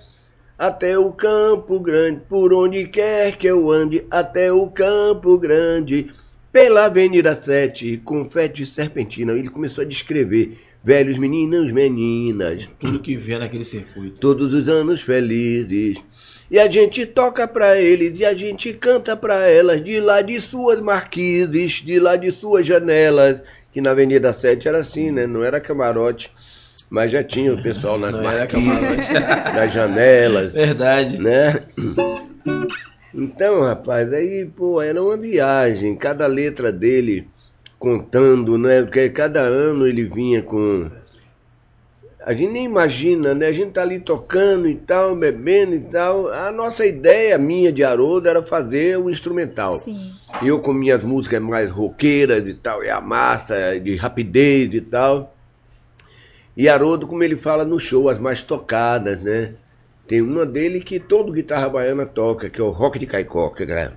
até o Campo Grande, por onde quer que eu ande, até o Campo Grande, pela Avenida 7, confete serpentina. Ele começou a descrever velhos meninos, meninas, Tudo que via naquele circuito. todos os anos felizes. E a gente toca pra eles e a gente canta pra elas de lá de suas marquises, de lá de suas janelas, que na Avenida 7 era assim, né? Não era camarote, mas já tinha o pessoal nas camarote. <laughs> nas janelas, Verdade. né? Então, rapaz, aí, pô, era uma viagem, cada letra dele contando, né? Porque cada ano ele vinha com. A gente nem imagina, né? A gente tá ali tocando e tal, bebendo e tal. A nossa ideia minha de Haroldo era fazer o instrumental. Sim. Eu com minhas músicas mais roqueiras e tal, e a massa, de rapidez e tal. E Haroldo, como ele fala no show, as mais tocadas, né? Tem uma dele que todo guitarra baiana toca, que é o Rock de Caicó, que é...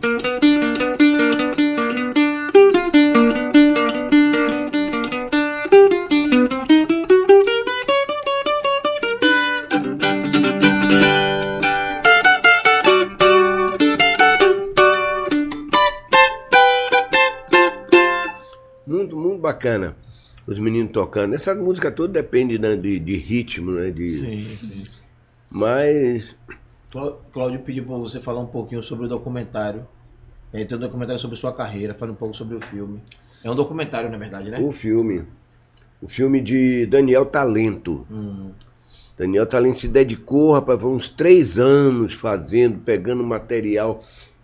Muito, muito bacana. Os meninos tocando. Essa música toda depende né, de, de ritmo, né? De, Sim, sim. Mas Clá- Cláudio pediu para você falar um pouquinho sobre o documentário. É, tem um documentário sobre sua carreira, fala um pouco sobre o filme. É um documentário, na verdade, né? o filme, o filme de Daniel Talento. Hum, Daniel Talento se dedicou, rapaz, foi uns três anos fazendo, pegando material.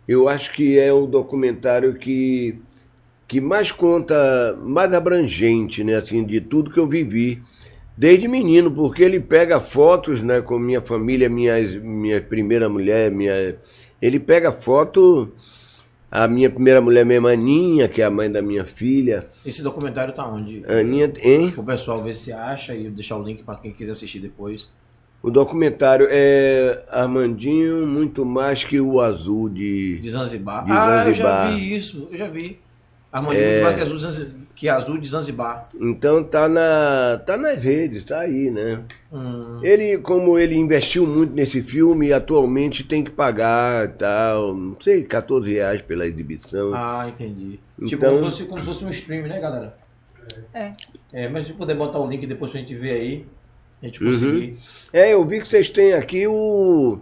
Eu acho que é o documentário que, que mais conta, mais abrangente, né, assim, de tudo que eu vivi. Desde menino, porque ele pega fotos, né, com minha família, minha, minha primeira mulher, minha... Ele pega foto, a minha primeira mulher, minha maninha, que é a mãe da minha filha, Esse documentário tá onde? Aninha, hein? O pessoal ver se acha e deixar o link para quem quiser assistir depois. O documentário é Armandinho muito mais que o azul de. De Zanzibar. De ah, eu já Zanzibar. vi isso, eu já vi. Armandinho muito mais que azul, de Zanzi- que azul de Zanzibar. Então tá na tá nas redes, tá aí, né? Hum, Ele, como ele investiu muito nesse filme, atualmente tem que pagar tal, não sei, 14 reais pela exibição. ah, entendi. Tipo, Então- como, se fosse, como se fosse um stream, né, galera? É. É, mas se puder botar o link depois pra gente ver aí, a gente Uhum. conseguir. É, eu vi que vocês têm aqui o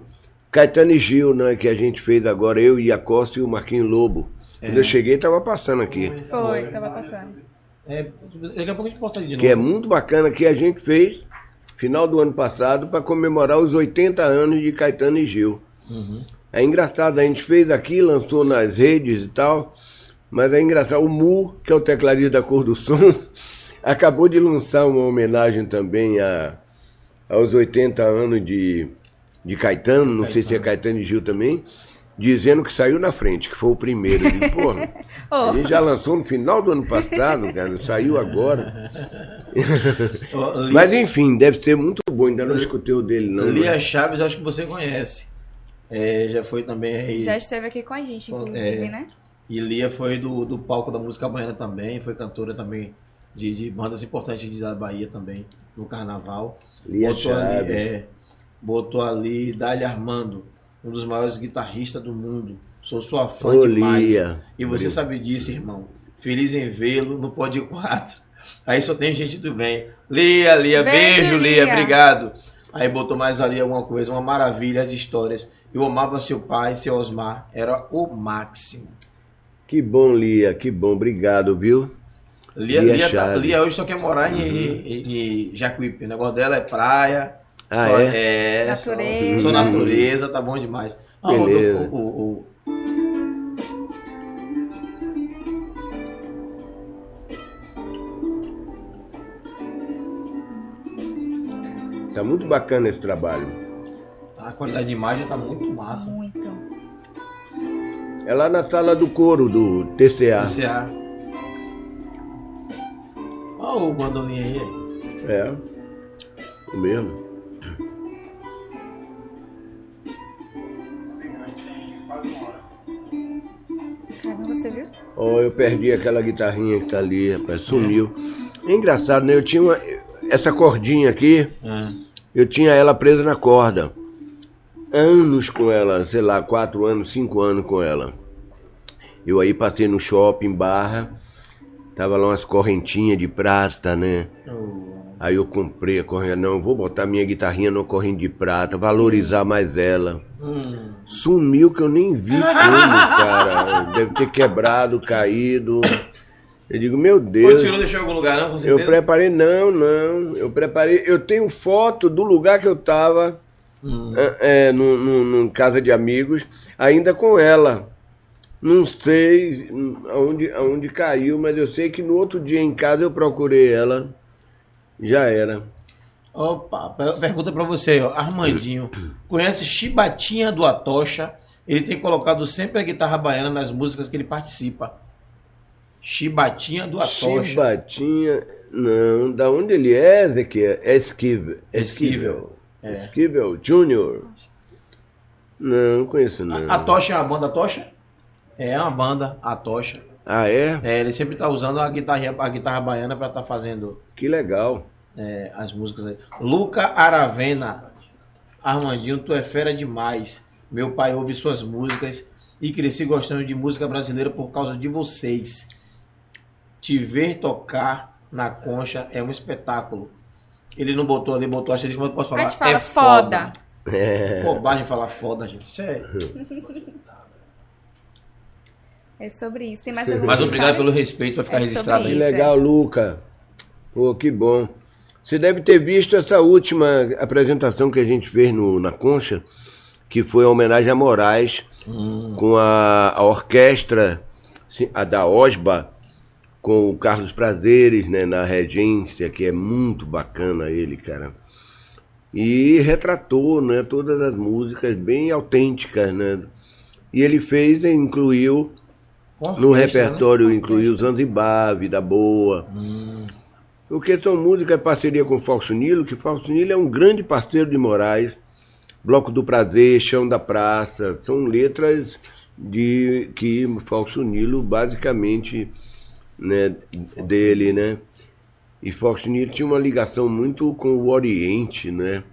Caetano e Gil, né? Que a gente fez agora, eu e a Costa e o Marquinhos Lobo. Quando eu cheguei, tava passando aqui. Foi, tava tocando. É, daqui a pouco a gente ali de novo. que é muito bacana, que a gente fez final do ano passado para comemorar os 80 anos de Caetano e Gil. Uhum. É engraçado, a gente fez aqui, lançou nas redes e tal, mas é engraçado, o Mu, que é o tecladista da Cor do Som, <laughs> acabou de lançar uma homenagem também a, aos 80 anos de, de Caetano, não sei se é Caetano e Gil também, dizendo que saiu na frente, que foi o primeiro. Eu digo, Porra, a <laughs> Oh, gente já lançou no final do ano passado, cara, saiu agora. <laughs> Mas enfim, deve ser muito bom, ainda não escutei o dele, não. Lia Chaves, acho que você conhece. É, já foi também aí. já esteve aqui com a gente, inclusive, É. né? E Lia foi do, do palco da música baiana também, foi cantora também de, de bandas importantes de- da Bahia também, no carnaval. Lia botou ali, Chaves. é, botou ali Dália Armando, um dos maiores guitarristas do mundo. Sou sua fã Ô, demais. Lia. E você sabe disso, irmão. Feliz em vê-lo no Pod 4. Aí só tem gente do bem. Lia, Lia, Beijo, beijo, Lia, Lia. obrigado. Aí botou mais ali alguma coisa, uma maravilha, as histórias. Eu amava seu pai, seu Osmar, era o máximo. Que bom, Lia, que bom, obrigado, viu? Lia, Lia Lia, tá-. Lia hoje só quer morar em, em, em Jacuípe. O negócio dela é praia. Ah, só, é? Natureza. Só, só natureza, tá bom demais. Ah, Beleza. o- o- o- Tá muito bacana esse trabalho. a qualidade de imagem tá muito massa. Muito. É lá na sala do couro do TCA. TCA. Olha o bandolim aí. É. O mesmo. Caramba, você viu? Ó, eu perdi aquela guitarrinha que tá ali, rapaz, sumiu. É engraçado, né? Eu tinha uma, essa cordinha aqui, É. eu tinha ela presa na corda. Anos com ela, sei lá, quatro anos, cinco anos com ela. Eu aí passei no shopping, barra, tava lá umas correntinhas de prata, né? O- Aí eu comprei a corrente, não, vou botar minha guitarrinha no corrente de prata, valorizar mais ela. Hum. Sumiu que eu nem vi como, cara. Deve ter quebrado, caído. Eu digo, meu Deus. tirou, deixou em algum lugar, não? Com Eu preparei, não, não. Eu preparei. Eu tenho foto do lugar que eu tava, Hum. é, é, num, num- num casa de amigos, ainda com ela. Não sei aonde, aonde caiu, mas eu sei que no outro dia em casa eu procurei ela. Já era. Opa, per- pergunta pra você, ó. Armandinho, <clears throat> conhece Chibatinha do Atocha? Ele tem colocado sempre a guitarra baiana nas músicas que ele participa. Chibatinha do Atocha. Chibatinha. Não, da onde ele é, Ezequiel? É Esquivel. Esquivel. É. Esquivel Júnior. Não, conheço não. A, a Tocha é uma banda Tocha? É uma banda, a Tocha. Ah, é? É, ele sempre tá usando a guitarra, a guitarra baiana pra tá fazendo Que legal. É, as músicas aí. Luca Aravena. Armandinho, tu é fera demais. Meu pai ouve suas músicas e cresci gostando de música brasileira por causa de vocês. Te ver tocar na concha é um espetáculo. Ele não botou ali, botou asterisco, mas posso falar. A gente fala é foda. É. Bobagem falar foda, gente. Isso é... É sobre isso. Tem mais algum Mas obrigado pelo respeito, vai ficar É registrado Que isso. legal, Luca. Pô, que bom. Você deve ter visto essa última apresentação que a gente fez no, na Concha, que foi a homenagem a Moraes, Hum. com a, a orquestra, a da OSBA, com o Carlos Prazeres, né, na regência, que é muito bacana ele, cara. E retratou, né, todas as músicas bem autênticas, né? E ele fez e incluiu no Orquestra, repertório né? incluiu Zanzibar, Vida Boa. Hum. Porque são músicas em parceria com o Falso Nilo, que Falso Nilo é um grande parceiro de Moraes. Bloco do Prazer, Chão da Praça, são letras de que Falso Nilo basicamente né, dele, né? E Falso Nilo tinha uma ligação muito com o Oriente, né?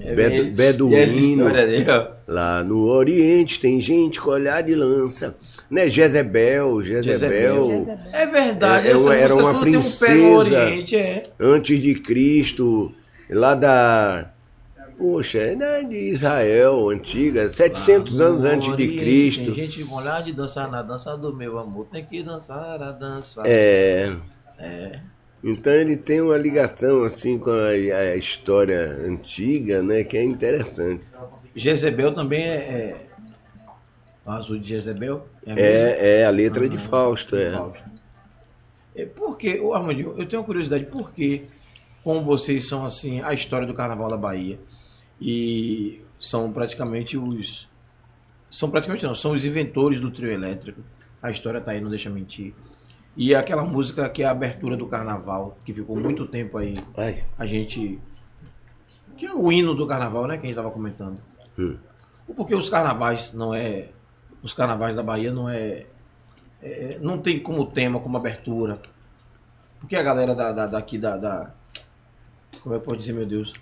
É, Bedu- Beduíno. Dele. Lá no Oriente tem gente com olhar de lança. Né? Jezebel, Jezebel. Jezebel. É verdade, É- é essa era uma tem um pé no princesa. Oriente, é. antes de Cristo, lá da. Poxa, é da- de Israel, antiga, 700 anos No antes de Cristo. Tem gente com olhar de dançar na dança do meu amor. Tem que dançar a dança. É. É. Então ele tem uma ligação assim com a, a história antiga, né? Que é interessante. Jezebel também é. é... O azul de Jezebel? É? É, é a letra de Fausto, é. Fausto. É, por que, ô Armandinho, eu tenho uma curiosidade, por que, como vocês são assim, a história do Carnaval da Bahia, e são praticamente os. São praticamente não, são os inventores do trio elétrico. A história tá aí, não deixa mentir. E aquela música que é a abertura do carnaval, que ficou muito tempo aí, Ai. a gente. Que é o hino do carnaval, né? Que a gente estava comentando. Hum. Porque os carnavais não é. Os carnavais da Bahia não é. é, não tem como tema, como abertura. Porque a galera da, da- daqui da, da- Como é que eu posso dizer, meu Deus?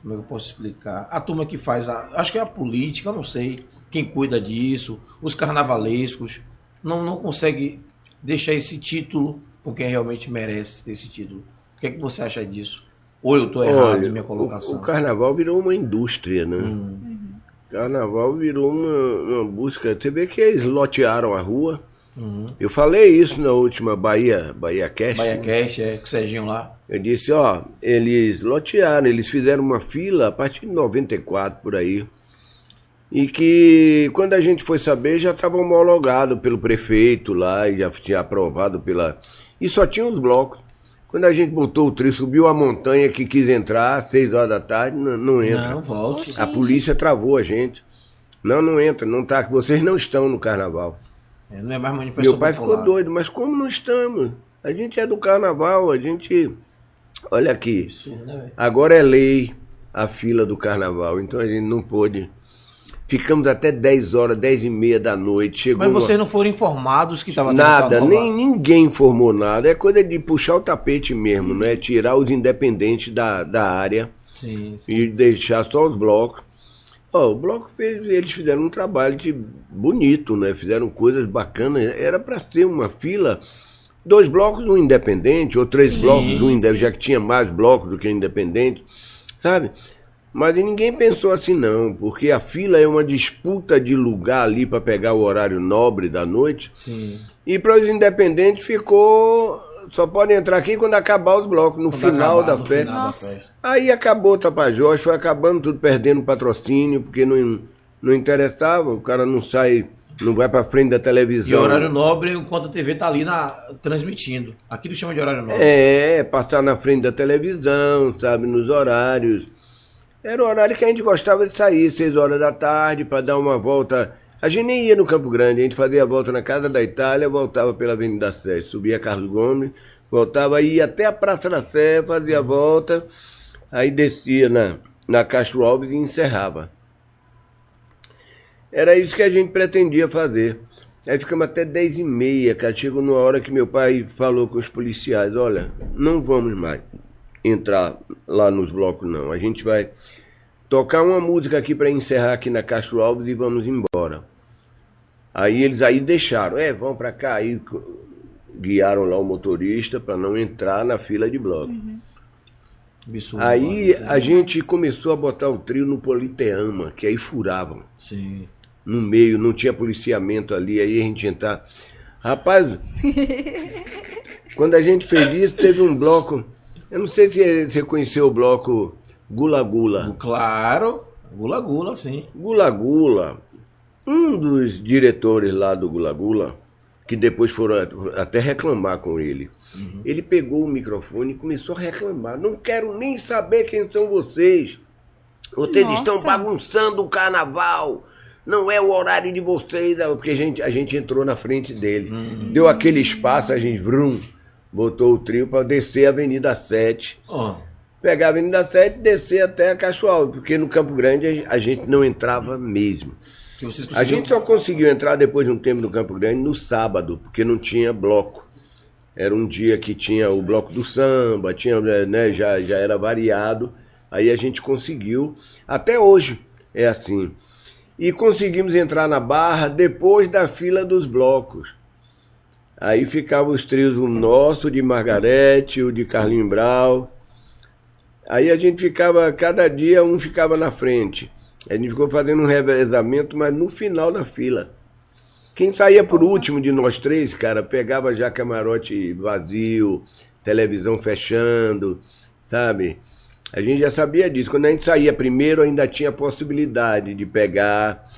Como é que eu posso explicar? A turma que faz a. Acho que é a política, eu não sei. Quem cuida disso, os carnavalescos, não, não consegue deixar esse título por quem realmente merece esse título. O que é que você acha disso? Ou eu estou errado Olha, em minha colocação? O, o carnaval virou uma indústria, né? Hum, Carnaval virou uma, uma busca. Você vê que eles lotearam a rua. uhum. Eu falei isso na última Bahia, Bahia Cast. Bahia Cash, é, com o Serginho lá. Eu disse, ó, eles lotearam, eles fizeram uma fila a partir de 94 por aí. E que quando a gente foi saber já estava homologado pelo prefeito lá e já tinha aprovado pela. E só tinha os blocos. Quando a gente botou o trio, subiu a montanha que quis entrar, às seis horas da tarde, não, não entra. Não, volte. A polícia travou a gente. Não, não entra, não tá. Vocês não estão no carnaval. É, não é mais manifestação Meu pai popular. ficou doido, mas como não estamos? A gente é do carnaval, a gente. Olha aqui, né, agora é lei a fila do carnaval, então a gente não pôde. Ficamos até 10 horas, 10 e meia da noite. Chegou Mas uma- vocês não foram informados que estava Nada, nem ninguém informou nada. É coisa de puxar o tapete mesmo, né? Tirar os independentes da, da área Sim, sim. e deixar só os blocos. Ó, o bloco fez, eles fizeram um trabalho de bonito, né? Fizeram coisas bacanas. Era para ter uma fila, dois blocos, um independente, ou três Sim, blocos, um independente, já que tinha mais blocos do que independente, sabe? Mas ninguém pensou assim não, porque a fila é uma disputa de lugar ali para pegar o horário nobre da noite. Sim. E para os independentes ficou. Só podem entrar aqui quando acabar os blocos, no final acabar, da no festa. final da festa. Aí acabou o Tapajós, foi acabando tudo, perdendo patrocínio, porque não, não interessava, o cara não sai, não vai pra frente da televisão. E horário nobre enquanto a TV tá ali na, transmitindo. Aquilo chama de horário nobre. É, passar na frente da televisão, sabe, nos horários. Era o horário que a gente gostava de sair, seis horas da tarde, para dar uma volta. A gente nem ia no Campo Grande, a gente fazia a volta na Casa da Itália, voltava pela Avenida Sé, subia Carlos Gomes, voltava, ia até a Praça da Sé, fazia a volta, aí descia na, na Castro Alves e encerrava. Era isso que a gente pretendia fazer. Aí ficamos até 10 e meia, cara. Chegou numa hora que meu pai falou com os policiais, olha, não vamos mais entrar lá nos blocos, não. A gente vai tocar uma música aqui para encerrar aqui na Castro Alves e vamos embora. Aí eles aí deixaram, é, vão para cá. Aí guiaram lá o motorista para não entrar na fila de bloco. Absurdo. Aí mano. a gente começou a botar o trio no Politeama, que aí furavam Sim. no meio, não tinha policiamento ali, aí a gente entrar. Rapaz, <laughs> quando a gente fez isso, teve um bloco. Eu não sei se você conheceu o bloco Gula Gula. Claro. Gula Gula, sim. Gula Gula, um dos diretores lá do Gula Gula, que depois foram até reclamar com ele, ele pegou o microfone e começou a reclamar. Não quero nem saber quem são vocês. Vocês Nossa. estão bagunçando o carnaval. Não é o horário de vocês. Ah, Porque a gente, a gente entrou na frente deles. Deu aquele espaço, a gente vrum, botou o trio para descer a Avenida 7 Ó, pegar a Avenida 7 e descer até a Cachoal, porque no Campo Grande a gente não entrava mesmo. A gente só conseguiu entrar depois de um tempo no Campo Grande no sábado, porque não tinha bloco. Era um dia que tinha o bloco do samba, tinha, né, já, já era variado. Aí a gente conseguiu, até hoje é assim. E conseguimos entrar na barra depois da fila dos blocos. Aí ficavam os trios, o nosso de Margarete, o de Carlinho Brau. Aí a gente ficava, cada dia um ficava na frente. A gente ficou fazendo um revezamento, mas no final da fila. Quem saía por último de nós três, cara, pegava já camarote vazio, televisão fechando, sabe? A gente já sabia disso. Quando a gente saía primeiro, ainda tinha a possibilidade de pegar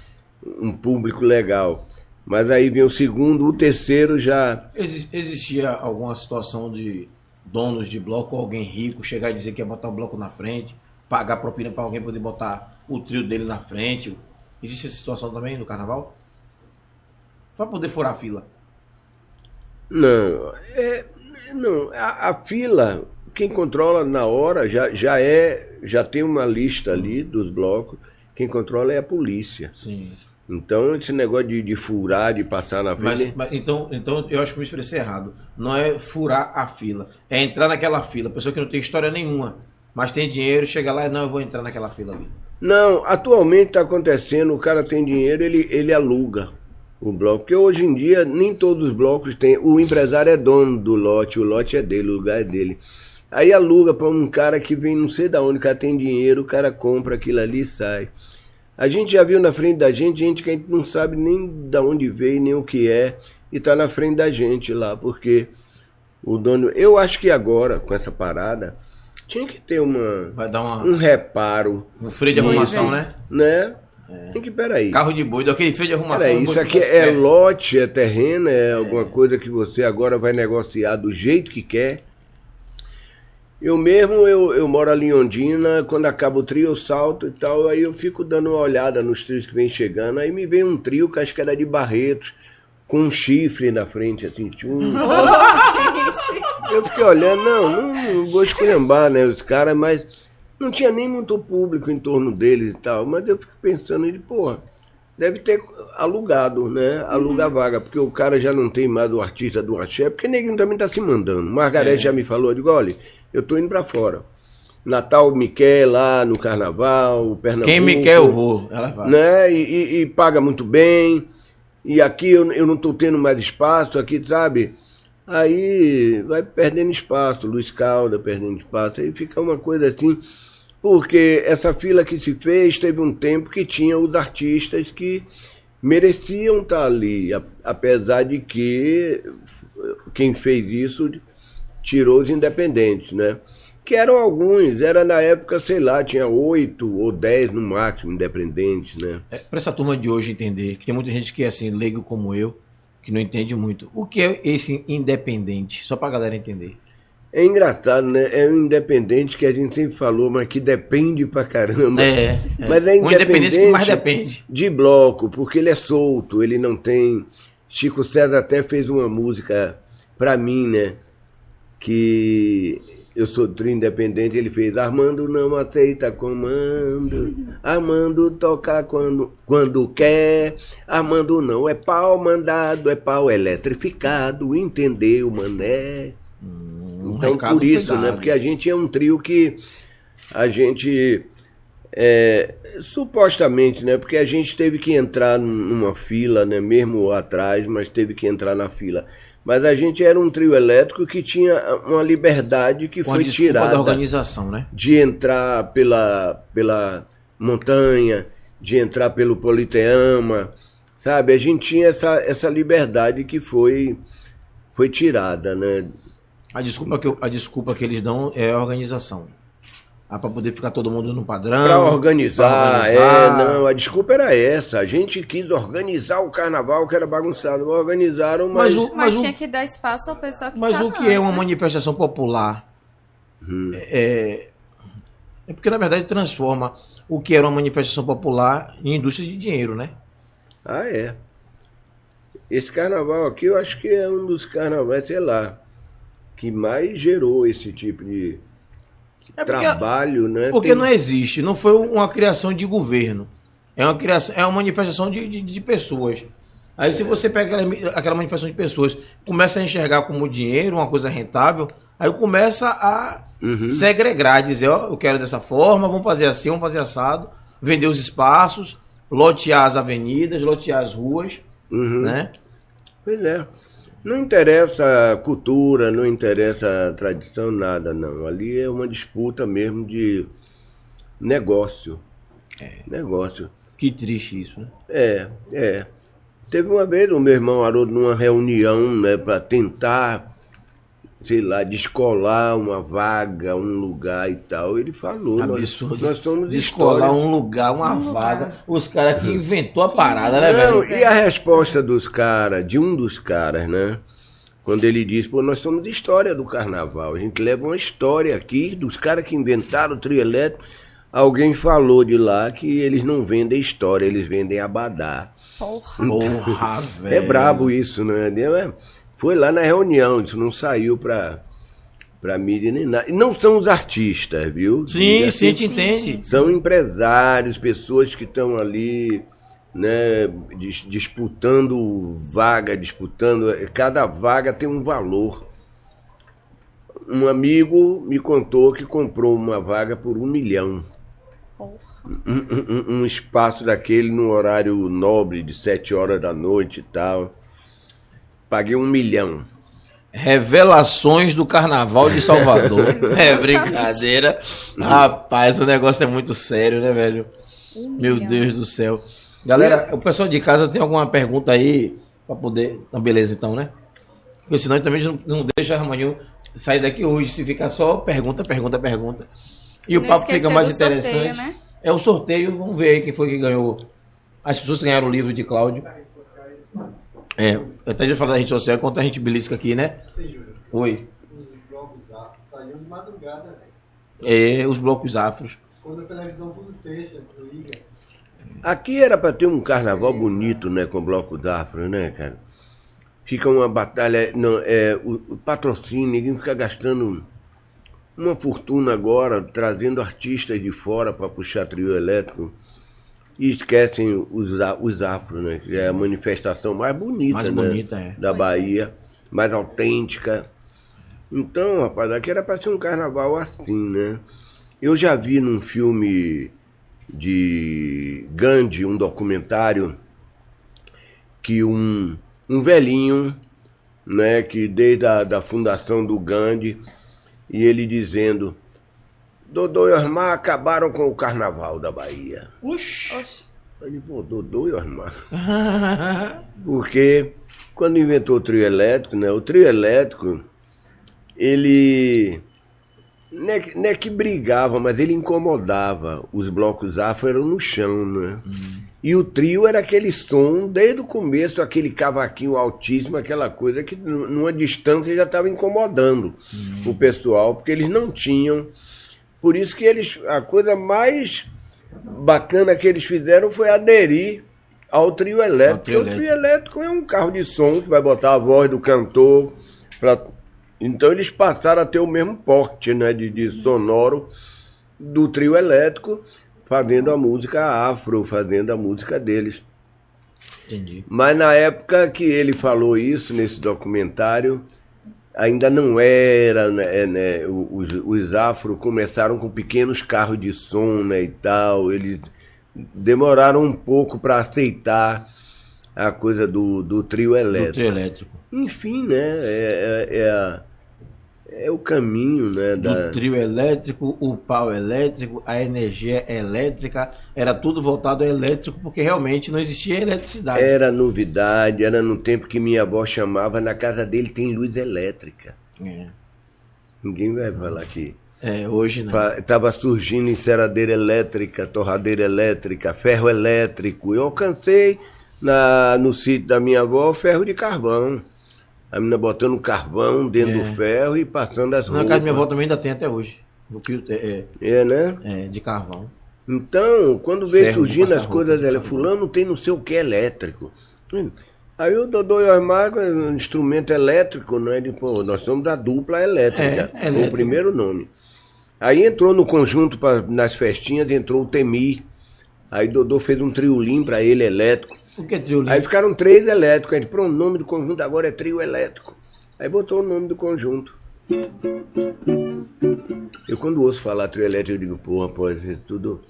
um público legal. Mas aí vinha o segundo, o terceiro já. Exi- Existia alguma situação de donos de bloco, alguém rico, chegar e dizer que ia botar o bloco na frente, pagar propina para alguém poder botar o trio dele na frente? Existe essa situação também no carnaval? Para poder furar a fila. Não, é, não a, a fila, quem controla na hora já, já é, já tem uma lista ali dos blocos. Quem controla é a polícia. Sim. Então esse negócio de, de furar, de passar na Mas, frente. mas então, então eu acho que eu me expressei errado. Não é furar a fila, é entrar naquela fila. Pessoa que não tem história nenhuma, mas tem dinheiro, chega lá e não, eu vou entrar naquela fila ali. Não, atualmente está acontecendo, o cara tem dinheiro, ele, ele aluga. o bloco. Porque hoje em dia nem todos os blocos têm. O empresário é dono do lote, o lote é dele, o lugar é dele. Aí aluga para um cara que vem não sei da onde, o cara tem dinheiro, o cara compra aquilo ali e sai. A gente já viu na frente da gente gente que a gente não sabe nem da onde veio, nem o que é, e tá na frente da gente lá, porque o dono. Eu acho que agora, com essa parada, tinha que ter uma, Vai dar uma, um reparo, um freio de arrumação, né? né? Tem que, peraí. Carro de boi, daquele freio de arrumação. Peraí, isso aqui é quer. lote, é terreno, é alguma coisa que você agora vai negociar do jeito que quer. Eu mesmo, eu, eu moro ali em Ondina, quando acaba o trio eu salto e tal, aí eu fico dando uma olhada nos trios que vem chegando, aí me vem um trio que acho que era de Barretos, com um chifre na frente, assim, tchum. <laughs> Eu fiquei olhando, não, não, não vou esculhambar, né, os caras, mas não tinha nem muito público em torno deles e tal, mas eu fico pensando, ele, porra, deve ter alugado, né, alugar vaga, porque o cara já não tem mais o artista do axé, porque neguinho também tá se mandando. Margarete já me falou, eu digo, olha, eu tô indo pra fora. Natal me quer lá no carnaval, o Pernambuco. Quem me quer, eu vou. Ela vai. Né? E, e- e paga muito bem. E aqui eu, eu não tô tendo mais espaço, aqui, sabe? Aí vai perdendo espaço, Luiz Calda perdendo espaço, aí fica uma coisa assim, porque essa fila que se fez teve um tempo que tinha os artistas que mereciam estar ali, a- apesar de que quem fez isso tirou os independentes, né? Que eram alguns, era na época, sei lá, tinha oito ou dez no máximo independentes, né? É, para essa turma de hoje entender, que tem muita gente que é assim, leigo como eu, que não entende muito. O que é esse independente? Só pra galera entender. É engraçado, né? É um independente que a gente sempre falou, mas que depende pra caramba. É, é. <laughs> Mas é o independente que mais depende. De bloco, porque ele é solto, ele não tem. Chico César até fez uma música pra mim, né? Que eu sou trio independente, ele fez Armando não aceita comando, <laughs> Armando toca quando, quando quer, Armando não é pau mandado, é pau eletrificado, entendeu, mané? Um Então, recado por isso, né? Porque a gente é um trio que a gente. é, supostamente, né? Porque a gente teve que entrar num- numa fila, né? Mesmo atrás, mas teve que entrar na fila. Mas a gente era um trio elétrico que tinha uma liberdade que Com foi desculpa da tirada organização, né? de entrar pela, pela montanha, de entrar pelo Politeama, sabe? A gente tinha essa, essa liberdade que foi, foi tirada, né? A desculpa, que, eu- a desculpa que eles dão é a organização. Ah, pra poder ficar todo mundo no padrão. Para organizar, pra organizar. é, não, a desculpa era essa. A gente quis organizar o carnaval que era bagunçado. Organizaram, mas. Mas o, Mas, mas o, tinha que dar espaço ao pessoal que mas tá o que é uma manifestação popular? Hum. É, é porque, na verdade, transforma o que era uma manifestação popular em indústria de dinheiro, né? Ah, é. Esse carnaval aqui eu acho que é um dos carnavais, sei lá, que mais gerou esse tipo de É porque, trabalho, né? porque Tem- não existe, não foi uma criação de governo. É uma criação, é uma manifestação de, de, de pessoas. Aí se você pega aquela, aquela manifestação de pessoas, começa a enxergar como dinheiro, uma coisa rentável, aí começa a Uhum. segregar, dizer, ó, eu quero dessa forma, vamos fazer assim, vamos fazer assado, vender os espaços, lotear as avenidas, lotear as ruas, Uhum. né? Pois é. Não interessa cultura, não interessa tradição, nada, não. Ali é uma disputa mesmo de negócio. Negócio. Que triste isso, né? É, é. Teve uma vez o meu irmão Haroldo numa reunião, né, para tentar, sei lá, descolar uma vaga, um lugar e tal. Ele falou, Absurdo. nós somos Descolar história. um lugar, uma Um lugar. vaga. Os caras que inventou a parada, né, Não, velho? e a resposta dos caras, de um dos caras, né? Quando ele disse, pô, nós somos história do carnaval. A gente leva uma história aqui dos caras que inventaram o trio elétrico. Alguém falou de lá que eles não vendem história, eles vendem abadá. Porra. Porra, velho. É brabo isso, né? É, Foi lá na reunião, isso não saiu pra, pra mídia nem nada. E não são os artistas, viu? Sim, sim, a assim, gente entende. São empresários, pessoas que estão ali, né, dis- disputando vaga, disputando. Cada vaga tem um valor. Um amigo me contou que comprou uma vaga por um milhão. Porra. um, um- um espaço daquele no horário nobre de sete horas da noite e tal. Paguei um milhão. Revelações do Carnaval de Salvador. <laughs> é brincadeira. Rapaz, o negócio é muito sério, né, velho? Um Meu milhão. Deus do céu. Galera, o pessoal de casa tem alguma pergunta aí pra poder. Então, beleza, então, né? Porque senão também não, não deixa Armaninho sair daqui hoje. Se ficar só pergunta, pergunta, pergunta. E o Não papo fica mais do sorteio, interessante. né? É o sorteio, vamos ver aí quem foi que ganhou. As pessoas ganharam o livro de Cláudio. É, eu até já falei da rede social enquanto a gente belisca aqui, né? Oi. Os blocos afros saíam de madrugada, velho. É, os blocos afros. Quando a televisão tudo fecha, desliga. Aqui era pra ter um carnaval bonito, né, com bloco d'afro, né, cara? Fica uma batalha, não, é, o, o patrocínio, ninguém fica gastando uma fortuna agora, trazendo artistas de fora pra puxar trio elétrico. E esquecem os, os afros, né? Que é a manifestação mais bonita, Mais né, bonita, é. da Bahia, mais autêntica. Então, rapaz, aqui era pra ser um carnaval assim, né? Eu já vi num filme de Gandhi, um documentário, que um, um velhinho, né, que desde a da fundação do Gandhi, e ele dizendo, Dodô e Osmar acabaram com o carnaval da Bahia. Oxi. Eu digo, pô, Dodô e Osmar. <laughs> Porque quando inventou o trio elétrico, né? O trio elétrico, ele não é, que- não é que brigava, mas ele incomodava. Os blocos afro eram no chão, né? E o trio era aquele som, desde o começo, aquele cavaquinho altíssimo, aquela coisa que nu- numa distância já estava incomodando o pessoal, porque eles não tinham. Por isso que eles. A coisa mais bacana que eles fizeram foi aderir ao trio elétrico. Ao trio porque o trio elétrico é um carro de som que vai botar a voz do cantor. Pra... Então eles passaram a ter o mesmo porte né, de, de sonoro do trio elétrico, fazendo a música afro, fazendo a música deles. Entendi. Mas na época que ele falou isso nesse documentário, ainda não era, né, né, os, os afro começaram com pequenos carros de som né, e tal, eles demoraram um pouco para aceitar a coisa do, do trio Do elétrico. trio elétrico. Enfim, né, é, é, é, a- é o caminho né, da... Do trio elétrico, o pau elétrico, a energia elétrica, era tudo voltado ao elétrico, porque realmente não existia eletricidade. Era novidade, era no tempo que minha avó chamava, na casa dele tem luz elétrica. É, Ninguém vai falar que É, hoje não. Estava surgindo enceradeira elétrica, torradeira elétrica, ferro elétrico. Eu alcancei na, no sítio da minha avó ferro de carvão. A menina botando carvão dentro É. do ferro e passando as Na roupas. casa da minha avó também ainda tem até hoje. O fio é, É, né? é, é, de carvão. Então, quando veio Ferro surgindo as coisas, roupa, ela, de fulano tem não sei o que elétrico. Hum. Aí o Dodô e o Osmar, um instrumento elétrico, não é? De, pô, nós somos da dupla elétrica, É, foi elétrico. o primeiro nome. Aí entrou no conjunto, pra, nas festinhas, entrou o Temi. Aí Dodô fez um triolim pra ele elétrico. O que é trio Aí limpo? ficaram três elétricos. Aí ele, pronto, o nome do conjunto agora é trio elétrico. Aí botou o nome do conjunto. Eu quando ouço falar trio elétrico, eu digo, porra, pode ser tudo.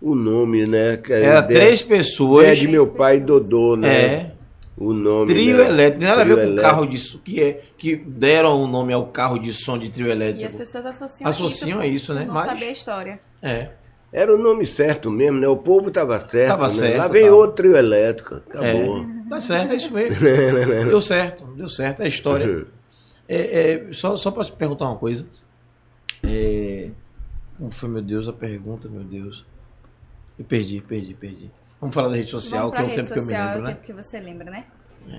O nome, né? que é Era ideia- três pessoas. É de meu pai Dodô, né? É. O nome. Trio né? elétrico, tem nada a ver Trio com o elétrico. carro de som, que, é, que deram o nome ao carro de som de trio E as elétrico. pessoas associam, Associam a isso, né? Não Mas- saber a história. É. Era o nome certo mesmo, né? O povo estava certo. Tava né? certo, Lá vem tava. outro trio elétrico. Acabou. É, tá certo, é isso mesmo. <laughs> deu certo, deu certo, é a história. É, é, só só para te perguntar uma coisa. É, como foi, meu Deus, a pergunta, meu Deus? Eu perdi, perdi, perdi. Vamos falar da rede social, que é o rede tempo que eu me social, é lembro, o né? tempo que você lembra, né?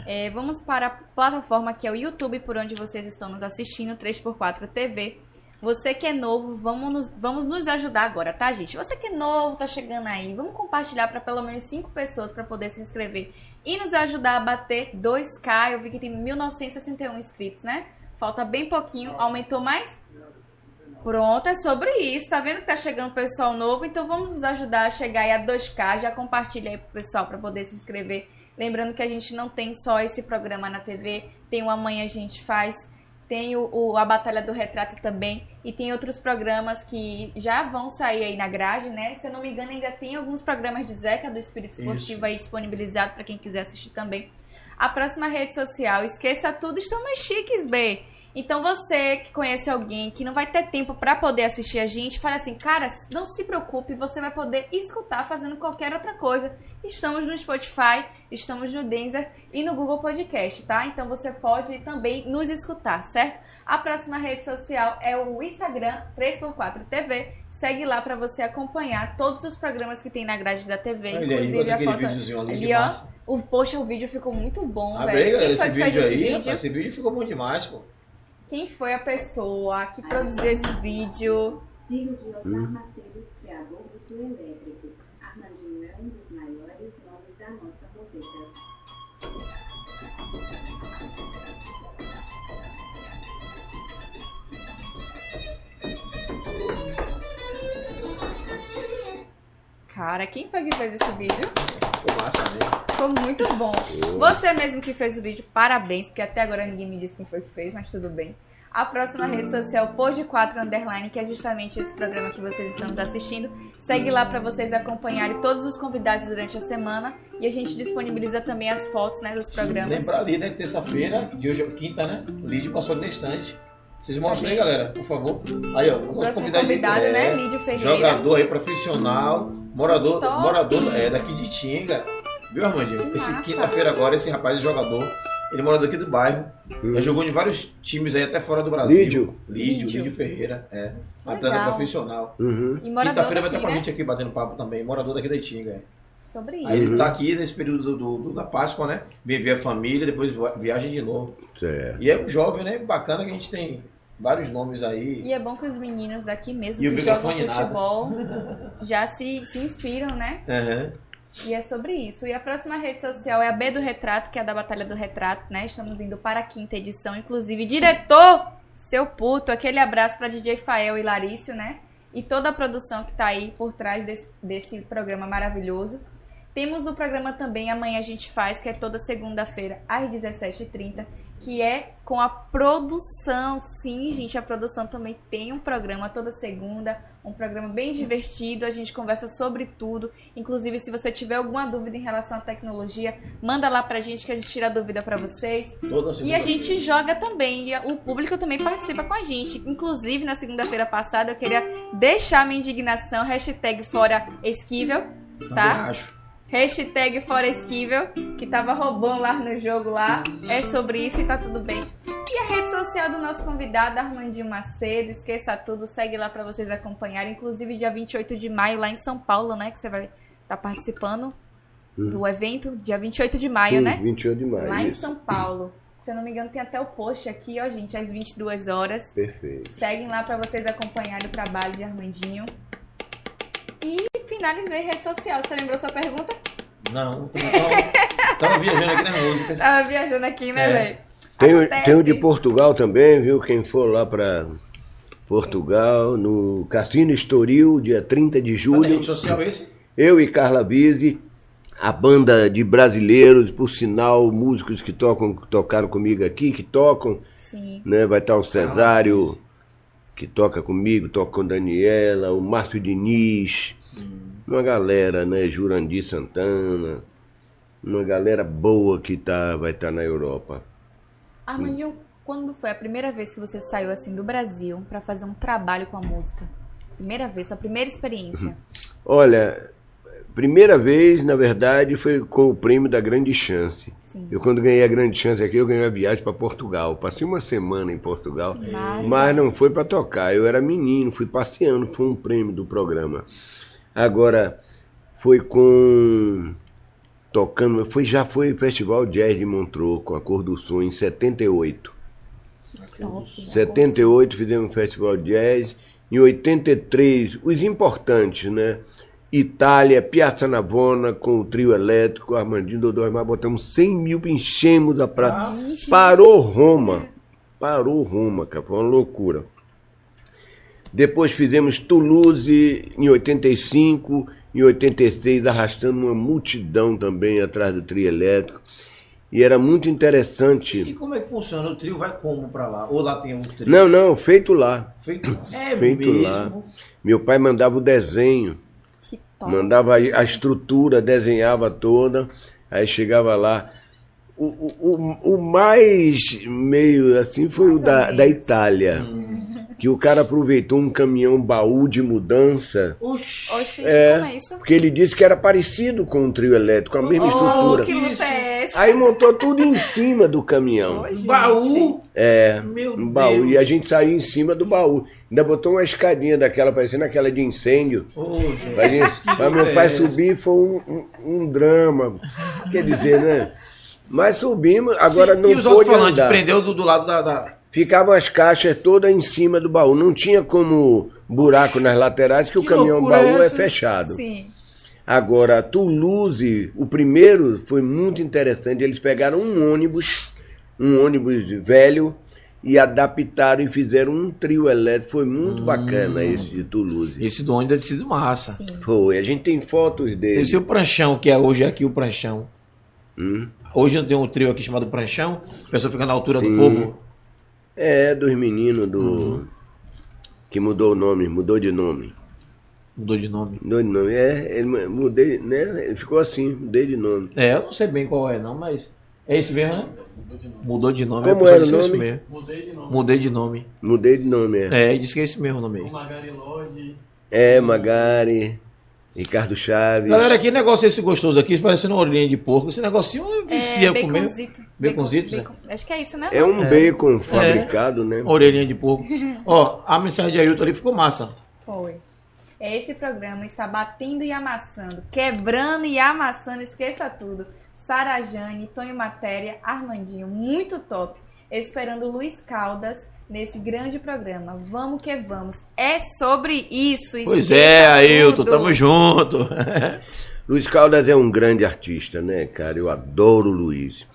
É, vamos para a plataforma que é o YouTube, por onde vocês estão nos assistindo, 3x4 TV. Você que é novo, vamos nos, vamos nos ajudar agora, tá, gente? Você que é novo, tá chegando aí, vamos compartilhar para pelo menos 5 pessoas para poder se inscrever e nos ajudar a bater 2K. Eu vi que tem 1961 inscritos, né? Falta bem pouquinho, aumentou mais? Pronto, é sobre isso. Tá vendo que tá chegando pessoal novo? Então vamos nos ajudar a chegar aí a 2K. Já compartilha aí pro pessoal para poder se inscrever. Lembrando que a gente não tem só esse programa na TV, tem o Amanhã a gente faz, tem o, o- a Batalha do Retrato também, e tem outros programas que já vão sair aí na grade, né? Se eu não me engano, ainda tem alguns programas de Zeca do Espírito Esportivo Isso, aí disponibilizado para quem quiser assistir também. A próxima rede social, esqueça tudo, estamos chiques, B. Então você que conhece alguém que não vai ter tempo para poder assistir a gente, fala assim, cara, não se preocupe, você vai poder escutar fazendo qualquer outra coisa. Estamos no Spotify, estamos no Deezer e no Google Podcast, tá? Então você pode também nos escutar, certo? A próxima rede social é o Instagram 3x4 TV. Segue lá para você acompanhar todos os programas que tem na grade da TV, Olha inclusive a foto ali, ó. O, poxa, o vídeo ficou muito bom, Ah, velho. bem, galera, esse vídeo esse aí, vídeo? rapaz, esse vídeo ficou bom demais, pô. Quem foi a pessoa que produziu esse vídeo? Filho de Osmar Macedo, criador do trio elétrico. Armandinho é um dos maiores nomes da nossa música. Cara, quem foi que fez esse vídeo? Ficou massa mesmo. Ficou muito bom. Você mesmo que fez o vídeo, parabéns, porque até agora ninguém me disse quem foi que fez, mas tudo bem. A próxima rede social, Pod 4 Underline, que é justamente esse programa que vocês estão assistindo. Segue lá para vocês acompanharem todos os convidados durante a semana. E a gente disponibiliza também as fotos né, dos programas. Lembra ali, né, terça-feira, de hoje é quinta, né? Lídio passou ali na estante. Vocês mostrem aí, galera, por favor. Aí, ó, o nosso convidado, convidado, é, né? Lídio Ferreira. Jogador aí, profissional, morador, Top. morador é, daqui de Tinga. Viu, Armandinho? Que Esse quinta-feira agora, esse rapaz é jogador. Ele mora daqui do bairro. Já jogou em vários times aí, até fora do Brasil. Lídio. Lídio, Lídio. Lídio Ferreira. É. Atleta profissional. Uhum. Quinta-feira vai estar com a gente aqui batendo papo também. Morador daqui da Itinga. é. Sobre isso. Aí ele tá aqui nesse período do, do- do- da Páscoa, né? Vem ver a família, depois viaja de novo. Certo. E é um jovem, né? Bacana que a gente tem vários nomes aí. E é bom que os meninos daqui mesmo E que jogam futebol <laughs> já se, se inspiram, né? Aham. E é sobre isso. E a próxima rede social é a B do Retrato, que é a da Batalha do Retrato, né? Estamos indo para a quinta edição. Inclusive, diretor, seu puto, aquele abraço para DJ Fael e Larício, né? E toda a produção que tá aí por trás desse, desse programa maravilhoso. Temos o programa também Amanhã a gente faz, que é toda segunda-feira às 17h30, que é com a produção. Sim, gente, a produção também tem um programa toda segunda, um programa bem divertido. A gente conversa sobre tudo. Inclusive, se você tiver alguma dúvida em relação à tecnologia, manda lá pra gente que a gente tira a dúvida pra vocês. Toda E a gente joga também, e o público também participa com a gente. Inclusive, na segunda-feira passada, eu queria deixar minha indignação, hashtag fora esquivel, Também tá? acho. Hashtag fora esquivel, que tava roubando lá no jogo lá. É sobre isso e tá tudo bem. E a rede social do nosso convidado, Armandinho Macedo, esqueça tudo, segue lá pra vocês acompanharem. Inclusive, dia 28 de maio, lá em São Paulo, né? Que você vai estar participando do evento, dia 28 de maio, Sim, né? 28 de maio. Lá em isso. São Paulo. Se eu não me engano, tem até o post aqui, ó, gente, às 22 horas. Perfeito. Seguem lá pra vocês acompanharem o trabalho de Armandinho. E finalizei rede social. Você lembrou sua pergunta? Não, tava, tava viajando aqui nas músicas. Tava viajando aqui, né, É. velho? Tem, o- tem de Portugal também, viu? Quem for lá para Portugal, no Cassino Estoril, dia 30 de Tá julho. rede social esse? Eu e Carla Bise, a banda de brasileiros, por sinal, músicos que tocam, que tocaram comigo aqui, que tocam, Sim. né? Vai estar o Cesário. Que toca comigo, toca com Daniela, o Márcio Diniz, uma galera, né? Jurandir Santana, uma galera boa que tá, vai estar na Europa. Armandinho, quando foi a primeira vez que você saiu assim do Brasil pra fazer um trabalho com a música? Primeira vez, sua primeira experiência. Olha, primeira vez, na verdade, foi com o prêmio da Grande Chance. Sim. Eu, quando ganhei a Grande Chance aqui, eu ganhei uma viagem para Portugal. Passei uma semana em Portugal, Massa. mas não foi para tocar. Eu era menino, fui passeando, foi um prêmio do programa. Agora, foi com. Tocando, foi, já foi o Festival Jazz de Montreux, com a Cor do Som, em 78. Top. 78 fizemos um festival de jazz. Em 83, os importantes, né? Itália, Piazza Navona com o trio elétrico, Armandinho Dodô Armar, botamos 100 mil, enchemos a praça. Vixe. Parou Roma. Parou Roma, cara, foi uma loucura. Depois fizemos Toulouse em 85, em 86 arrastando uma multidão também atrás do trio elétrico. E era muito E interessante. como é que funciona? O trio vai como pra lá? Ou lá tem um trio? Não, não, feito lá. Feito, é Feito mesmo. lá. Meu pai mandava o desenho, top. mandava a estrutura, desenhava toda, aí chegava lá. O, o, o- o mais meio assim foi o Mais ou da, da Itália. Que o cara aproveitou um caminhão baú de mudança. Oxi. Oxi, É, como é isso? porque ele disse que era parecido com um trio elétrico, a mesma Oh, estrutura. que luta é essa? Aí montou tudo em cima do caminhão. Gente. Baú. É, Meu um baú. Deus. E a gente saiu em cima do baú. Ainda botou uma escadinha daquela, parecendo aquela de incêndio. Gente. Pra, gente, pra meu pai é subir foi um, um- um drama. Quer dizer, né? Mas subimos, agora Sim, não E os pôde alto-falantes andar. prendeu do, do lado da, da- Ficavam as caixas todas em cima do baú. Não tinha como buraco nas laterais, que o Que caminhão loucura baú é é fechado. Sim. Agora, Toulouse, o primeiro foi muito interessante. Eles pegaram um ônibus, um ônibus velho, e adaptaram e fizeram um trio elétrico. Foi muito bacana esse de Toulouse. Esse do ônibus deve ter sido massa. Sim. Foi, a gente tem fotos dele. Esse é o pranchão, que é hoje aqui o pranchão. Hum? Hoje não tem um trio aqui chamado pranchão. A pessoa fica na altura Sim. do povo. É, dos meninos do. Uhum. Que mudou o nome, mudou de nome. Mudou de nome. Mudou de nome. É, ele mu- mudei, né? Ele ficou assim, mudei de nome. É, eu não sei bem qual é não, mas... É isso mesmo, né? Mudou de nome. Como a pessoa era o é nome? mesmo. Mudei de nome. Mudei de nome. Mudei de nome, é. É, disse que é esse mesmo nome aí. Magari Lodge. É, Magari, Ricardo Chaves. Galera, que negócio é esse gostoso aqui, parecendo uma orelhinha de porco. Esse negocinho vicia é, comer. baconzito. Baconzito, Bacon- Acho que é isso, né? É um bacon fabricado, né? Orelhinha de porco. <laughs> Ó, a mensagem de Ailton ali ficou massa. Foi. Esse programa está batendo e amassando, quebrando e amassando, esqueça tudo. Sara Jane, Tonho Matéria, Armandinho, muito top. Esperando Luiz Caldas nesse grande programa. Vamos que vamos. É sobre isso. Pois é, Ailton, tamo junto. <laughs> Luiz Caldas é um grande artista, né, cara? Eu adoro o Luiz.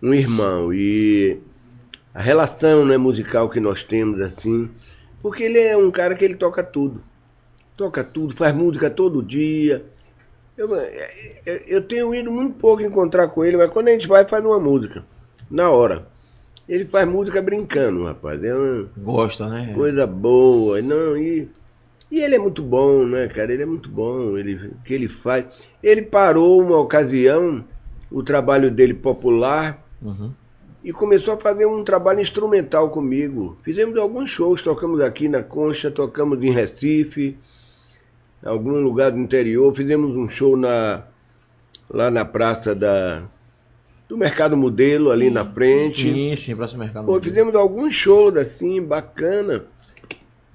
Um irmão. E a relação né, musical que nós temos, assim, porque ele é um cara que ele toca tudo. Toca tudo, faz música todo dia. Eu, eu, eu tenho ido muito pouco encontrar com ele, mas quando a gente vai, faz uma música. Na hora. Ele faz música brincando, rapaz. É uma Gosta, né? coisa boa. Não, e, e ele é muito bom, né, cara? Ele é muito bom. Ele, o que ele faz. Ele parou uma ocasião, o trabalho dele popular, Uhum. e começou a fazer um trabalho instrumental comigo. Fizemos alguns shows, tocamos aqui na Concha, tocamos em Recife, em algum lugar do interior, fizemos um show na, lá na praça da, do Mercado Modelo, ali na frente. Sim, sim, próximo mercado. Pô, fizemos alguns shows assim, bacana.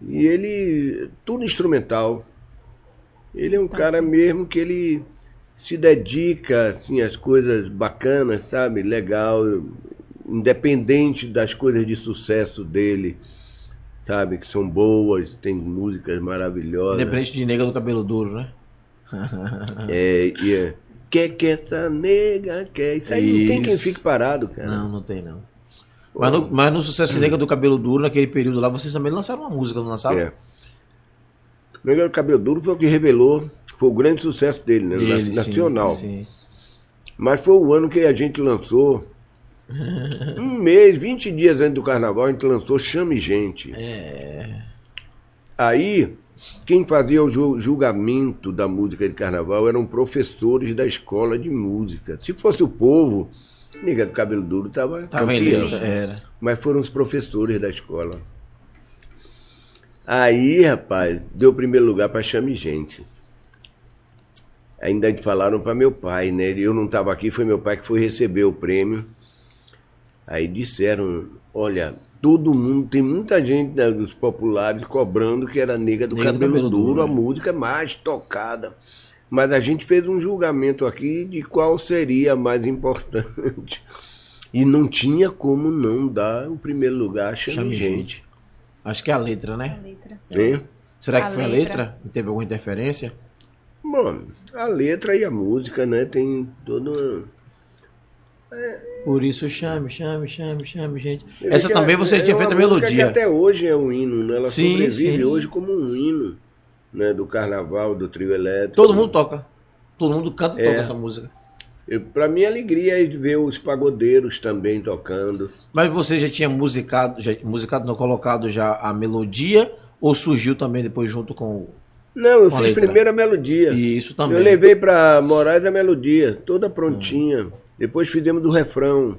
E ele, tudo instrumental. Ele é um cara mesmo que ele se dedica assim às coisas bacanas, sabe? Legal, independente das coisas de sucesso dele, sabe? Que são boas, tem músicas maravilhosas. Independente de nega do cabelo duro, né? É, e é, que que essa nega quer? Isso aí não tem quem Isso. fique parado, cara. Não, não tem não. Mas no, mas no Sucesso Nega do Cabelo Duro, naquele período lá, vocês também lançaram uma música, não lançaram? É. Do Cabelo Duro foi o que revelou, foi o grande sucesso dele, né? Ele, Na- nacional. Sim, sim. Mas foi o ano que a gente lançou. <laughs> um mês, 20 dias antes do carnaval, a gente lançou Chame Gente. É. Aí, quem fazia o ju- julgamento da música de carnaval eram professores da escola de música. Se fosse o povo, Nega do Cabelo Duro estava Tava campeão. eleito, era. Mas foram os professores da escola. Aí, rapaz, deu primeiro lugar para Chame Gente. Ainda falaram para meu pai, né? Eu não estava aqui, foi meu pai que foi receber o prêmio. Aí disseram, olha, todo mundo, tem muita gente né, dos populares cobrando que era Nega do, Nega do cabelo, Cabelo Duro, Duro, a né? música mais tocada. Mas a gente fez um julgamento aqui de qual seria a mais importante. <laughs> E não tinha como não dar o primeiro lugar a Chame, Chame Gente. gente. Acho que é a letra, né? A letra. Hein? Será que A foi a letra. letra? Não teve alguma interferência? Bom, a letra e a música, né? Tem toda uma... Por isso chame, chame, chame, chame, gente. Ele Essa também você é tinha feito a música que melodia. até hoje é um hino, né? Ela Sim, sobrevive sim. hoje como um hino, né? Do carnaval, do trio elétrico. Todo mundo toca. Todo mundo canta e É. toca essa música. Eu, pra minha alegria é ver os pagodeiros também tocando. Mas você já tinha musicado, já, musicado não colocado já a melodia ou surgiu também depois junto com o... Não, eu Com a fiz letra. primeiro a melodia. E isso também. Eu levei pra Moraes a melodia, toda prontinha. Depois fizemos do refrão.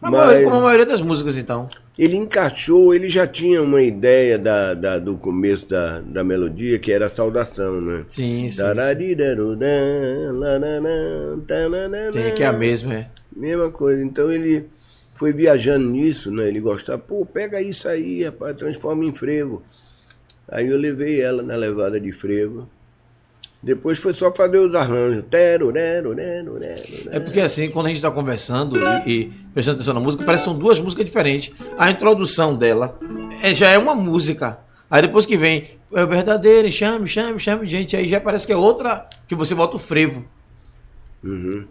Mas Como a maioria das músicas, então. ele encaixou, ele já tinha uma ideia da, da- do começo da, da melodia, que era a saudação, né? Sim, sim. Tem aqui a mesma, é. Mesma coisa. Então ele foi viajando nisso, né? Ele gostava, pô, pega isso aí, rapaz, transforma em frevo. Aí eu levei ela na levada de frevo. Depois foi só fazer os arranjos. Tero, rero, rero, rero, É porque assim, quando a gente está conversando e, e prestando atenção na música, parece que são duas músicas diferentes. A introdução dela é, já é uma música. Aí depois que vem, é o verdadeiro, chame, chame, chame, gente, aí já parece que é outra que você bota o frevo. Uhum.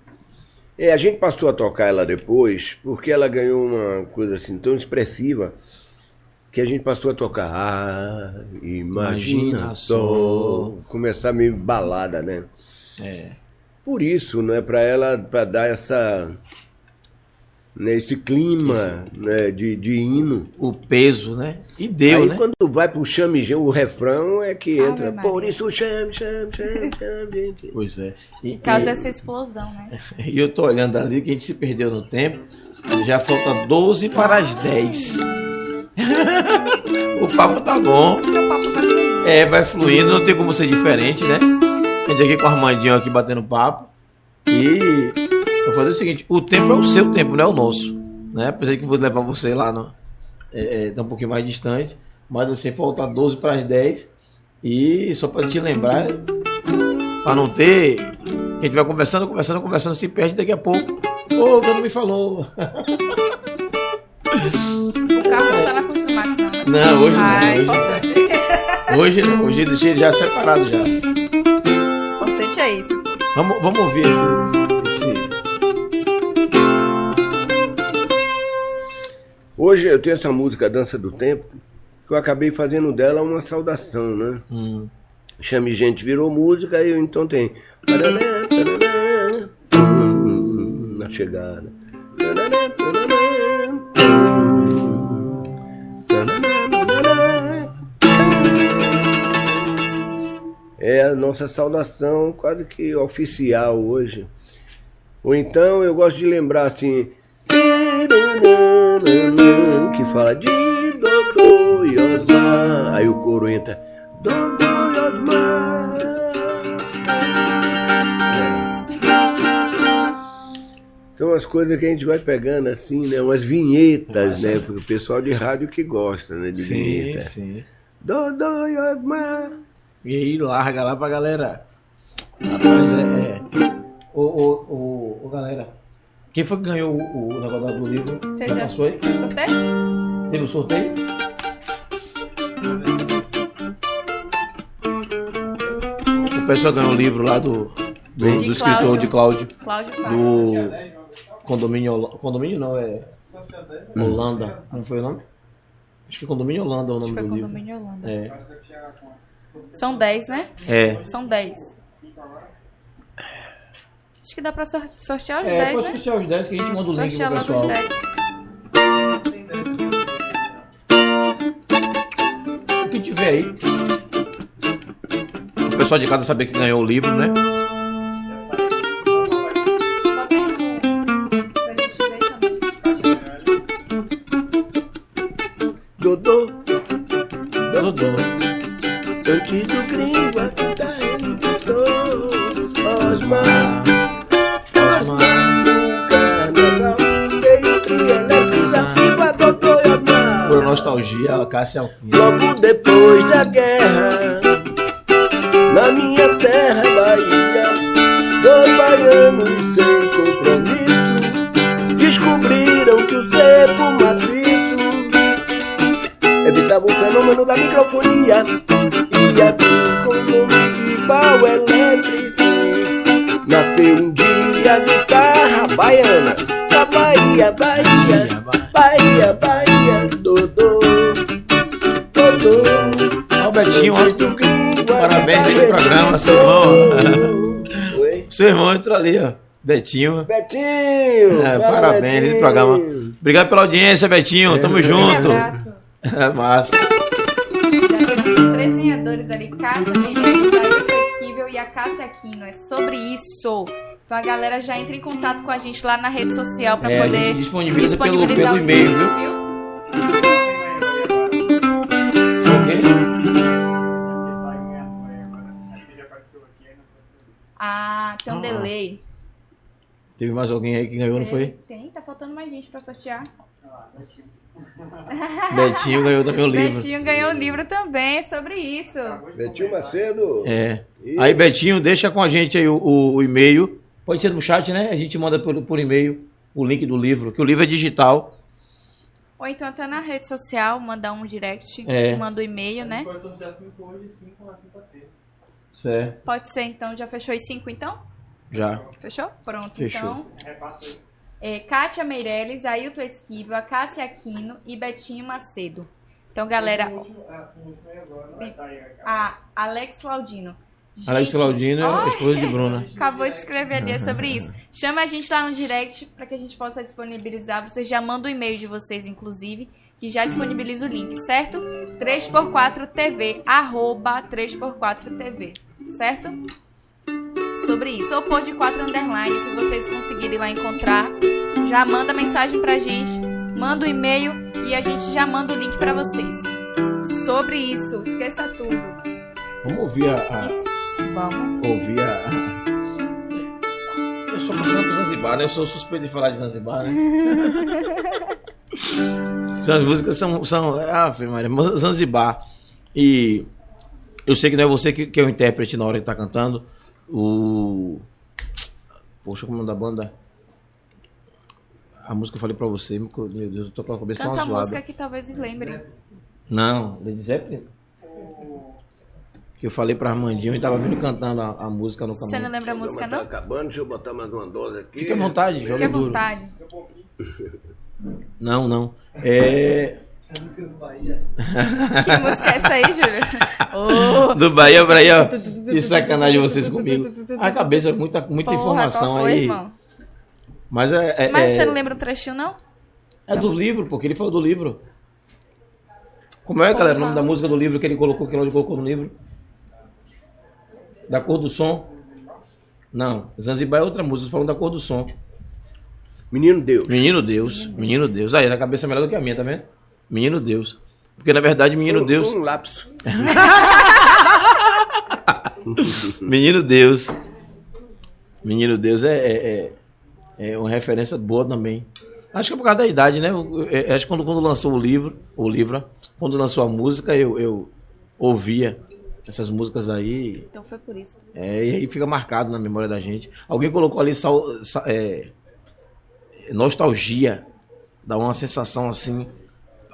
É, a gente passou a tocar ela depois, porque ela ganhou uma coisa assim tão expressiva que a gente passou a tocar. Ah, imagina, Imagina só. só. Começar meio balada, né? É. Por isso, né, para ela, para dar essa, né, esse clima né, de, de hino. O peso, né? E deu, Aí né? quando vai pro chame, o refrão é que Ave entra. Por isso chame, chame, chame, chame, gente. Pois é. E, Causa e- essa explosão, né? <laughs> e eu tô olhando ali que a gente se perdeu no tempo. Já falta 12 para as 10. <laughs> o papo tá bom. É, vai fluindo, não tem como ser diferente, né? A gente aqui com o Armandinho aqui batendo papo. E vou fazer o seguinte, o tempo é o seu tempo, não é o nosso. Né? De que vou levar você lá no, é, é, tá um pouquinho mais distante. Mas assim, falta 12 para as 10. E só para te lembrar, para não ter. A gente vai conversando, conversando, conversando, se perde daqui a pouco. Ô, oh, não me falou. <laughs> O carro não tá na Consumax, não? Não, hoje Ah, é não. importante. Hoje, hoje não. Hoje eu deixei ele já separado já. O importante é isso. Vamos, vamos ouvir esse, esse, Hoje eu tenho essa música Dança do Tempo, que eu acabei fazendo dela uma saudação, né? Hum. Chame Gente virou música, e eu então tem. Na chegada. É a nossa saudação quase que oficial hoje. Ou então eu gosto de lembrar assim. Que fala de Dodô e Osmar. Aí o coro entra. Dodô e Osmar. São as coisas que a gente vai pegando assim, né? Umas vinhetas, né? Porque o pessoal de rádio que gosta, né? De Sim, vinheta. sim. Dodô e. E aí larga lá pra galera. Rapaz, é. é. Ô, ô, ô, ô, galera. Quem foi que ganhou o, o negócio do livro? Você Já passou aí? Foi sorteio? Teve o sorteio? O pessoal ganhou o livro lá do, do, De do escritor Cláudio. de Cláudio. Cláudio. Do condomínio Condomínio não, é. Holanda. Como foi o nome? Acho que Condomínio Holanda é o Acho nome que foi do livro. condomínio Holanda. É. São 10, né? É. São 10. Acho que dá pra sor- sortear os É, 10, pode né? sortear os 10 que a gente manda o link Sortear pro logo os pessoal. 10. O que tiver aí. O pessoal de casa saber que ganhou o livro, né? Nostalgia, a Cássia Alpina. Logo depois da guerra, Betinho. Betinho! É, parabéns, Betinho. lindo programa. Obrigado pela audiência, Betinho. Tamo junto. Um abraço. É massa. Os três ganhadores ali, Ailton Esquivel e a Cássia Aquino. É sobre isso. Então a galera já entra em contato com a gente lá na rede social pra É, a poder gente disponibiliza pelo, disponibilizar pelo o e-mail, viu? Ok? Ah, tem um Ah. delay. Teve mais alguém aí que ganhou, não foi? Tem, tá faltando mais gente pra sortear. <laughs> Betinho ganhou também o livro. Betinho ganhou o livro também, é sobre isso. Betinho Macedo. É. Aí, Betinho, deixa com a gente aí o, o- o e-mail. Pode ser no chat, né? A gente manda por, por e-mail o link do livro, que o livro é digital. Ou então tá na rede social, manda um direct, É. manda um e-mail, né? Pode sortear 5 hoje e 5 na quinta-feira. Certo. Pode ser, então. Já fechou os cinco, então? Já. Fechou? Pronto, Fechou. então. É, Kátia Meirelles, Ailton Esquiva, Cássia Aquino e Betinho Macedo. Então, galera, O último, é, a Alex Claudino. Alex Gente, Claudino é ó, a esposa de Bruna. <laughs> Acabou de escrever ali é sobre isso. Chama a gente lá no direct para que a gente possa disponibilizar. Vocês já mandam o e-mail de vocês, inclusive, que já disponibiliza o link, certo? 3x4tv, arroba 3x4tv, certo? Sobre isso. Ou pôr de 4 underline, que vocês conseguirem lá encontrar. Já manda mensagem pra gente, manda o e-mail e a gente já manda o link pra vocês. Sobre isso, esqueça tudo. Vamos ouvir a. a- Vamos. ouvir a. Eu sou passando pro Zanzibar, né? Eu sou suspeito de falar de Zanzibar, né? <laughs> Essas músicas são. são ah, Maria, Zanzibar. E eu sei que não é você que, que é o intérprete na hora que tá cantando. O. Poxa, como é o nome da banda? A música que eu falei pra você, meu Deus, eu tô com a cabeça Canta tão a zoada. música que talvez eles lembrem. Não, Led Zeppelin. Que eu falei pra Armandinho e tava vindo cantando a, a música no Você não caminho. lembra a música, não? Tá acabando, deixa eu botar mais uma dose aqui. Fique à vontade, Fique joga à duro. vontade. Não, não. É. A música do Bahia. Que música é essa aí, Júlio? Ô, Do Bahia pra aí, ó. Que sacanagem vocês comigo. A cabeça, muita, muita porra, informação qual foi, aí. irmão? Mas é. é Mas é, você não lembra um trechinho, não? é do livro, porque ele falou do livro. Como é, galera, o nome da música do livro que ele colocou, que ele colocou no livro? Da cor do som? Não, Zanzibar é outra música, falando da cor do som. Menino Deus. Menino Deus, menino Deus. Aí, na cabeça é melhor do que a minha, tá vendo? Menino Deus. Porque na verdade, menino Foi- Deus. Um lapso. <laughs> Menino Deus. Menino Deus é, é, é, é uma referência boa também. Acho que é por causa da idade, né? Eu- eu- acho que quando, quando lançou o livro, o livro, quando lançou a música, eu, eu ouvia essas músicas aí. Então foi por isso. É, e aí fica marcado na memória da gente. Alguém colocou ali sal- sa- é, nostalgia. Dá uma sensação assim,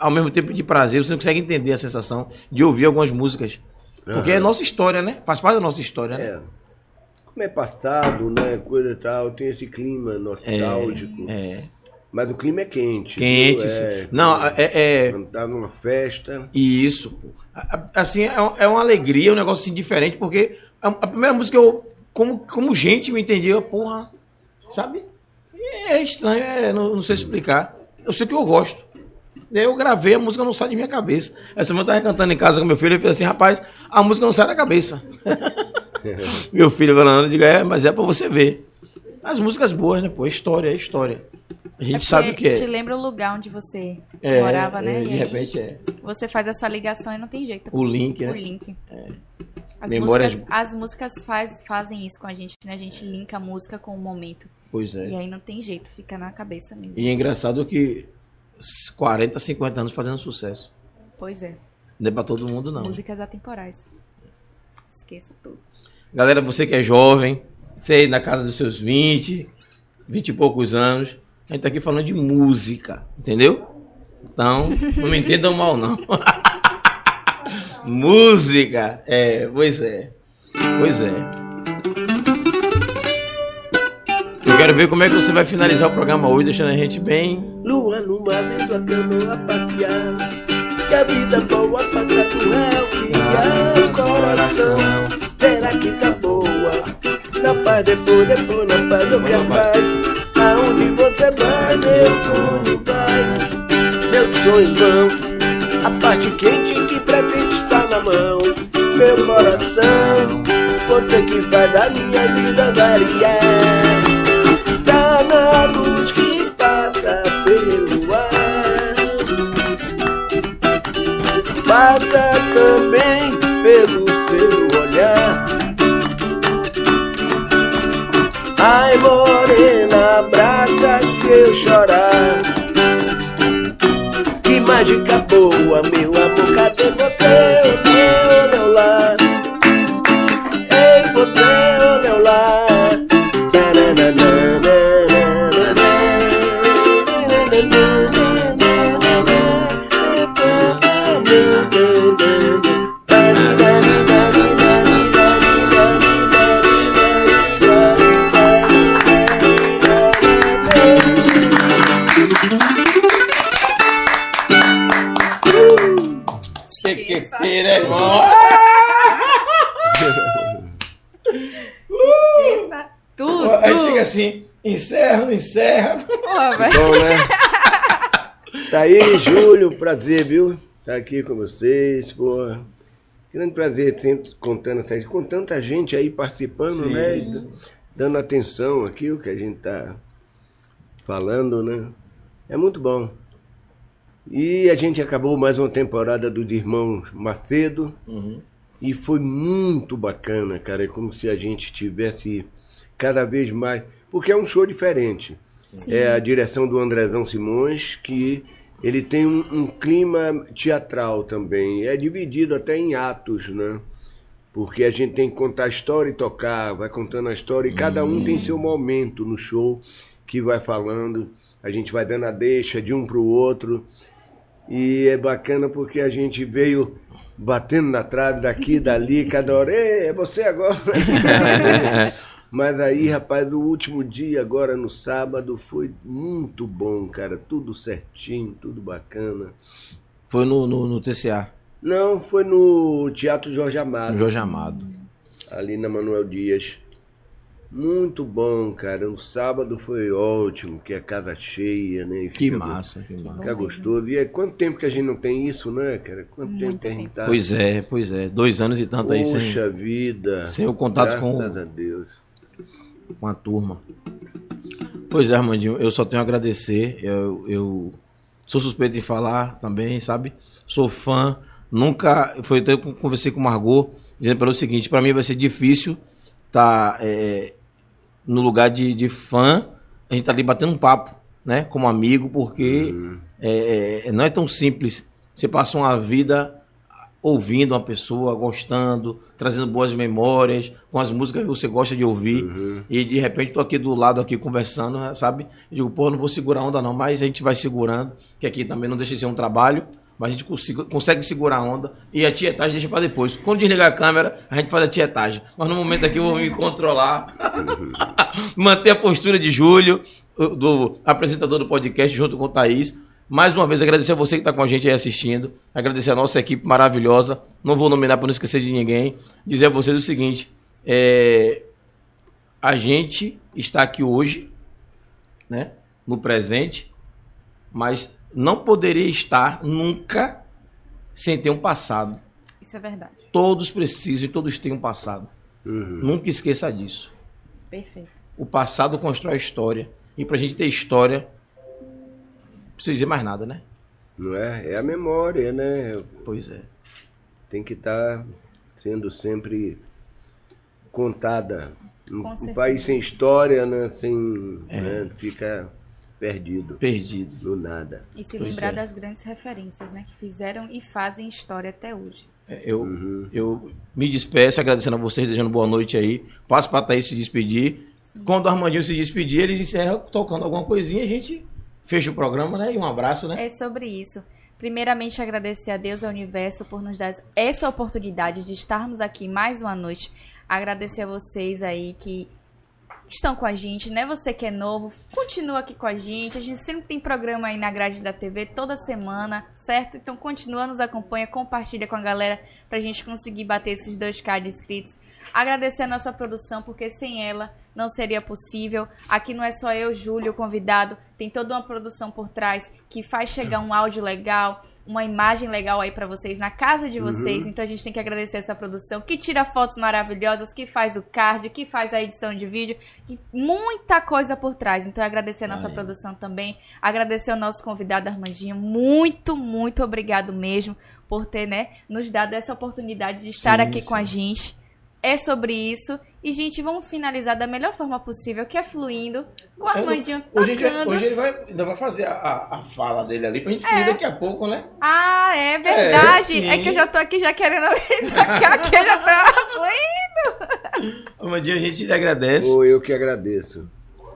ao mesmo tempo de prazer. Você não consegue entender a sensação de ouvir algumas músicas. Porque é nossa história, né? Faz parte da nossa história, né? É. Como é passado, né? Coisa e tal, tem esse clima nostálgico. É. Mas o clima é quente. Quente. viu? É, Não, é, é. Tá numa festa. E isso, pô. Assim, é, é uma alegria, um negócio assim diferente, porque a, a primeira música eu, como, como gente, me entendia, porra, sabe? É estranho, é, não, não sei explicar. Eu sei que eu gosto. Daí eu gravei, a música não sai de minha cabeça. Essa semana eu tava cantando em casa com meu filho, ele falou assim, rapaz, a música não sai da cabeça. <laughs> meu filho falando, eu digo, é, mas é pra você ver. As músicas boas, né, pô? História, é história. A gente É sabe o que é. Te lembra o lugar onde você É, morava, né? é, de repente é. você faz essa ligação e não tem jeito. O link, O né? link. As Memórias- músicas, as músicas faz, fazem isso com a gente, né? A gente linka a música com o momento. Pois é. E aí não tem jeito, fica na cabeça mesmo. E é engraçado que 40, 50 anos fazendo sucesso. Pois é. Não é pra todo mundo, não. Músicas atemporais. Esqueça tudo. Galera, você que é jovem, você aí na casa dos seus 20, 20 e poucos anos, a gente tá aqui falando de música, entendeu? Então, não me entendam mal, não. <laughs> música! É, pois é. Pois é. Eu quero ver como é que você vai finalizar o programa hoje, deixando a gente bem. Lua no mar, vendo a canoa passear. Que a vida boa pra Catuel, que Ah, é o coração. Será que tá boa? Na paz, depois, depois, na paz do que é paz. Aonde você vai, meu sonho vai. Meus sonhos vão. A parte quente que pretende estar na mão. Meu coração, você que faz a minha vida variar. Na luz que passa pelo ar. Passa também pelo seu olhar. Ai, morena, abraça se eu chorar. Que mágica boa, meu amor, cadê você, Bom, né? Tá aí, Júlio, prazer, viu? Tá aqui com vocês, pô. Grande prazer sempre contando essa com tanta gente aí participando, Sim. né? Dando atenção aqui o que a gente tá falando, né? É muito bom. E a gente acabou mais uma temporada dos irmãos Macedo. E foi muito bacana, cara. É como se a gente tivesse cada vez mais. Porque é um show diferente. É a direção do Andrezão Simões, que ele tem um, um clima teatral também. É dividido até em atos, né? Porque a gente tem que contar a história e tocar, vai contando a história, e cada um tem seu momento no show que vai falando. A gente vai dando a deixa de um para o outro. E é bacana porque a gente veio batendo na trave daqui, dali, cada hora, é você agora. <laughs> Mas aí, rapaz, no último dia, agora no sábado, foi muito bom, cara. Tudo certinho, tudo bacana. Foi no, no, no TCA, Não, foi no Teatro Jorge Amado, Jorge Amado. ali na Manuel Dias. Muito bom, cara. O sábado foi ótimo, que é casa cheia, né? Que massa, que massa. Fica gostoso. E é quanto tempo que a gente não tem isso, né, cara? Quanto tempo que a gente tá. Pois é, pois é. Dois anos e tanto aí sem, Poxa vida. sem o contato com, Graças a Deus. Com a turma. Pois é, Armandinho, eu só tenho a agradecer. Eu, eu sou suspeito de falar também, sabe? Sou fã. Nunca. Foi até que eu conversei com o Margot, dizendo para o seguinte: para mim vai ser difícil estar no lugar de, de fã. A gente tá ali batendo um papo, né? Como amigo, porque é, é, não é tão simples. Você passa uma vida ouvindo uma pessoa, gostando, trazendo boas memórias, com as músicas que você gosta de ouvir. E de repente tô aqui do lado aqui conversando, né, sabe? Eu digo, pô, não vou segurar a onda não, mas a gente vai segurando, que aqui também não deixa de ser um trabalho, mas a gente consiga- consegue segurar a onda e a tietagem deixa para depois. Quando desligar a câmera, a gente faz a tietagem. Mas no momento aqui eu vou me controlar, <laughs> manter a postura de Júlio, do apresentador do podcast, junto com o Thaís. Mais uma vez, agradecer a você que está com a gente aí assistindo. Agradecer a nossa equipe maravilhosa. Não vou nominar para não esquecer de ninguém. Dizer a vocês o seguinte: é, a gente está aqui hoje, né, no presente, mas não poderia estar nunca sem ter um passado. Isso é verdade. Todos precisam e todos têm um passado. Uhum. Nunca esqueça disso. Perfeito. O passado constrói a história. E pra gente ter história, precisa dizer mais nada, né? Não é? É a memória, né? Pois é. Tem que estar sendo sempre contada. Um, um certeza. país sem história, né? Sem, É. né? Fica perdido. Perdido. No nada. E se Pois lembrar é. das grandes referências, né? Que fizeram e fazem história até hoje. É, Eu, eu me despeço agradecendo a vocês, desejando boa noite aí. Passo pra Thaís se despedir. Quando o Armandinho se despedir, ele encerra tocando alguma coisinha, a gente fecha o programa, né? E um abraço, né? É sobre isso. Primeiramente, agradecer a Deus e ao universo por nos dar essa oportunidade de estarmos aqui mais uma noite. Agradecer a vocês aí que estão com a gente, né? Você que é novo, continua aqui com a gente. A gente sempre tem programa aí na grade da TV toda semana, certo? Então continua, nos acompanha, compartilha com a galera pra gente conseguir bater esses 2k de inscritos. Agradecer a nossa produção, porque sem ela não seria possível. Aqui não é só eu, Júlio, o convidado, tem toda uma produção por trás que faz chegar um áudio legal, uma imagem legal aí pra vocês na casa de vocês. Então a gente tem que agradecer essa produção que tira fotos maravilhosas, que faz o card, que faz a edição de vídeo, e muita coisa por trás. Então agradecer a nossa Aí. produção também, agradecer ao nosso convidado Armandinho. Muito, muito obrigado mesmo por ter, né, nos dado essa oportunidade de estar Sim, aqui com a sim. gente. É sobre isso. E, gente, vamos finalizar da melhor forma possível, que é fluindo, com o Armandinho Hoje, tocando. hoje ele vai, ainda vai fazer a, a, fala dele ali pra gente fluir daqui a pouco, né? Ah, é verdade. sim. É, que eu já tô aqui já querendo <laughs> tocar aqui, eu já tô fluindo. <laughs> Amanhã a gente lhe agradece. Ou eu que agradeço.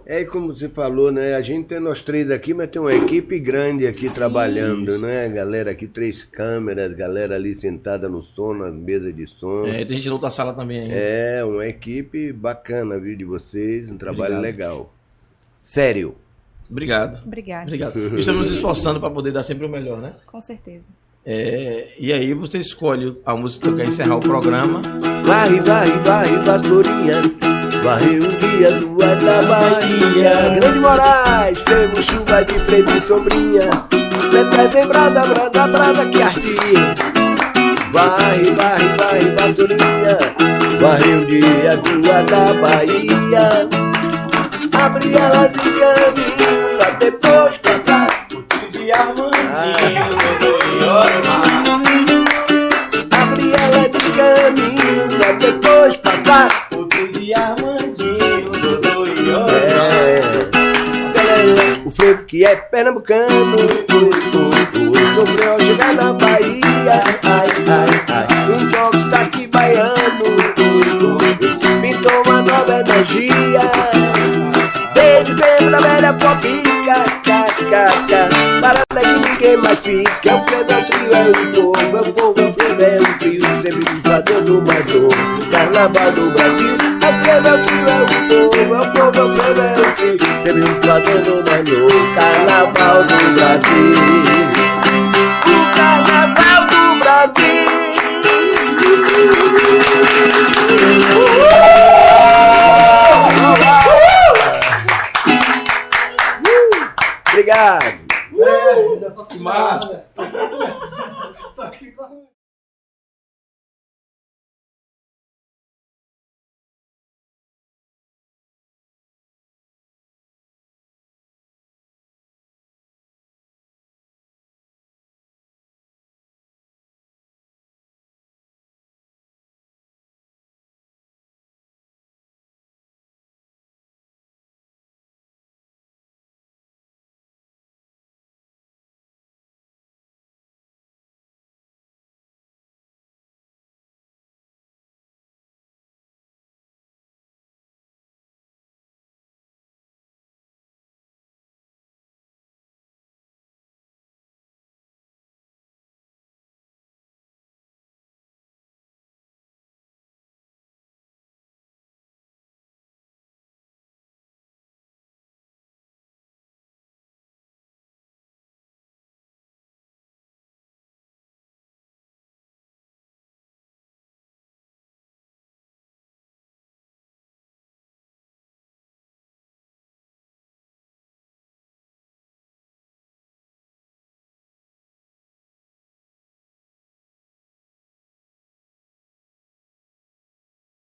É e como você falou, né? A gente tem nós três aqui, mas tem uma equipe grande aqui trabalhando, né? Galera aqui, três câmeras, galera ali sentada no som, nas mesas de som. É, tem gente na outra sala também ainda. É, uma equipe bacana, viu, de vocês, um trabalho Obrigado. legal. Sério. Obrigado. Obrigada, Obrigado. Estamos nos esforçando para poder dar sempre o melhor, né? com certeza. É, e aí você escolhe a música que quer encerrar o programa. Varre, varre, varre, pastorinha. Varre um dia da Bahia. Grande Moraes, temos chuva de e sombrinha. Peté vem brada, brada, brada, que artia. Varre, varre, varre, pastorinha. Varre um dia da Bahia. Abre ela de caminho, pra depois passar. De Armandinho, Abre caminho, pra depois passar. outro de Armandinho, Dodô e É, é, o frevo que é pernambucano. Sofreu ao chegar na Bahia. Ai, ai, ai. Um toque baiano. Pintou uma nova energia. Desde o tempo da velha popica cá, cá, cá. Parada que ninguém mais fica. É o frevo, é o trio, é o povo É o povo, é o frevo, é o trio Sempre fazendo mais novo Carnaval do Brasil É o frevo, é o trio, é o povo É o povo, é o frevo, é o trio Sempre fazendo mais novo Carnaval do Brasil. O Carnaval do Brasil. Obrigado. Que massa!